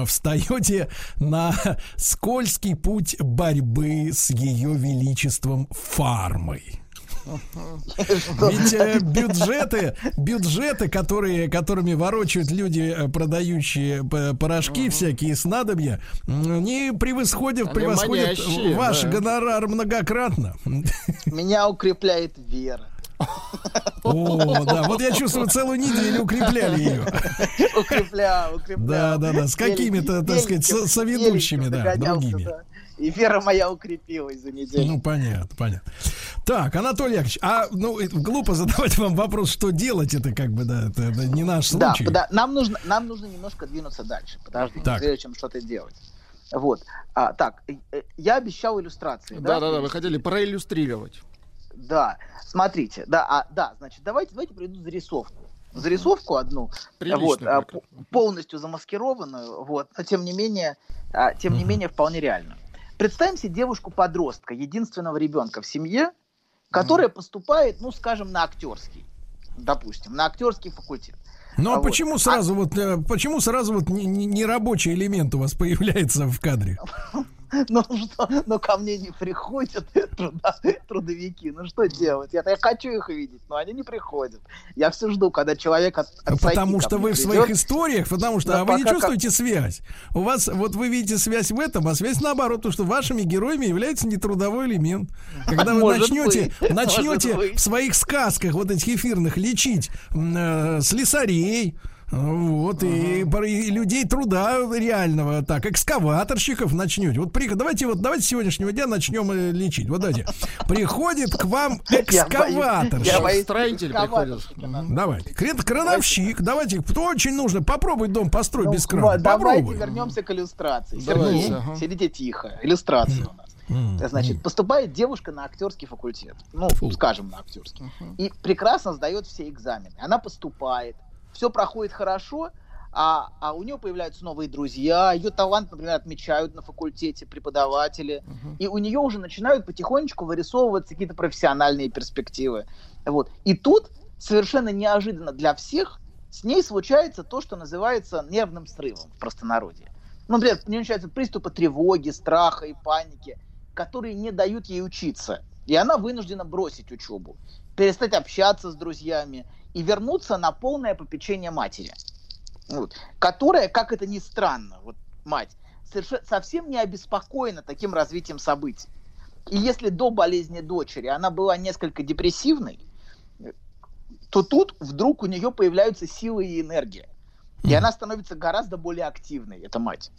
встаете на скользкий путь борьбы с ее величеством фармой? Ведь э, бюджеты, бюджеты, которые, которыми ворочают люди, э, продающие п- порошки всякие снадобья, они превосходят, Они превосходят манящие, ваш да. гонорар многократно. Меня укрепляет вера. О, да, вот я чувствую, целую неделю укрепляли ее. Укрепляю, укрепляю. Да, да, да, с какими-то, так сказать, со- соведущими, да, другими. да. И вера моя укрепилась за неделю. Ну, понятно, понятно. Так, Анатолий Яковлевич, а, ну, глупо задавать вам вопрос, что делать, это как бы, да, это, это не наш Да, случай. да, нам нужно, нам нужно немножко двинуться дальше. Подождите, Так. прежде чем что-то делать. Вот. А, так, э, я обещал иллюстрации. Да, да, да, вы хотели проиллюстрировать. Да, смотрите, да, а, да, значит, давайте, давайте приведу зарисовку. Зарисовку одну, Прилично вот, а, полностью замаскированную, вот, но тем не менее, а, тем не менее вполне реально. Представим себе девушку-подростка, единственного ребенка в семье, которая поступает, ну, скажем, на актерский, допустим, на актерский факультет. Ну, а А вот. почему сразу вот, э, почему сразу вот не- не- нерабочий элемент у вас появляется в кадре? Ну что, ну ко мне не приходят труда- трудовики, ну что делать? Я, я хочу их видеть, но они не приходят. Я все жду, когда человек от, от Потому что вы в придет. своих историях, потому что Но а вы не чувствуете связь. У вас, вот вы видите связь в этом, а связь наоборот, то, что вашими героями является нетрудовой элемент. Когда вы Может начнете, быть, начнете может в своих сказках вот этих эфирных лечить э, слесарей, вот, и, пор- и людей труда реального, так, экскаваторщиков начнете. Вот при, давайте вот, давайте с сегодняшнего дня начнем э, лечить. Вот давайте. Приходит к вам экскаваторщик. Я боюсь, Строитель приходит. Давайте. Крен, крановщик. Давайте. Кто очень нужно? Попробуй дом построить без крана. Давайте Попробуй. вернемся к иллюстрации. Давайте, Сергей, ага. сидите тихо. Иллюстрация у нас. Значит, поступает девушка на актерский факультет. Ну, Фу. скажем, на актерский. И прекрасно сдает все экзамены. Она поступает, все проходит хорошо, а, а у нее появляются новые друзья, ее талант, например, отмечают на факультете преподаватели, и у нее уже начинают потихонечку вырисовываться какие-то профессиональные перспективы. Вот. И тут совершенно неожиданно для всех с ней случается то, что называется нервным срывом в простонародье. Ну, например, у нее начинаются приступы тревоги, страха и паники, которые не дают ей учиться. И она вынуждена бросить учебу, перестать общаться с друзьями и вернуться на полное попечение матери. Вот. Которая, как это ни странно, вот мать, соверше- совсем не обеспокоена таким развитием событий. И если до болезни дочери она была несколько депрессивной, то тут вдруг у нее появляются силы и энергия. И она становится гораздо более активной, эта мать.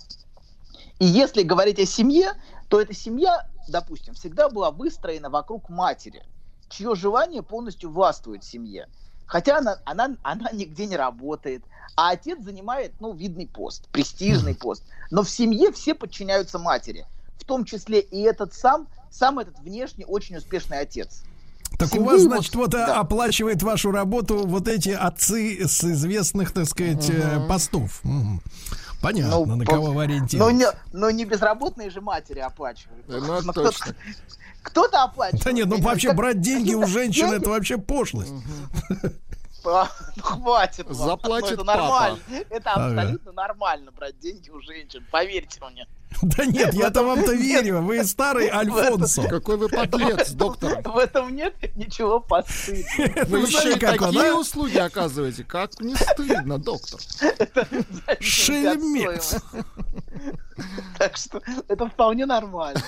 И если говорить о семье, то эта семья, допустим, всегда была выстроена вокруг матери, чье желание полностью властвует в семье. Хотя она, она, она нигде не работает, а отец занимает, ну, видный пост, престижный пост. Но в семье все подчиняются матери, в том числе и этот сам, сам этот внешне очень успешный отец. Так у Семье вас, его- значит, вот а, да. оплачивает вашу работу вот эти отцы с известных, так сказать, э, постов. Мгм. Понятно, Ну, на по- кого вы Но ориентируетесь. не, но не безработные же матери оплачивают. Ну, Но точно. Кто-то- оплачивает. Да нет, ну вообще знаю, брать деньги у деньги. это вообще пошлость. А, Ну, хватит. Заплатит Ну, это папа. нормально. Это Ага. абсолютно нормально брать деньги у женщин, поверьте мне. Да нет, я-то вам-то верю. Вы старый Альфонсо. Какой вы подлец, доктор. В этом нет ничего постыдного. Вы еще такие а? услуги оказываете. Как не стыдно, доктор. Шельмец. Так что это вполне нормально.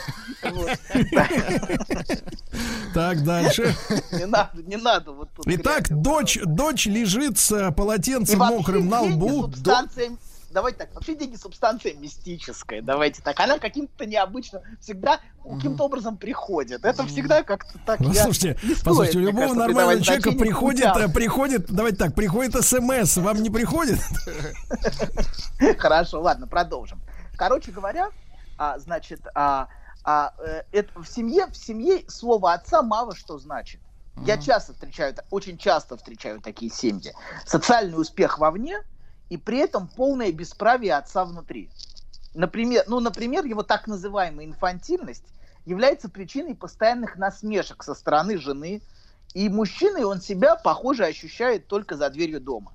Так, дальше. Не надо, не надо вот тут. Итак, дочь, дочь лежит с э, полотенцем мокрым на лбу. субстанция- Давайте так, вообще деньги субстанция мистическая, давайте так. Она каким-то необычным всегда каким-то образом приходит. Это всегда как-то так. Ну, я- послушайте, у любого кажется, нормального человека приходит, путям. приходит, давайте так, приходит смс, вам не приходит? Хорошо, ладно, продолжим. Короче говоря, а, значит, а, а, э, это в семье, в семье слово отца мало что значит. Я часто встречаю, очень часто встречаю такие семьи. Социальный успех вовне и при этом полное бесправие отца внутри. Например, ну, например, его так называемая инфантильность является причиной постоянных насмешек со стороны жены. И мужчиной он себя, похоже, ощущает только за дверью дома.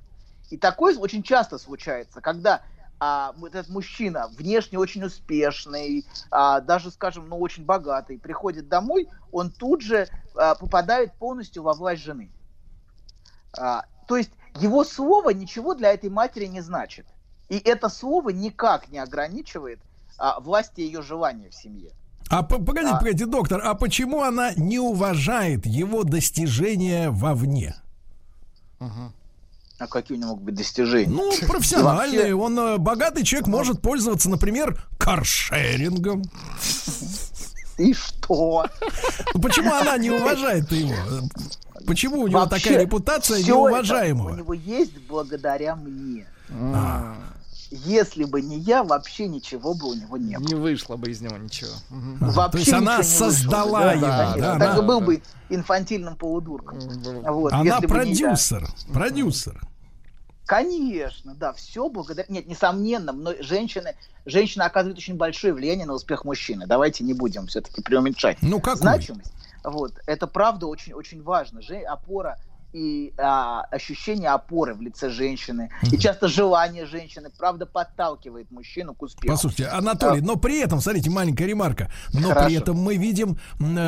И такое очень часто случается, когда а, этот мужчина внешне очень успешный, а, даже, скажем, ну, очень богатый, приходит домой, он тут же а, попадает полностью во власть жены. А, то есть его слово ничего для этой матери не значит. И это слово никак не ограничивает а, власти ее желания в семье. А п- погодите, погодите, доктор, а почему она не уважает его достижения вовне? А какие у него могут быть достижения? Ну, профессиональные. вообще- Он э, богатый человек может пользоваться, например, каршерингом. И что? Ну, Почему она не уважает его? Почему у него Вообще, такая репутация неуважаемого? у него есть благодаря мне. А. Если бы не я, вообще ничего бы у него не было. Не вышло бы из него ничего. Мгм. Вообще то есть она вышло бы. создала Да, его, конечно. да, Так и был бы инфантильным полудурком. Вот, Она если бы не я. продюсер. Продюсер. Конечно, да, все благодаря... Нет, несомненно, но женщины, женщина оказывает очень большое влияние на успех мужчины. Давайте не будем все-таки преуменьшать. Ну, какой? Значимость. Вот, это правда очень-очень важно. Же, опора и а, ощущение опоры в лице женщины. И часто желание женщины, правда, подталкивает мужчину к успеху. Послушайте, Анатолий, но при этом, смотрите, маленькая ремарка, но Хорошо. при этом мы видим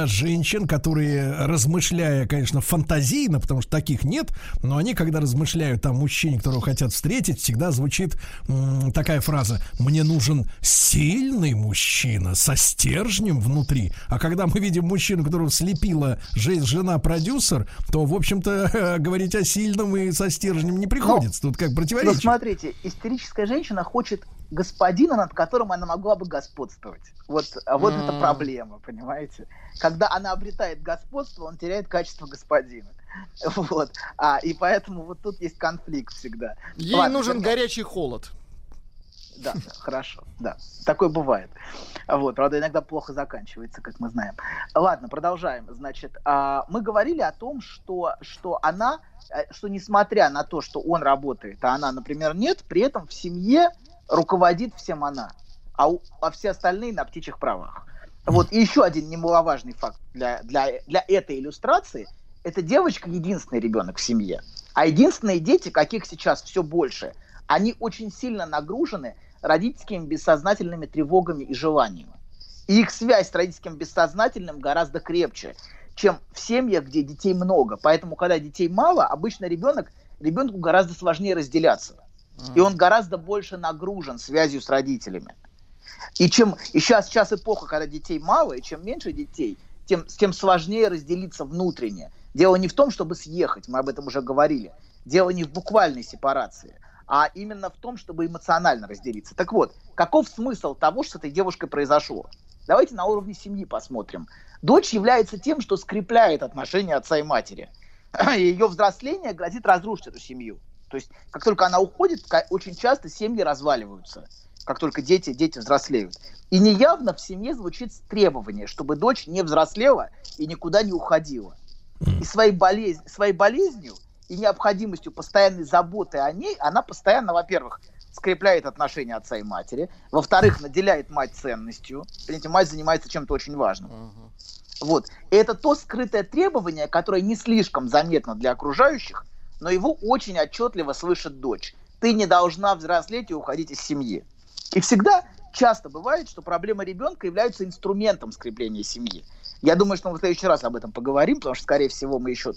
женщин, которые, размышляя, конечно, фантазийно, потому что таких нет, но они, когда размышляют о мужчине, которого хотят встретить, всегда звучит м, такая фраза «мне нужен сильный мужчина со стержнем внутри». А когда мы видим мужчину, которого слепила же- жена-продюсер, то, в общем-то, говорить о сильном и со стержнем не приходится. Тут как Ну, противоречие. смотрите, истерическая женщина хочет господина, над которым она могла бы господствовать. Вот, а вот это проблема, понимаете? Когда она обретает господство, он теряет качество господина. Вот. А, и поэтому вот тут есть конфликт всегда. Ей Ладно, нужен горячий холод. Да, хорошо, да. Такое бывает. Вот, правда, иногда плохо заканчивается, как мы знаем. Ладно, продолжаем. Значит, а, мы говорили о том, что, что она, э, что несмотря на то, что он работает, а она, например, нет, при этом в семье руководит всем она, а, у- а все остальные на птичьих правах. Вот, и еще один немаловажный факт для, для, для этой иллюстрации. Это девочка единственный ребенок в семье. А единственные дети, каких сейчас все больше, они очень сильно нагружены родительскими бессознательными тревогами и желаниями. И их связь с родительским бессознательным гораздо крепче, чем в семьях, где детей много. Поэтому, когда детей мало, обычно ребенок, ребенку гораздо сложнее разделяться. И он гораздо больше нагружен связью с родителями. И чем и сейчас, сейчас эпоха, когда детей мало, и чем меньше детей, тем, тем сложнее разделиться внутренне. Дело не в том, чтобы съехать, мы об этом уже говорили. Дело не в буквальной сепарации, а именно в том, чтобы эмоционально разделиться. Так вот, каков смысл того, что с этой девушкой произошло? Давайте на уровне семьи посмотрим. Дочь является тем, что скрепляет отношения отца и матери. Ее взросление грозит разрушить эту семью. То есть, как только она уходит, очень часто семьи разваливаются. Как только дети, дети взрослеют. И неявно в семье звучит требование, чтобы дочь не взрослела и никуда не уходила. И своей, болезнь, своей болезнью и необходимостью постоянной заботы о ней, она постоянно, во-первых, скрепляет отношения отца и матери, во-вторых, наделяет мать ценностью. Понимаете, мать занимается чем-то очень важным. Вот. И это то скрытое требование, которое не слишком заметно для окружающих, но его очень отчетливо слышит дочь. Ты не должна взрослеть и уходить из семьи. И всегда часто бывает, что проблема ребенка является инструментом скрепления семьи. Я думаю, что мы в следующий раз об этом поговорим, потому что, скорее всего, мы еще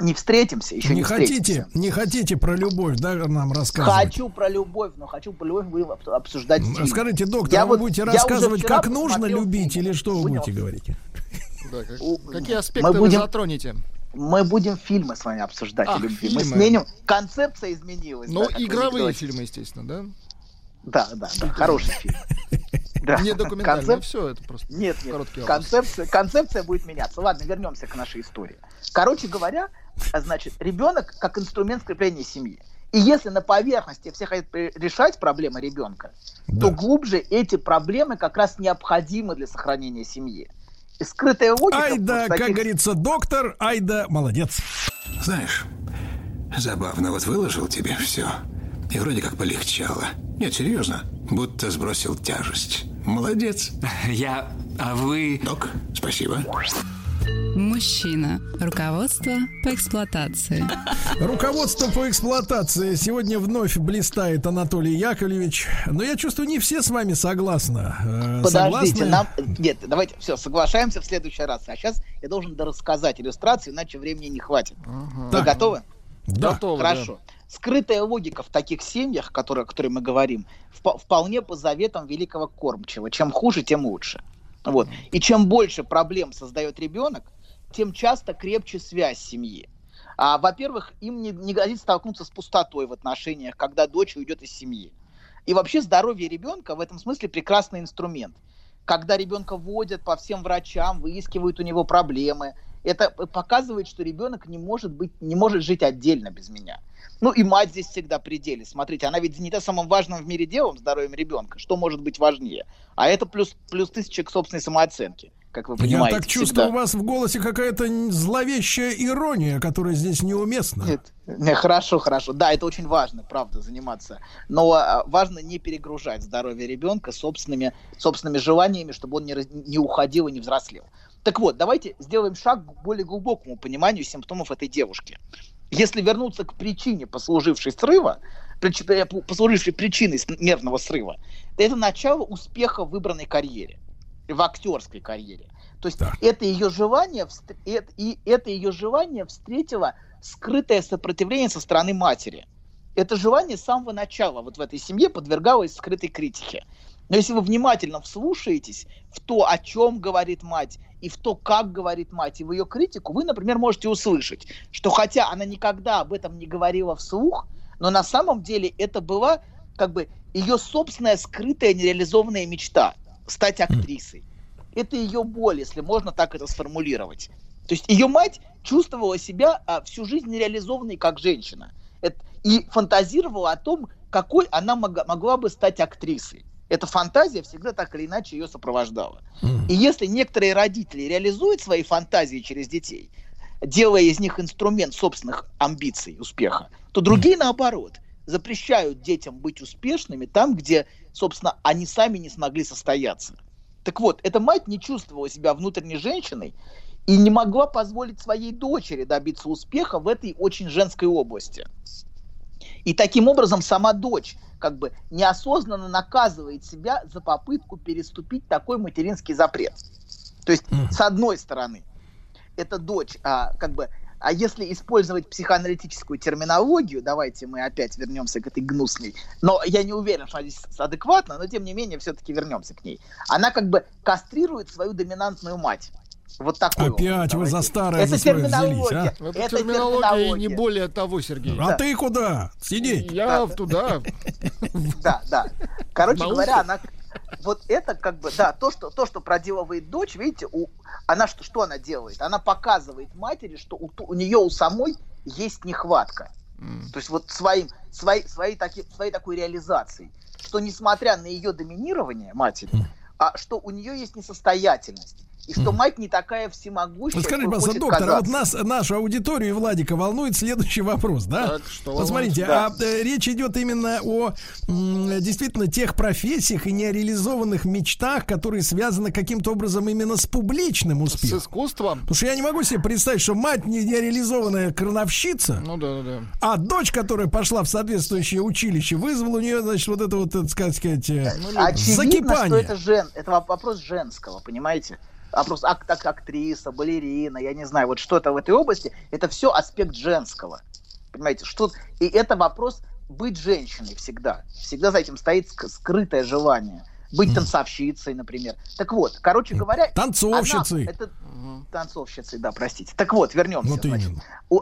не встретимся, еще не, не хотите, встретимся. не хотите про любовь, да, нам рассказывать? Хочу про любовь, но хочу про любовь будем обсуждать. Фильм. Скажите, доктор, Я вы вот- будете я рассказывать, как нужно любить, или что вы будете говорить? Да, как- У- какие мы аспекты вы будем- затронете? Мы будем фильмы с вами обсуждать о Ах, любви. Мы фильмы. сменим. Концепция изменилась. Ну, да, вы игровые фильмы, естественно, да? Да, да, да. Хороший фильм. Да. Не документальные, Концеп- все, это просто Нет, нет. короткий вопрос. Концепция, концепция будет меняться. Ладно, вернемся к нашей истории. Короче говоря, значит, ребенок как инструмент скрепления семьи. И если на поверхности все хотят решать проблемы ребенка, то глубже эти проблемы как раз необходимы для сохранения семьи. И скрытая логика... Ай да, в как таких- говорится, доктор, ай да, молодец. Знаешь, забавно, вот выложил тебе все. И вроде как полегчало. Нет, серьезно, будто сбросил тяжесть. Молодец. Я... А вы... Док, спасибо. Мужчина. Руководство по эксплуатации. Руководство по эксплуатации сегодня вновь блистает Анатолий Яковлевич. Но я чувствую, не все с вами согласны. Э, Подождите, согласны? нам... Нет, давайте, все, соглашаемся в следующий раз. А сейчас я должен дорассказать иллюстрацию, иначе времени не хватит. Вы Так. готовы? Да. Готовы, Хорошо. Скрытая логика в таких семьях, которые, о которых мы говорим, вп- вполне по заветам великого кормчего. Чем хуже, тем лучше. Вот. И чем больше проблем создает ребенок, тем часто крепче связь семьи. А, во-первых, им не, не годится столкнуться с пустотой в отношениях, когда дочь уйдет из семьи. И вообще здоровье ребенка в этом смысле прекрасный инструмент. Когда ребенка водят по всем врачам, выискивают у него проблемы, это показывает, что ребенок не может быть, не может жить отдельно без меня. Ну и мать здесь всегда при деле. Смотрите, она ведь занята самым важным в мире делом, здоровьем ребенка. Что может быть важнее? А это плюс, плюс тысяча к собственной самооценке, как вы Я понимаете. так чувствую, всегда. у вас в голосе какая-то зловещая ирония, которая здесь неуместна. Нет, не, хорошо, хорошо. Да, это очень важно, правда, заниматься. Но а, важно не перегружать здоровье ребенка собственными, собственными желаниями, чтобы он не, не уходил и не взрослел. Так вот, давайте сделаем шаг к более глубокому пониманию симптомов этой девушки. Если вернуться к причине, послужившей срыва, э, послужившей причиной нервного срыва, то это начало успеха в выбранной карьере, в актерской карьере. То есть это ее желание, и это ее желание встретило скрытое сопротивление со стороны матери. Это желание с самого начала вот в этой семье подвергалось скрытой критике. Но если вы внимательно вслушаетесь в то, о чем говорит мать, и в то, как говорит мать, и в ее критику, вы, например, можете услышать, что хотя она никогда об этом не говорила вслух, но на самом деле это была как бы ее собственная скрытая нереализованная мечта стать актрисой. Это ее боль, если можно так это сформулировать. То есть ее мать чувствовала себя а, всю жизнь нереализованной как женщина. Это- и фантазировала о том, какой она мога- могла бы стать актрисой. Эта фантазия всегда так или иначе ее сопровождала. И если некоторые родители реализуют свои фантазии через детей, делая из них инструмент собственных амбиций, успеха, то другие, наоборот, запрещают детям быть успешными там, где, собственно, они сами не смогли состояться. Так вот, эта мать не чувствовала себя внутренней женщиной и не могла позволить своей дочери добиться успеха в этой очень женской области. И таким образом сама дочь как бы неосознанно наказывает себя за попытку переступить такой материнский запрет. То есть, с одной стороны, эта дочь, а, как бы, а если использовать психоаналитическую терминологию, давайте мы опять вернемся к этой гнусной, но я не уверен, что она здесь адекватна, но тем не менее все-таки вернемся к ней. Она как бы кастрирует свою доминантную мать. Вот такой Опять вы за старое Это взялись, терминология. а? Это, Это терминология не более того, Сергей. А ты куда? Сидеть? Я туда. Да, да. Короче говоря, она вот это как бы, да, то, что, то, что проделывает дочь, видите, у, она что, что она делает? Она показывает матери, что у, у нее у самой есть нехватка. То есть вот своим, своей, своей, таки, своей такой реализацией, что несмотря на ее доминирование матери, а что у нее есть несостоятельность. И что мать не такая всемогущая. Вот скажите, пожалуйста, доктор, а вот казаться. нас, нашу аудиторию и Владика волнует следующий вопрос, да? Так, что вот смотрите, волнует? а э, речь идет именно о м, действительно тех профессиях и нереализованных мечтах, которые связаны каким-то образом именно с публичным С успехом. искусством? Потому что я не могу себе представить, что мать не- нереализованная крановщица, Ну да, да, да. а дочь, которая пошла в соответствующее училище, вызвала у нее, значит, вот это вот, так сказать, сказать, э, Очевидно, что это, жен, это воп- вопрос женского, понимаете? Вопрос ак- ак- актриса, балерина, я не знаю, вот что-то в этой области, это все аспект женского. Понимаете, что... И это вопрос быть женщиной всегда. Всегда за этим стоит ск- скрытое желание. Быть танцовщицей, например. Так вот, короче говоря... Танцовщицей. она- это танцовщицей, да, простите. Так вот, вернемся. Вот значит.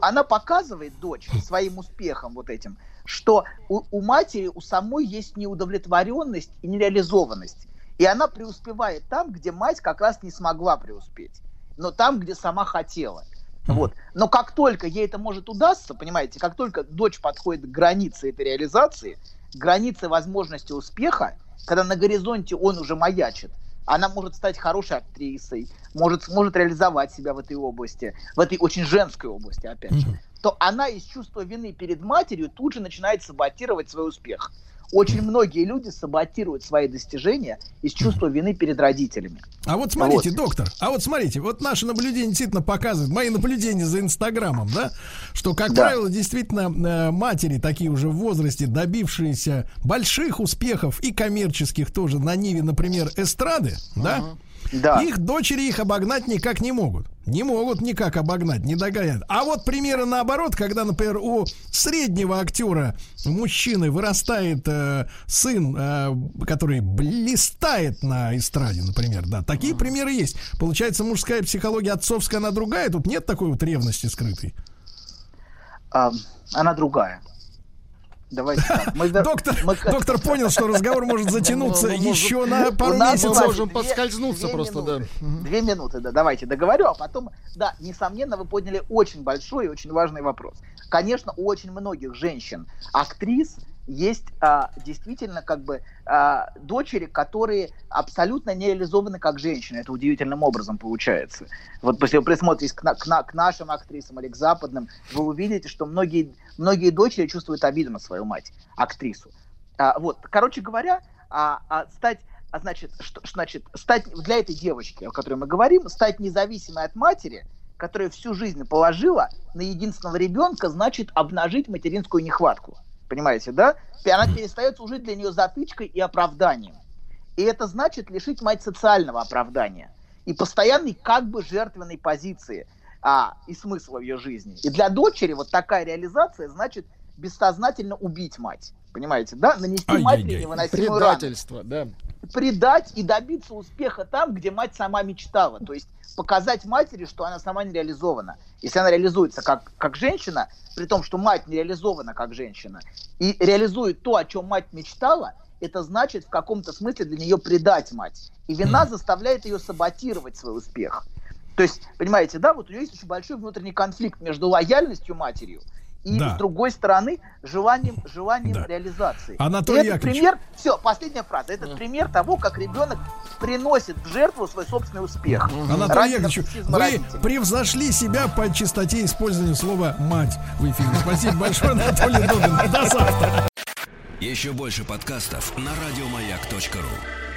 она показывает дочь своим успехом вот этим, что у, у матери, у самой есть неудовлетворенность и нереализованность. И она преуспевает там, где мать как раз не смогла преуспеть. Но там, где сама хотела. Вот. Но как только ей это может удастся, понимаете, как только дочь подходит к границе этой реализации, границе возможности успеха, когда на горизонте он уже маячит, она может стать хорошей актрисой, может, может реализовать себя в этой области, в этой очень женской области, опять же, то она из чувства вины перед матерью тут же начинает саботировать свой успех. Очень многие люди саботируют свои достижения из чувства вины перед родителями. А вот смотрите, доктор, а вот смотрите, вот наше наблюдение действительно показывает, мои наблюдения за Инстаграмом, да, что, как Да. правило, действительно э, матери, такие уже в возрасте, добившиеся больших успехов и коммерческих тоже на ниве, например, эстрады, да, Да. их дочери их обогнать никак не могут. Не могут никак обогнать, не догонят. А вот примеры наоборот, когда, например, у среднего актера, мужчины, вырастает э, сын, э, который блистает на эстраде, например, да, такие примеры есть. Получается, мужская психология отцовская, она другая, тут нет такой вот ревности скрытой. А, она другая. Давайте так. Мы вер- Доктор, мы- доктор понял, что разговор может затянуться Ну, может, еще на пару месяцев. Мы можем подскользнуться просто, да. Две минуты, да, давайте договорю, а потом, да, несомненно, вы подняли очень большой и очень важный вопрос. Конечно, у очень многих женщин, актрис, есть а, действительно как бы а, дочери, которые абсолютно не реализованы как женщины. Это удивительным образом получается. Вот если вы присмотритесь к, на- к на- к нашим актрисам или к западным, вы увидите, что многие, многие дочери чувствуют обиду на свою мать, актрису. А, вот, короче говоря, а, а стать, а значит, что, значит, стать для этой девочки, о которой мы говорим, стать независимой от матери, которая всю жизнь положила на единственного ребенка, значит обнажить материнскую нехватку. Понимаете, да? Она перестает служить для нее затычкой и оправданием. И это значит лишить мать социального оправдания и постоянной как бы жертвенной позиции а, и смысла в ее жизни. И для дочери вот такая реализация значит бессознательно убить мать. Понимаете, да? Нанести Ай-яй-яй. матери невыносимую рану Предательство, да. Предать и добиться успеха там, где мать сама мечтала. То есть показать матери, что она сама не реализована. Если она реализуется как, как женщина, при том, что мать не реализована как женщина, и реализует то, о чем мать мечтала, это значит в каком-то смысле для нее предать мать. И вина заставляет ее саботировать свой успех. То есть, понимаете, да, вот у нее есть очень большой внутренний конфликт между лояльностью матерью и, Да. с другой стороны, желанием, желанием Да. реализации. Анатолий этот Яковлевич. пример, все, последняя фраза. Это пример того, как ребенок приносит в жертву свой собственный успех. Анатолий Ради Яковлевич, вы родителей. превзошли себя по частоте использования слова «мать» в эфире. Спасибо большое, Анатолий Добин. До завтра. Еще больше подкастов на радиомаяк.ру.